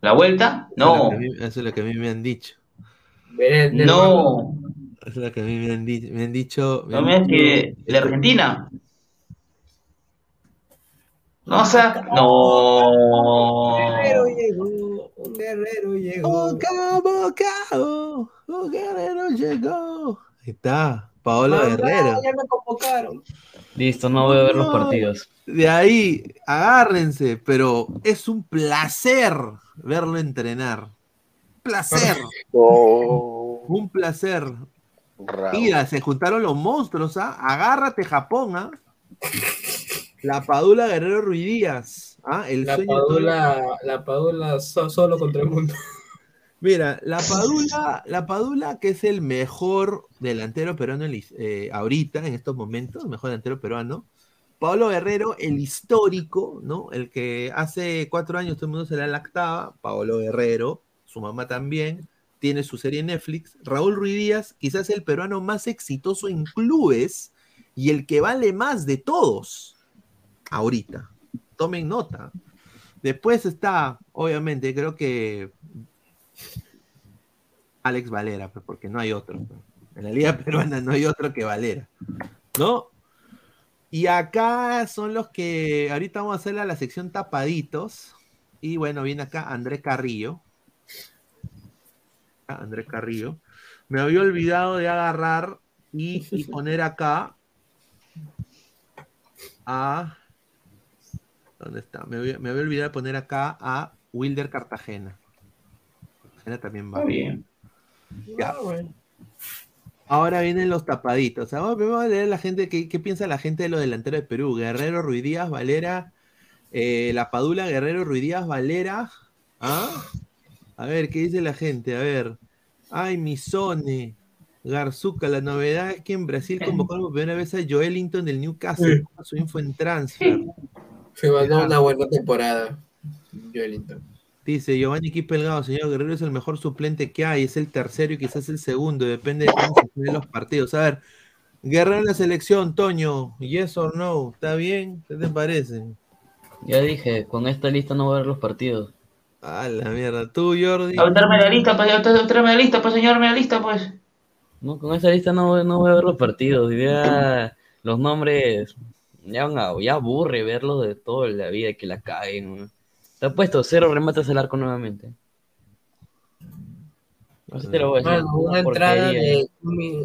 ¿La vuelta? No. Eso es lo que a mí- Eso es lo que a mí me han dicho. No. Es lo que a mí me han dicho. Me han dicho. me No han me dicho- que de Argentina. No, o sea, no. Guerrero llegó, un guerrero llegó. Boca, boca, oh, un guerrero llegó. Ahí está, Paolo Mamá, Guerrero. Ya me convocaron. Listo, no voy a ver los partidos. De ahí, agárrense, pero es un placer verlo entrenar. Placer. Un placer. Mira, se juntaron los monstruos, ¿ah? Agárrate, Japón, ¿ah? La Padula Guerrero Ruidías, ¿ah? El La sueño de todo Padula, la Padula so- solo contra el mundo. Mira, la Padula, la Padula, que es el mejor delantero peruano eh, ahorita, en estos momentos, el mejor delantero peruano. Pablo Guerrero, el histórico, ¿no? El que hace cuatro años todo el mundo se la lactaba. Pablo Guerrero, su mamá también, tiene su serie en Netflix. Raúl Ruiz Díaz, quizás el peruano más exitoso en clubes y el que vale más de todos ahorita. Tomen nota. Después está, obviamente, creo que Alex Valera, pues, porque no hay otro. pues. En la liga peruana no hay otro que Valera, ¿no? Y acá son los que ahorita vamos a hacer la, la sección tapaditos. Y bueno, viene acá Andrés Carrillo. Ah, Andrés Carrillo. Me había olvidado de agarrar y, y poner acá a. ¿Dónde está? Me había, me había olvidado de poner acá a Wilder Cartagena. Cartagena también va. Está bien. Ya. Ahora vienen los tapaditos. Ahora vamos a leer la gente, qué, qué piensa la gente de los delanteros de Perú. Guerrero, Ruiz Díaz, Valera, eh, La Padula, Guerrero, Ruiz Díaz, Valera. ¿Ah? A ver, ¿qué dice la gente? A ver. Ay, Misone. Garzuca, la novedad es que en Brasil convocaron por primera vez a Joelinton del Newcastle. Sí. Su info en transfer. Se mandó una buena temporada. Joelinton. Dice Giovanni Quipelgado, señor Guerrero es el mejor suplente que hay, es el tercero y quizás el segundo, depende de cómo se jueguen los partidos. A ver, Guerrero en la selección, Toño, yes or no, ¿está bien? ¿Qué te parece? Ya dije, con esta lista no voy a ver los partidos. A la mierda, tú, Jordi. A tráeme la lista, pues, a tráeme la lista, pues, señor, la lista, pues. No, con esta lista no, voy- no voy a ver los partidos. Ya los nombres ya, van a- ya aburre verlos de toda la vida que la caen. Te ha puesto cero remates al arco nuevamente. Así te lo voy a decir. Mano, una entrada de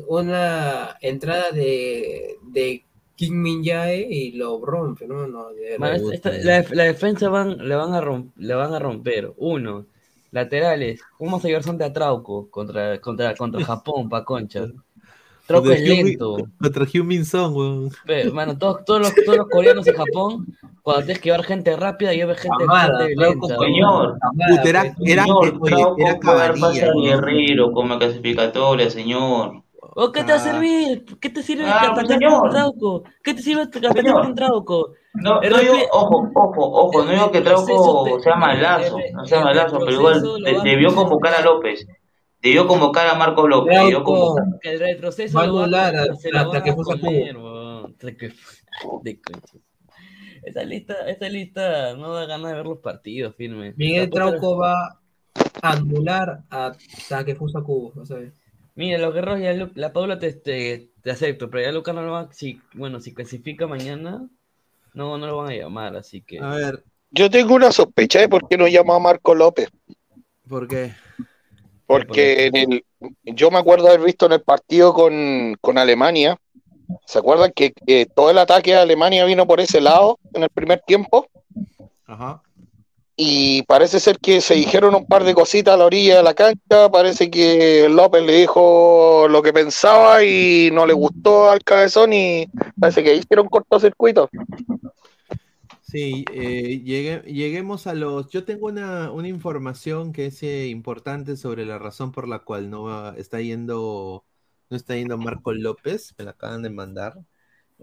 una entrada de, de Kim Min Jae y lo rompe, ¿no? no Man, esta- la, la defensa van, le, van a romp- le van a romper. Uno, laterales. ¿Cómo vamos a llevar son de Trauco contra, contra, contra Japón, pa' concha? Trauco Contra es lento. Contra Heung-min Son, weón. Ve, Mano, todos, todos, los, todos los coreanos en Japón, cuando tienes que llevar gente rápida, lleva gente, Amada, gente Trauco, lenta. señor. Puta, era, era, Señor, era cabanilla. al weón. Guerrero como clasificatoria, señor. ¿O qué te va a Ah. servir? ¿Qué te sirve Ah, atacar con un Trauco? ¿Qué te sirve atacar con un Trauco? No, no digo, ojo, ojo, ojo, no digo que Trauco sea malazo, no sea malazo, pero igual debió convocar a López, debió convocar a Marcos López, debió convocar. El retroceso va a lo va anular a- se lo hasta que de. Esa lista, esa lista no da ganas de ver los partidos, firme. Miguel Trauco va a anular a Takefusa vas a ver. Mira, los guerreros ya Lu- la Paula te, te, te acepto, pero ya Lucas no lo va, si, bueno, si clasifica mañana, no, no lo van a llamar, así que. A ver, Yo tengo una sospecha de por qué no llama a Marco López. ¿por qué? Porque en el, yo me acuerdo haber visto en el partido con, con Alemania, ¿se acuerdan que eh, todo el ataque de Alemania vino por ese lado en el primer tiempo? Ajá. Y parece ser que se dijeron un par de cositas a la orilla de la cancha, parece que López le dijo lo que pensaba y no le gustó al cabezón y parece que hicieron cortocircuito. Sí, eh, llegue- lleguemos a los... Yo tengo una, información que es eh, importante sobre la razón por la cual no está yendo, no está yendo Marco López, me la acaban de mandar,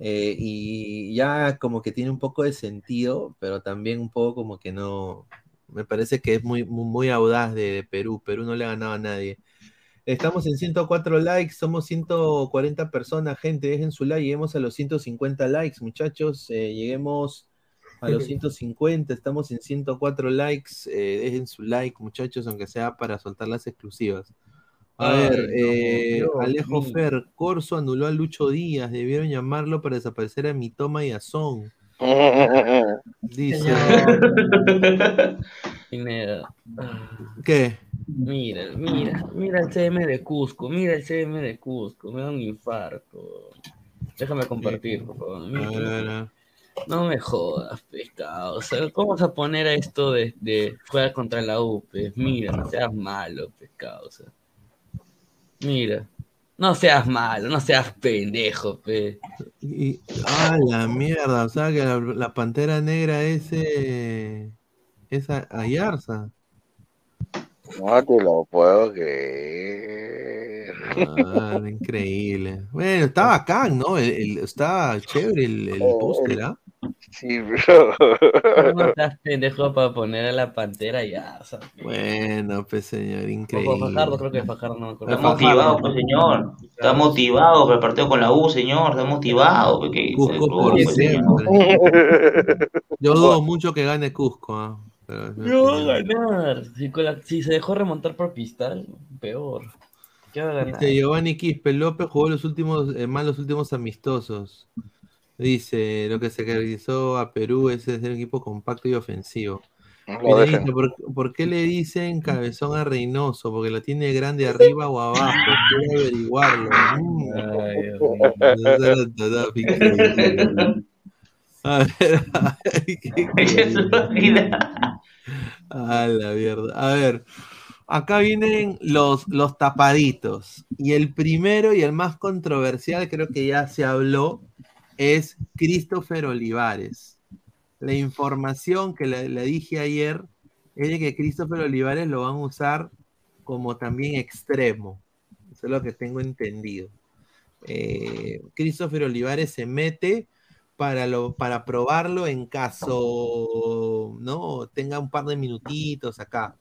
eh, y ya como que tiene un poco de sentido, pero también un poco como que no, me parece que es muy, muy, muy audaz de, de Perú, Perú no le ha ganado a nadie. Estamos en 104 likes, somos 140 personas, gente, dejen su like, lleguemos a los 150 likes, muchachos, eh, lleguemos a los 150, estamos en 104 likes. eh, dejen su like, muchachos, aunque sea para soltar las exclusivas. A Ay, ver, no, eh, Dios Alejo mío. Fer, Corso anuló a Lucho Díaz, debieron llamarlo para desaparecer a Mitoma y a Son. Dice. ¿Qué? Mira, mira, mira el CM de Cusco, mira el CM de Cusco, me da un infarto. Déjame compartir, por favor. Mira, A ver, a ver, a ver. No me jodas, pescado. O sea, ¿cómo vas a poner a esto de, de jugar contra la U? pe? Mira, no seas malo, pescado. O sea. Mira, no seas malo, no seas pendejo, pe. Y, ah, la mierda, o sea que la, la pantera negra es, eh, es a- Ayarza. No te lo puedo creer. Ah, increíble. Bueno, está bacán, ¿no? El, el- está chévere el, el póster, ¿ah? Sí, bro. No seas pendejo para poner a la pantera ya. O sea, Bueno, pues señor, o increíble. Fajardo, creo que Fajardo no me acuerdo. Está motivado, pues, señor. Está motivado para el partido con la U, señor. Está motivado. pues, que- Cusco por pues, señor. Yo dudo mucho que gane Cusco, ¿ah? Pero ¿Qué va a ganar? Si, con la- si se dejó remontar por Cristal, peor. ¿Qué va a ganar? Giovanni Quispe López jugó los últimos, eh, mal los últimos amistosos. Dice, lo que se caracterizó a Perú es ser un equipo compacto y ofensivo. ¿por, por qué le dicen cabezón a Reynoso? Porque lo tiene grande arriba o abajo. Quiero averiguarlo. A ver, a ver, ¿qué- A la mierda. A ver, acá vienen los, los tapaditos. Y el primero y el más controversial, creo que ya se habló, es Christopher Olivares. La información que le, dije ayer es de que Christopher Olivares lo van a usar como también extremo. Eso es lo que tengo entendido. Eh, Christopher Olivares se mete para, lo, para probarlo en caso no tenga un par de minutitos acá.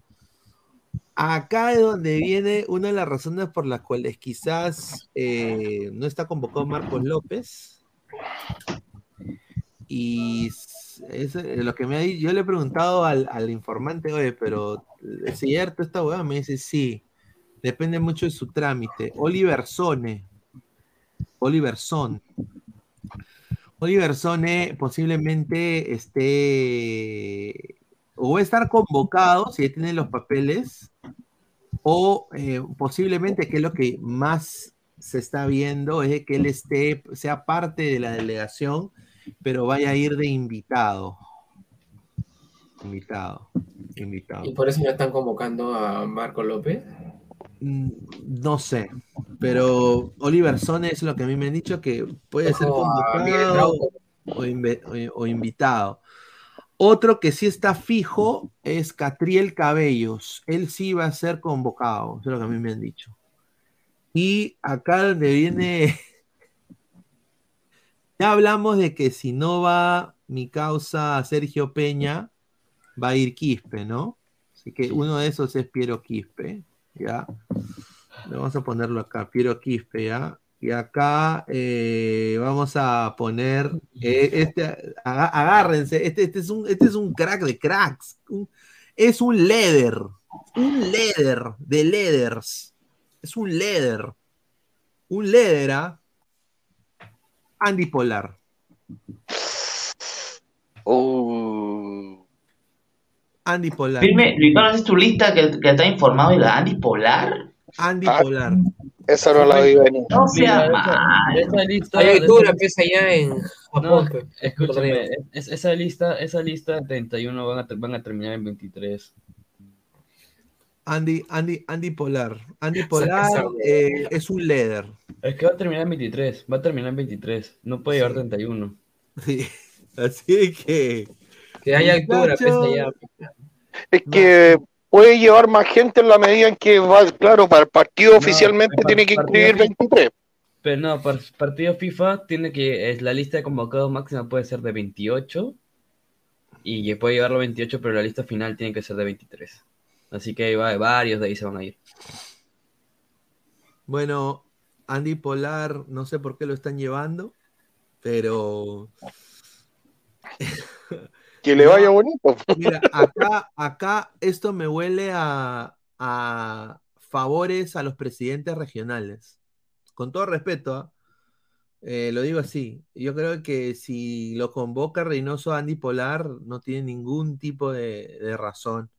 Acá es donde viene una de las razones por las cuales quizás eh, no está convocado Marcos López. Y es eh, lo que me ha dicho, yo le he preguntado al, al informante, oye, pero ¿es cierto esta hueá? Me dice, sí, depende mucho de su trámite. Oliver Sone, Oliver Son. Oliver Sone posiblemente esté o va a estar convocado si tiene los papeles o eh, posiblemente que es lo que más se está viendo es de que él esté sea parte de la delegación pero vaya a ir de invitado invitado invitado Y por eso ya están convocando a Marco López. Mm, No sé, pero Oliver Sone es lo que a mí me han dicho que puede ser convocado o, o- o invitado. Otro que sí está fijo es Catriel Cabellos. Él sí va a ser convocado, eso es lo que a mí me han dicho. Y acá donde viene, ya hablamos de que si no va mi causa Sergio Peña, va a ir Quispe, ¿no? Así que uno de esos es Piero Quispe, ¿ya? Vamos a ponerlo acá, Piero Quispe, ¿ya? Y acá eh, vamos a poner, eh, este, agárrense, este, este, es un, este es un crack de cracks, un- es un leather, un leather de leathers, es un leather, un leather, ¿ah? Andy Polar. Andy Polar. Dime, Ricardo, ¿es tu lista que, que está informado de la Andy Polar? Andy Ah, Polar. Esa no la vi venir. No sea Mira, mal. esa, esa lista. Hay de altura, esa- pues, allá en No, Japón. pues. escúchame, es- esa lista, esa lista 31 van a, van a terminar en 23. Andy, Andy, Andy Polar. Andy Polar eh, es un leather. Es que va a terminar en 23, va a terminar en 23, no puede llevar 31. Sí, así que. Que haya altura, allá. Es que puede llevar más gente en la medida en que va, claro, para el partido oficialmente tiene que inscribir 23. Pero no, par- partido FIFA tiene que, es la lista de convocados máxima puede ser de 28 y puede llevarlo 28, pero la lista final tiene que ser de 23. Así que va, varios de ahí se van a ir. Bueno, Andy Polar, no sé por qué lo están llevando, pero que le vaya bonito. Mira, acá, acá esto me huele a, a favores a los presidentes regionales. Con todo respeto, ¿ah? Eh, lo digo así. Yo creo que si lo convoca Reynoso Andy Polar, no tiene ningún tipo de, de razón.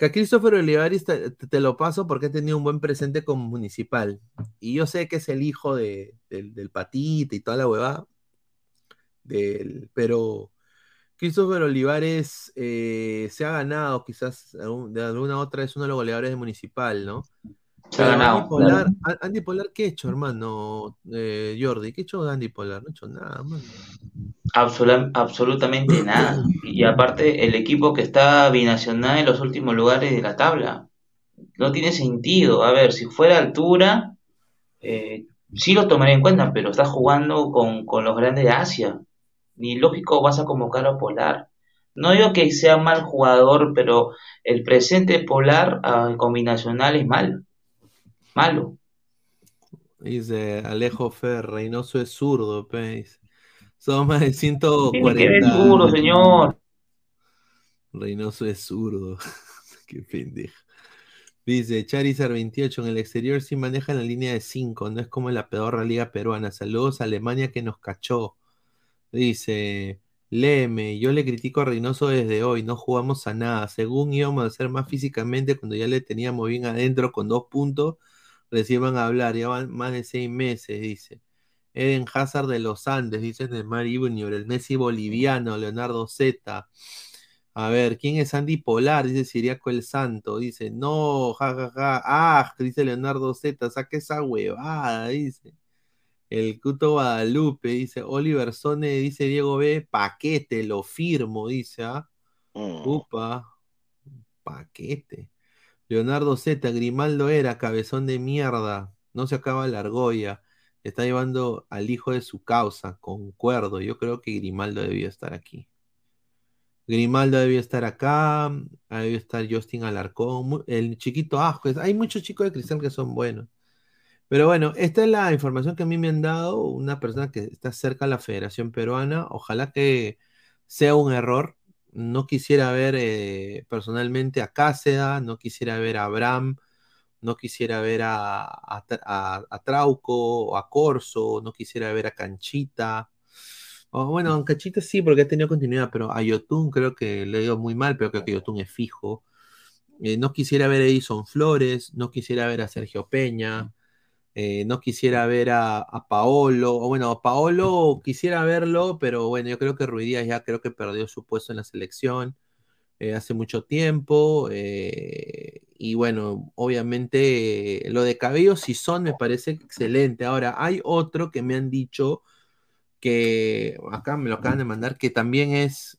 Que a Christopher Olivares te, lo paso porque ha tenido un buen presente como municipal. Y yo sé que es el hijo de, del, del patita y toda la huevada. Del, pero Christopher Olivares eh, se ha ganado quizás de alguna otra es uno de los goleadores de municipal, ¿no? Pero Andy Polar, claro. A- Andy Polar, ¿qué ha hecho, hermano? Eh, Jordi, ¿qué ha hecho Andy Polar? No ha hecho nada, mano. Absolutamente nada. Y aparte, el equipo que está binacional en los últimos lugares de la tabla. No tiene sentido. A ver, si fuera altura, eh, sí lo tomaría en cuenta, pero está jugando con, con los grandes de Asia. Ni lógico vas a convocar a Polar. No digo que sea mal jugador, pero el presente Polar ah, con binacional es mal. Malo. Dice Alejo Fer, Reynoso es zurdo, dice. Son más de Tiene que ver 140. duro, señor. Reynoso es zurdo. Qué pendejo. Dice Charizard 28, en el exterior sí manejan la línea de 5, no es como en la pedorra liga peruana. Saludos a Alemania que nos cachó. Dice Leme, yo le critico a Reynoso desde hoy, no jugamos a nada. Según íbamos a ser más físicamente cuando ya le teníamos bien adentro con dos puntos, recién van a hablar, ya van más de seis meses, dice. Eden Hazard de los Andes, dice Neymar Junior, el Messi boliviano, Leonardo Z. A ver, ¿quién es Andy Polar? Dice Siriaco el Santo. Dice, no, jajaja. Ah, dice Leonardo Z, saque esa huevada, dice. El Cuto Guadalupe, dice Oliver Sone, dice Diego B, paquete, lo firmo, dice, ¿ah? Upa, paquete. Leonardo Z, Grimaldo era, cabezón de mierda, no se acaba la argolla, está llevando al hijo de su causa, concuerdo, yo creo que Grimaldo debió estar aquí. Grimaldo debió estar acá, debió estar Justin Alarcón, el chiquito Ascuez, hay muchos chicos de Cristal que son buenos. Pero bueno, esta es la información que a mí me han dado, una persona que está cerca de la Federación Peruana, ojalá que sea un error. No quisiera ver eh, personalmente a Cáceda, no quisiera ver a Abraham, no quisiera ver a, a, a- a Trauco o a Corso, no quisiera ver a Canchita. O, bueno, a Canchita sí, porque ha tenido continuidad, pero a Yotun creo que le dio muy mal, pero creo que Yotun es fijo. Eh, no quisiera ver a Edison Flores, no quisiera ver a Sergio Peña, eh, no quisiera ver a, a Paolo, o bueno, Paolo quisiera verlo, pero bueno, yo creo que Ruidíaz ya creo que perdió su puesto en la selección eh, hace mucho tiempo. eh, y bueno, obviamente lo de Cabello Sison me parece excelente. Ahora, hay otro que me han dicho que acá me lo acaban de mandar, que también es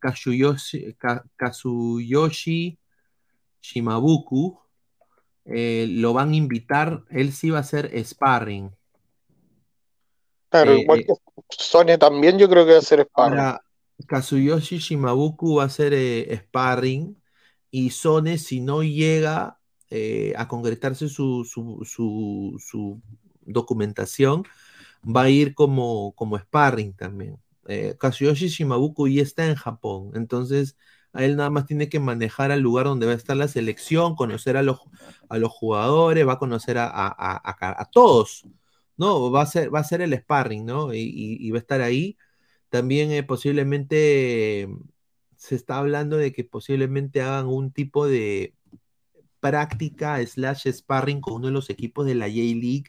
Kazuyoshi, Ka- Kazuyoshi Shimabuku. Eh, lo van a invitar, él sí va a hacer sparring. Claro, Eh, igual eh, que Sony también yo creo que va a ser sparring. Ahora, Kazuyoshi Shimabuku va a hacer eh, sparring y Sone, si no llega eh, a concretarse su, su- su- su documentación, va a ir como, como sparring también. Kazuyoshi Shimabuku ya está en Japón, entonces él nada más tiene que manejar al lugar donde va a estar la selección, conocer a los, a los jugadores, va a conocer a, a- a- todos, ¿no? Va a ser, va a ser el sparring, ¿no? Y, va a estar ahí. También eh, posiblemente se está hablando de que posiblemente hagan un tipo de práctica slash sparring con uno de los equipos de la J-League,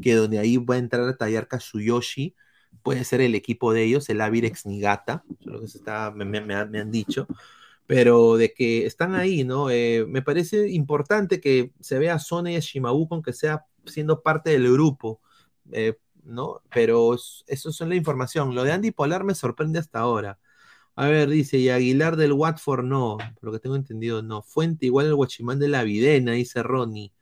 que donde ahí va a entrar a tallar Kazuyoshi, puede ser el equipo de ellos, el Avirex Nigata, lo que se me han dicho, pero de que están ahí, ¿no? Eh, me parece importante que se vea a Sone y a Shimabuku, aunque sea siendo parte del grupo, eh, ¿no? Pero es- eso es la información. Lo de Andy Polar me sorprende hasta ahora. A ver, dice, y Aguilar del Watford no, por lo que tengo entendido, no. Fuente igual el Guachimán de la Videna, dice Ronnie.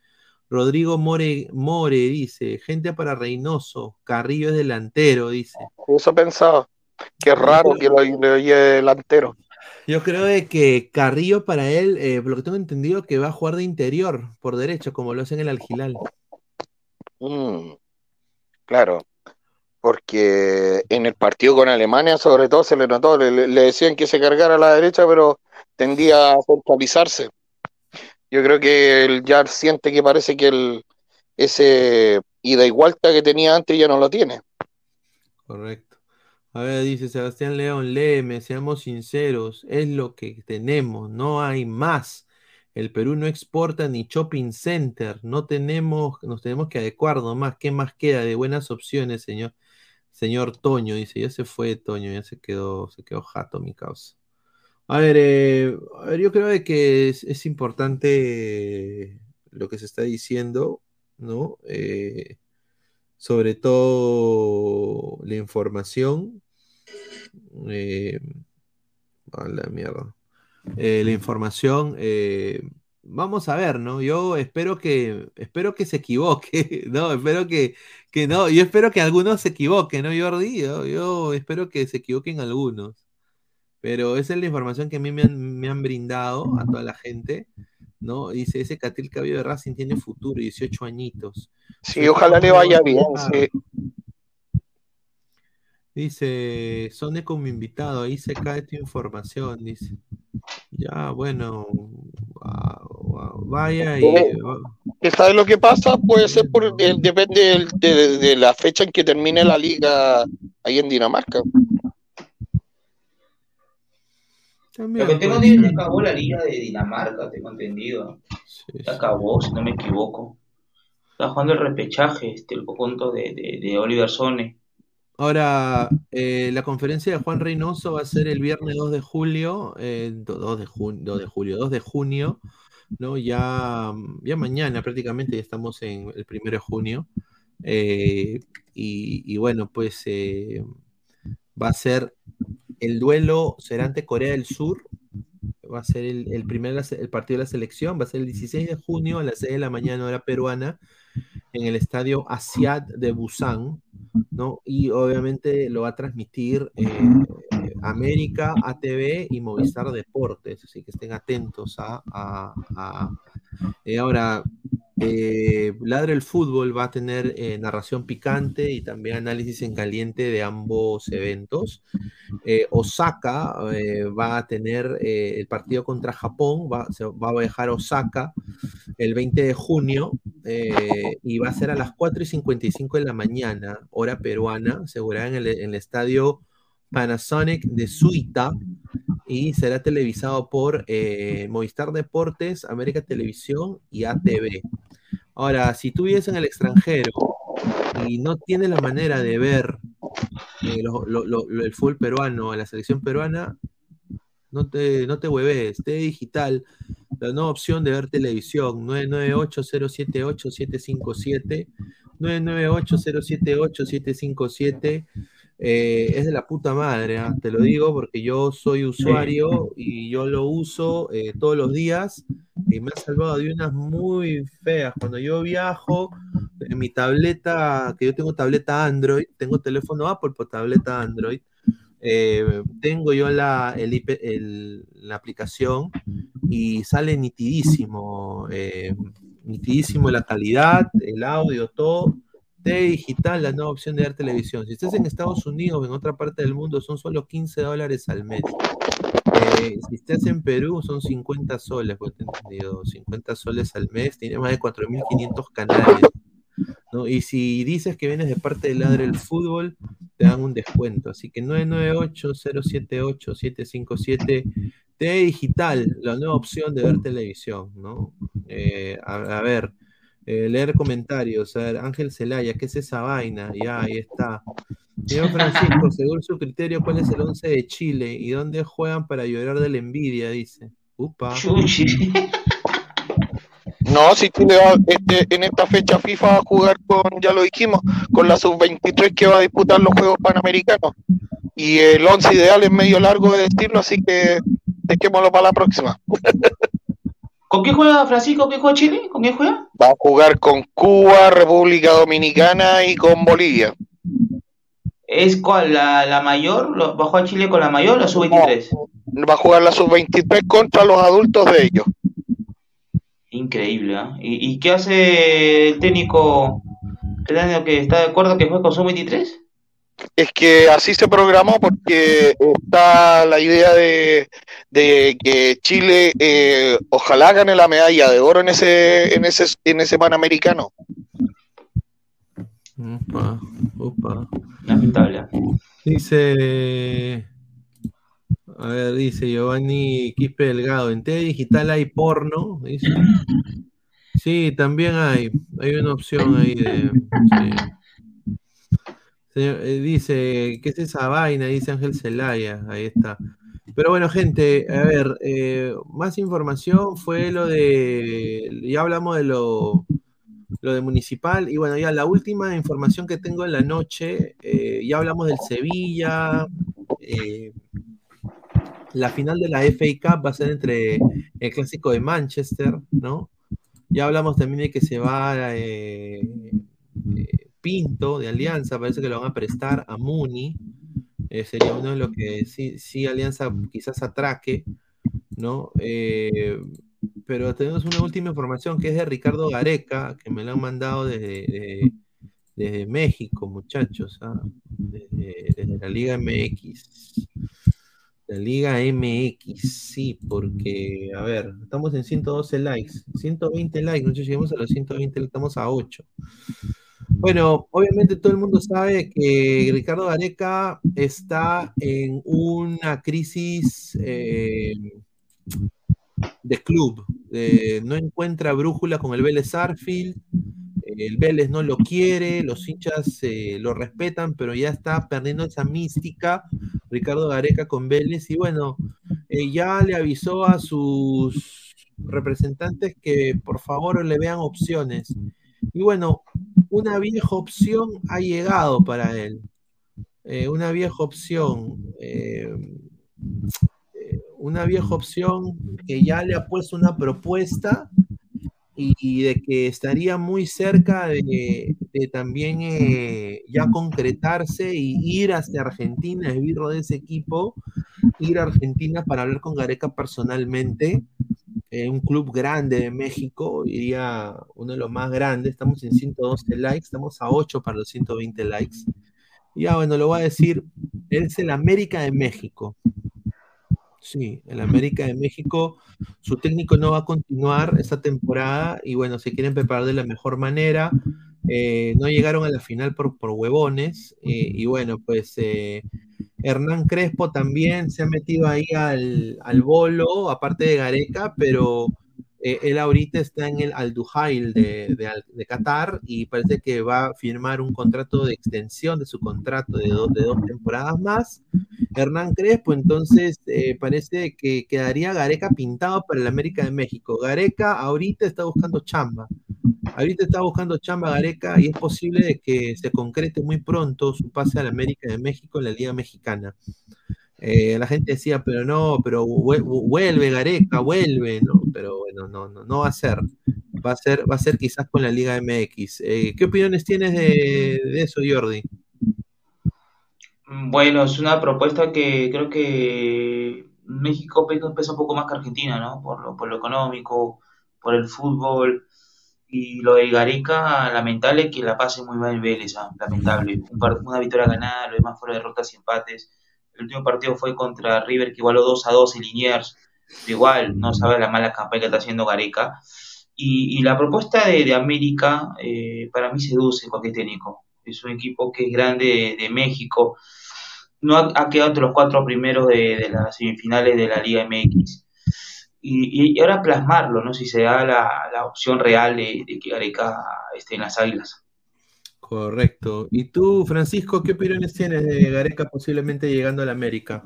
Rodrigo More, More dice, gente para Reynoso, Carrillo es delantero, dice. Eso pensaba. Qué raro que lo, lo lleve delantero. Yo creo de que Carrillo para él, eh, por lo que tengo entendido, que va a jugar de interior, por derecho, como lo hace en el Algilal. Mm, claro. porque en el partido con Alemania, sobre todo, se le notó, le, le decían que se cargara a la derecha, pero tendía a centralizarse. Yo creo que él ya siente que parece que el, ese ida y vuelta que tenía antes ya no lo tiene. Correcto. A ver, dice Sebastián León, léeme, seamos sinceros, es lo que tenemos, no hay más. El Perú no exporta ni shopping center, no tenemos, nos tenemos que adecuar nomás. ¿Qué más queda de buenas opciones, señor? Señor Toño, dice, ya se fue Toño, ya se quedó, se quedó jato mi causa. A ver, eh, a ver, yo creo que es, es importante lo que se está diciendo, ¿no? Eh, sobre todo la información. eh, la mierda. Eh, la información. eh, vamos a ver, ¿no? Yo espero que, espero que se equivoque, ¿no? Espero que, que no, yo espero que algunos se equivoquen, ¿no, Jordi? Yo, yo espero que se equivoquen algunos. Pero esa es la información que a mí me han, me han brindado a toda la gente, ¿no? Dice, ese Catil Cabello de Racing tiene futuro, 18 añitos. Sí, ojalá le vaya bien. sí. Dice, Sone como invitado, ahí se cae tu información, dice. Ya, bueno, va- va- vaya y... Eh, ¿que ¿Sabes lo que pasa? Puede ser por, depende de, de la fecha en que termine la liga ahí en Dinamarca. Lo que tengo entendido es que acabó la liga de Dinamarca, tengo entendido. Ya acabó, si no me equivoco. Está jugando el repechaje, este, el conjunto de, de, de Oliver Sone. Ahora, eh, la conferencia de Juan Reynoso va a ser el viernes 2 de julio, eh, do- 2 de junio, 2 de julio, 2 de junio, ¿no? Ya, ya mañana prácticamente, ya estamos en el 1 de junio. Eh, y, y bueno, pues eh, va a ser el duelo, será ante Corea del Sur, va a ser el, primer el partido de la selección, va a ser el 16 de junio a las 6 de la mañana hora peruana en el estadio Asiad de Busan, ¿no? Y obviamente lo va a transmitir eh, América, ATV y Movistar Deportes, así que estén atentos a... a- a- eh, ahora, eh, Ladra el Fútbol va a tener eh, narración picante y también análisis en caliente de ambos eventos. Eh, Osaka eh, va a tener el partido contra Japón, va, se va a viajar a Osaka el 20 de junio y va a ser a las 4 y 55 de la mañana, hora peruana, asegurada en el, en el estadio Panasonic de Suita y será televisado por eh, Movistar Deportes, América Televisión y ATV. Ahora, si tú vives en el extranjero y no tienes la manera de ver eh, el fútbol peruano, la selección peruana, no te, no te hueves, T Digital, la nueva opción de ver televisión, 998-078-757, 998-078-757, eh, es de la puta madre, ¿ah? te lo digo porque yo soy usuario y yo lo uso eh, todos los días y me ha salvado de unas muy feas. Cuando yo viajo, en mi tableta, que yo tengo tableta Android, tengo teléfono Apple por tableta Android, eh, tengo yo la, el IP el- la aplicación y sale nitidísimo, eh, nitidísimo la calidad, el audio, todo. T digital, la nueva opción de ver televisión. Si estás en Estados Unidos o en otra parte del mundo, son solo 15 dólares al mes. Eh, si estás en Perú, son 50 soles, pues entendido, 50 soles al mes, tiene más de 4.500 canales. ¿no? Y si dices que vienes de parte de Ladre el Fútbol, te dan un descuento. Así que 998-078-757 T Digital, la nueva opción de ver televisión, ¿no? Eh, a ver, eh, leer comentarios. A ver, Ángel Celaya, ¿qué es esa vaina? Ya, ahí está. Señor Francisco, según su criterio, ¿cuál es el 11 de Chile? ¿Y dónde juegan para llorar de la envidia? Dice. Upa. No, si Chile va, este, en esta fecha FIFA va a jugar con, ya lo dijimos, con la sub-23 que va a disputar los Juegos Panamericanos. Y el 11 ideal es medio largo de decirlo, así que dejémoslo para la próxima. ¿Con qué juega Francisco? ¿Qué juega Chile? ¿Con qué juega? Va a jugar con Cuba, República Dominicana y con Bolivia. ¿Es cuál? ¿La, la mayor? ¿Lo- ¿Va a jugar Chile con la mayor o la sub-23? Va a jugar la sub-23 contra los adultos de ellos. Increíble, ¿ah? ¿Y, y qué hace el técnico, el técnico que está de acuerdo que juegue con sub-23? Es que así se programó porque está la idea de, de que Chile eh, ojalá gane la medalla de oro en ese, en ese, en ese panamericano. Upa, upa. Lamentable. Dice. A ver, dice Giovanni Quispe Delgado. En TV digital hay porno. Dice. Sí, también hay. Hay una opción ahí de. sí. Eh, dice, ¿qué es esa vaina? Dice Ángel Celaya. Ahí está. Pero bueno, gente, a ver, eh, más información fue lo de. Ya hablamos de lo, lo de Municipal. Y bueno, ya la última información que tengo en la noche, eh, ya hablamos del Sevilla. la final de la FA Cup va a ser entre el clásico de Manchester, ¿no? Ya hablamos también de que se va eh, Pinto de Alianza, parece que lo van a prestar a Muni. Eh, sería uno de los que sí, sí Alianza quizás atraque, ¿no? Eh, pero tenemos una última información que es de Ricardo Gareca, que me la han mandado desde, de- desde México, muchachos, ¿ah? desde, la Liga MX. La Liga MX, sí, porque, a ver, estamos en 112 likes, 120 likes, nosotros llegamos a los 120, estamos a 8. Bueno, obviamente todo el mundo sabe que Ricardo Gareca está en una crisis eh, de club. Eh, no encuentra brújula con el Vélez Arfield. El Vélez no lo quiere, los hinchas eh, lo respetan, pero ya está perdiendo esa mística Ricardo Gareca con Vélez. Y bueno, eh, ya le avisó a sus representantes que por favor le vean opciones. Y bueno, una vieja opción ha llegado para él. Eh, una vieja opción. eh, eh, una vieja opción que ya le ha puesto una propuesta y, de que estaría muy cerca de, también ya concretarse y ir hacia Argentina, esbirro de ese equipo, ir a Argentina para hablar con Gareca personalmente eh, un club grande de México, diría uno de los más grandes, estamos en 112 likes, estamos a 8 para los 120 likes. Ya bueno, lo voy a decir, es el América de México. Sí, el América de México, su técnico no va a continuar esta temporada y bueno, se quieren preparar de la mejor manera. Eh, no llegaron a la final por, por huevones eh, y bueno, pues Hernán Crespo también se ha metido ahí al, al bolo, aparte de Gareca, pero eh, él ahorita está en el Al Duhail de, de, Qatar y parece que va a firmar un contrato de extensión de su contrato de, dos de dos temporadas más. Hernán Crespo, entonces eh, parece que quedaría Gareca pintado para el América de México. Gareca ahorita está buscando chamba. Ahorita está buscando chamba Gareca y es posible que se concrete muy pronto su pase al América de México en la Liga Mexicana. Eh, la gente decía, pero no, pero vue- vuelve Gareca, vuelve, ¿no? Pero bueno, no, no, no va a ser. Va a ser, va a ser quizás con la Liga MX. Eh, ¿qué opiniones tienes de, de eso, Jordi? Bueno, es una propuesta que creo que México pe- pesa un poco más que Argentina, ¿no? Por lo, por lo económico, por el fútbol. Y lo de Gareca, lamentable que la pase muy mal en Vélez, ¿ah? lamentable. Una victoria ganada, lo demás fueron derrotas y empates. El último partido fue contra River, que igualó 2 a 2 en Liniers. Igual, no sabe la mala campaña que está haciendo Gareca. Y, la propuesta de, América, eh, para mí seduce cualquier técnico. Es un equipo que es grande de, México. No ha, ha quedado entre los cuatro primeros de, de las semifinales de la Liga MX. Y, y ahora plasmarlo, ¿no? Si se da la, la opción real de, de que Gareca esté en las águilas. Correcto. ¿Y tú, Francisco, qué opiniones tienes de Gareca posiblemente llegando a la América?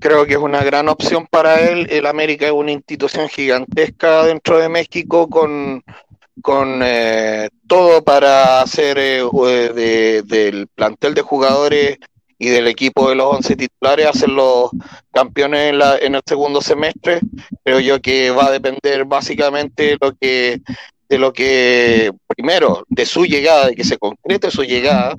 Creo que es una gran opción para él. El América es una institución gigantesca dentro de México con, con eh, todo para hacer eh, de- del plantel de jugadores y del equipo de los 11 titulares, hacerlos campeones en, la- en el segundo semestre. Creo yo que va a depender básicamente lo que, de lo que, primero, de su llegada, de que se concrete su llegada.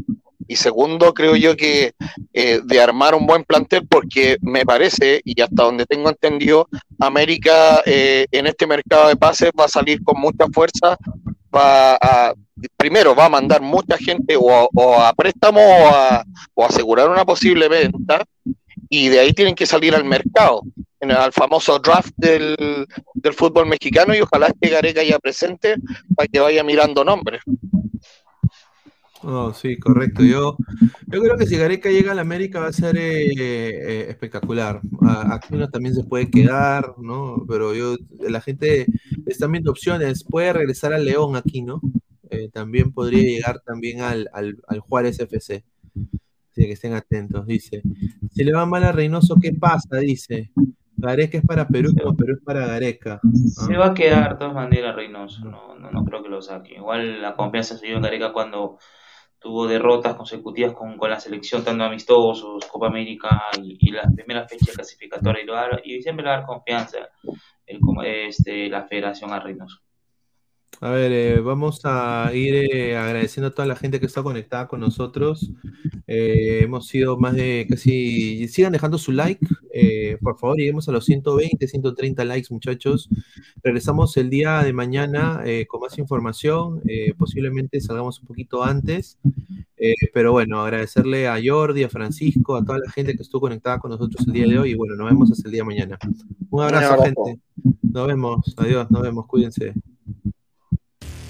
Y segundo, creo yo que eh, de armar un buen plantel, porque me parece, y hasta donde tengo entendido, América eh, en este mercado de pases va a salir con mucha fuerza, va a primero va a mandar mucha gente o, a- o a préstamo o a, o asegurar una posible venta y de ahí tienen que salir al mercado, el- al famoso draft del, del fútbol mexicano y ojalá esté Gareca ya presente para que vaya mirando nombres. Oh, sí, correcto. Yo, yo creo que si Gareca llega a la América va a ser eh, eh, espectacular. A- Aquino también se puede quedar, ¿no? Pero yo, la gente está viendo opciones. Puede regresar al León aquí, ¿no? Eh, también podría llegar también al, al, al Juárez FC. Así que estén atentos. Dice, si le va mal a Reynoso, ¿qué pasa? Dice, Gareca es para Perú, como Perú es para Gareca. Se va a quedar de todas maneras Reynoso, no, no, no creo que lo saque. Igual la confianza se dio en Gareca cuando tuvo derrotas consecutivas con, con la selección, tanto amistosos, Copa América y, y la primera fecha clasificatoria y, y siempre le va a dar confianza el, como- este, la federación a Reynoso. A ver, eh, vamos a ir eh, agradeciendo a toda la gente que está conectada con nosotros. Eh, hemos sido más de casi... Sigan dejando su like, por favor, lleguemos a los 120, 130 likes, muchachos. Regresamos el día de mañana con más información. posiblemente salgamos un poquito antes. Pero bueno, agradecerle a Jordi, a Francisco, a toda la gente que estuvo conectada con nosotros el día de hoy. Y bueno, nos vemos hasta el día de mañana. Un abrazo, abrazo. gente. Nos vemos. Adiós, nos vemos. Cuídense.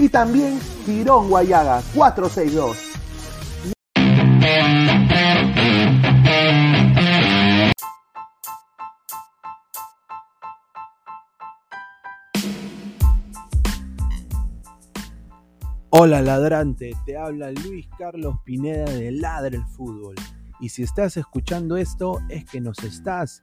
y también Tirón Guayaga 462. Hola ladrante, te habla Luis Carlos Pineda de Ladra el Fútbol. Y si estás escuchando esto es que nos estás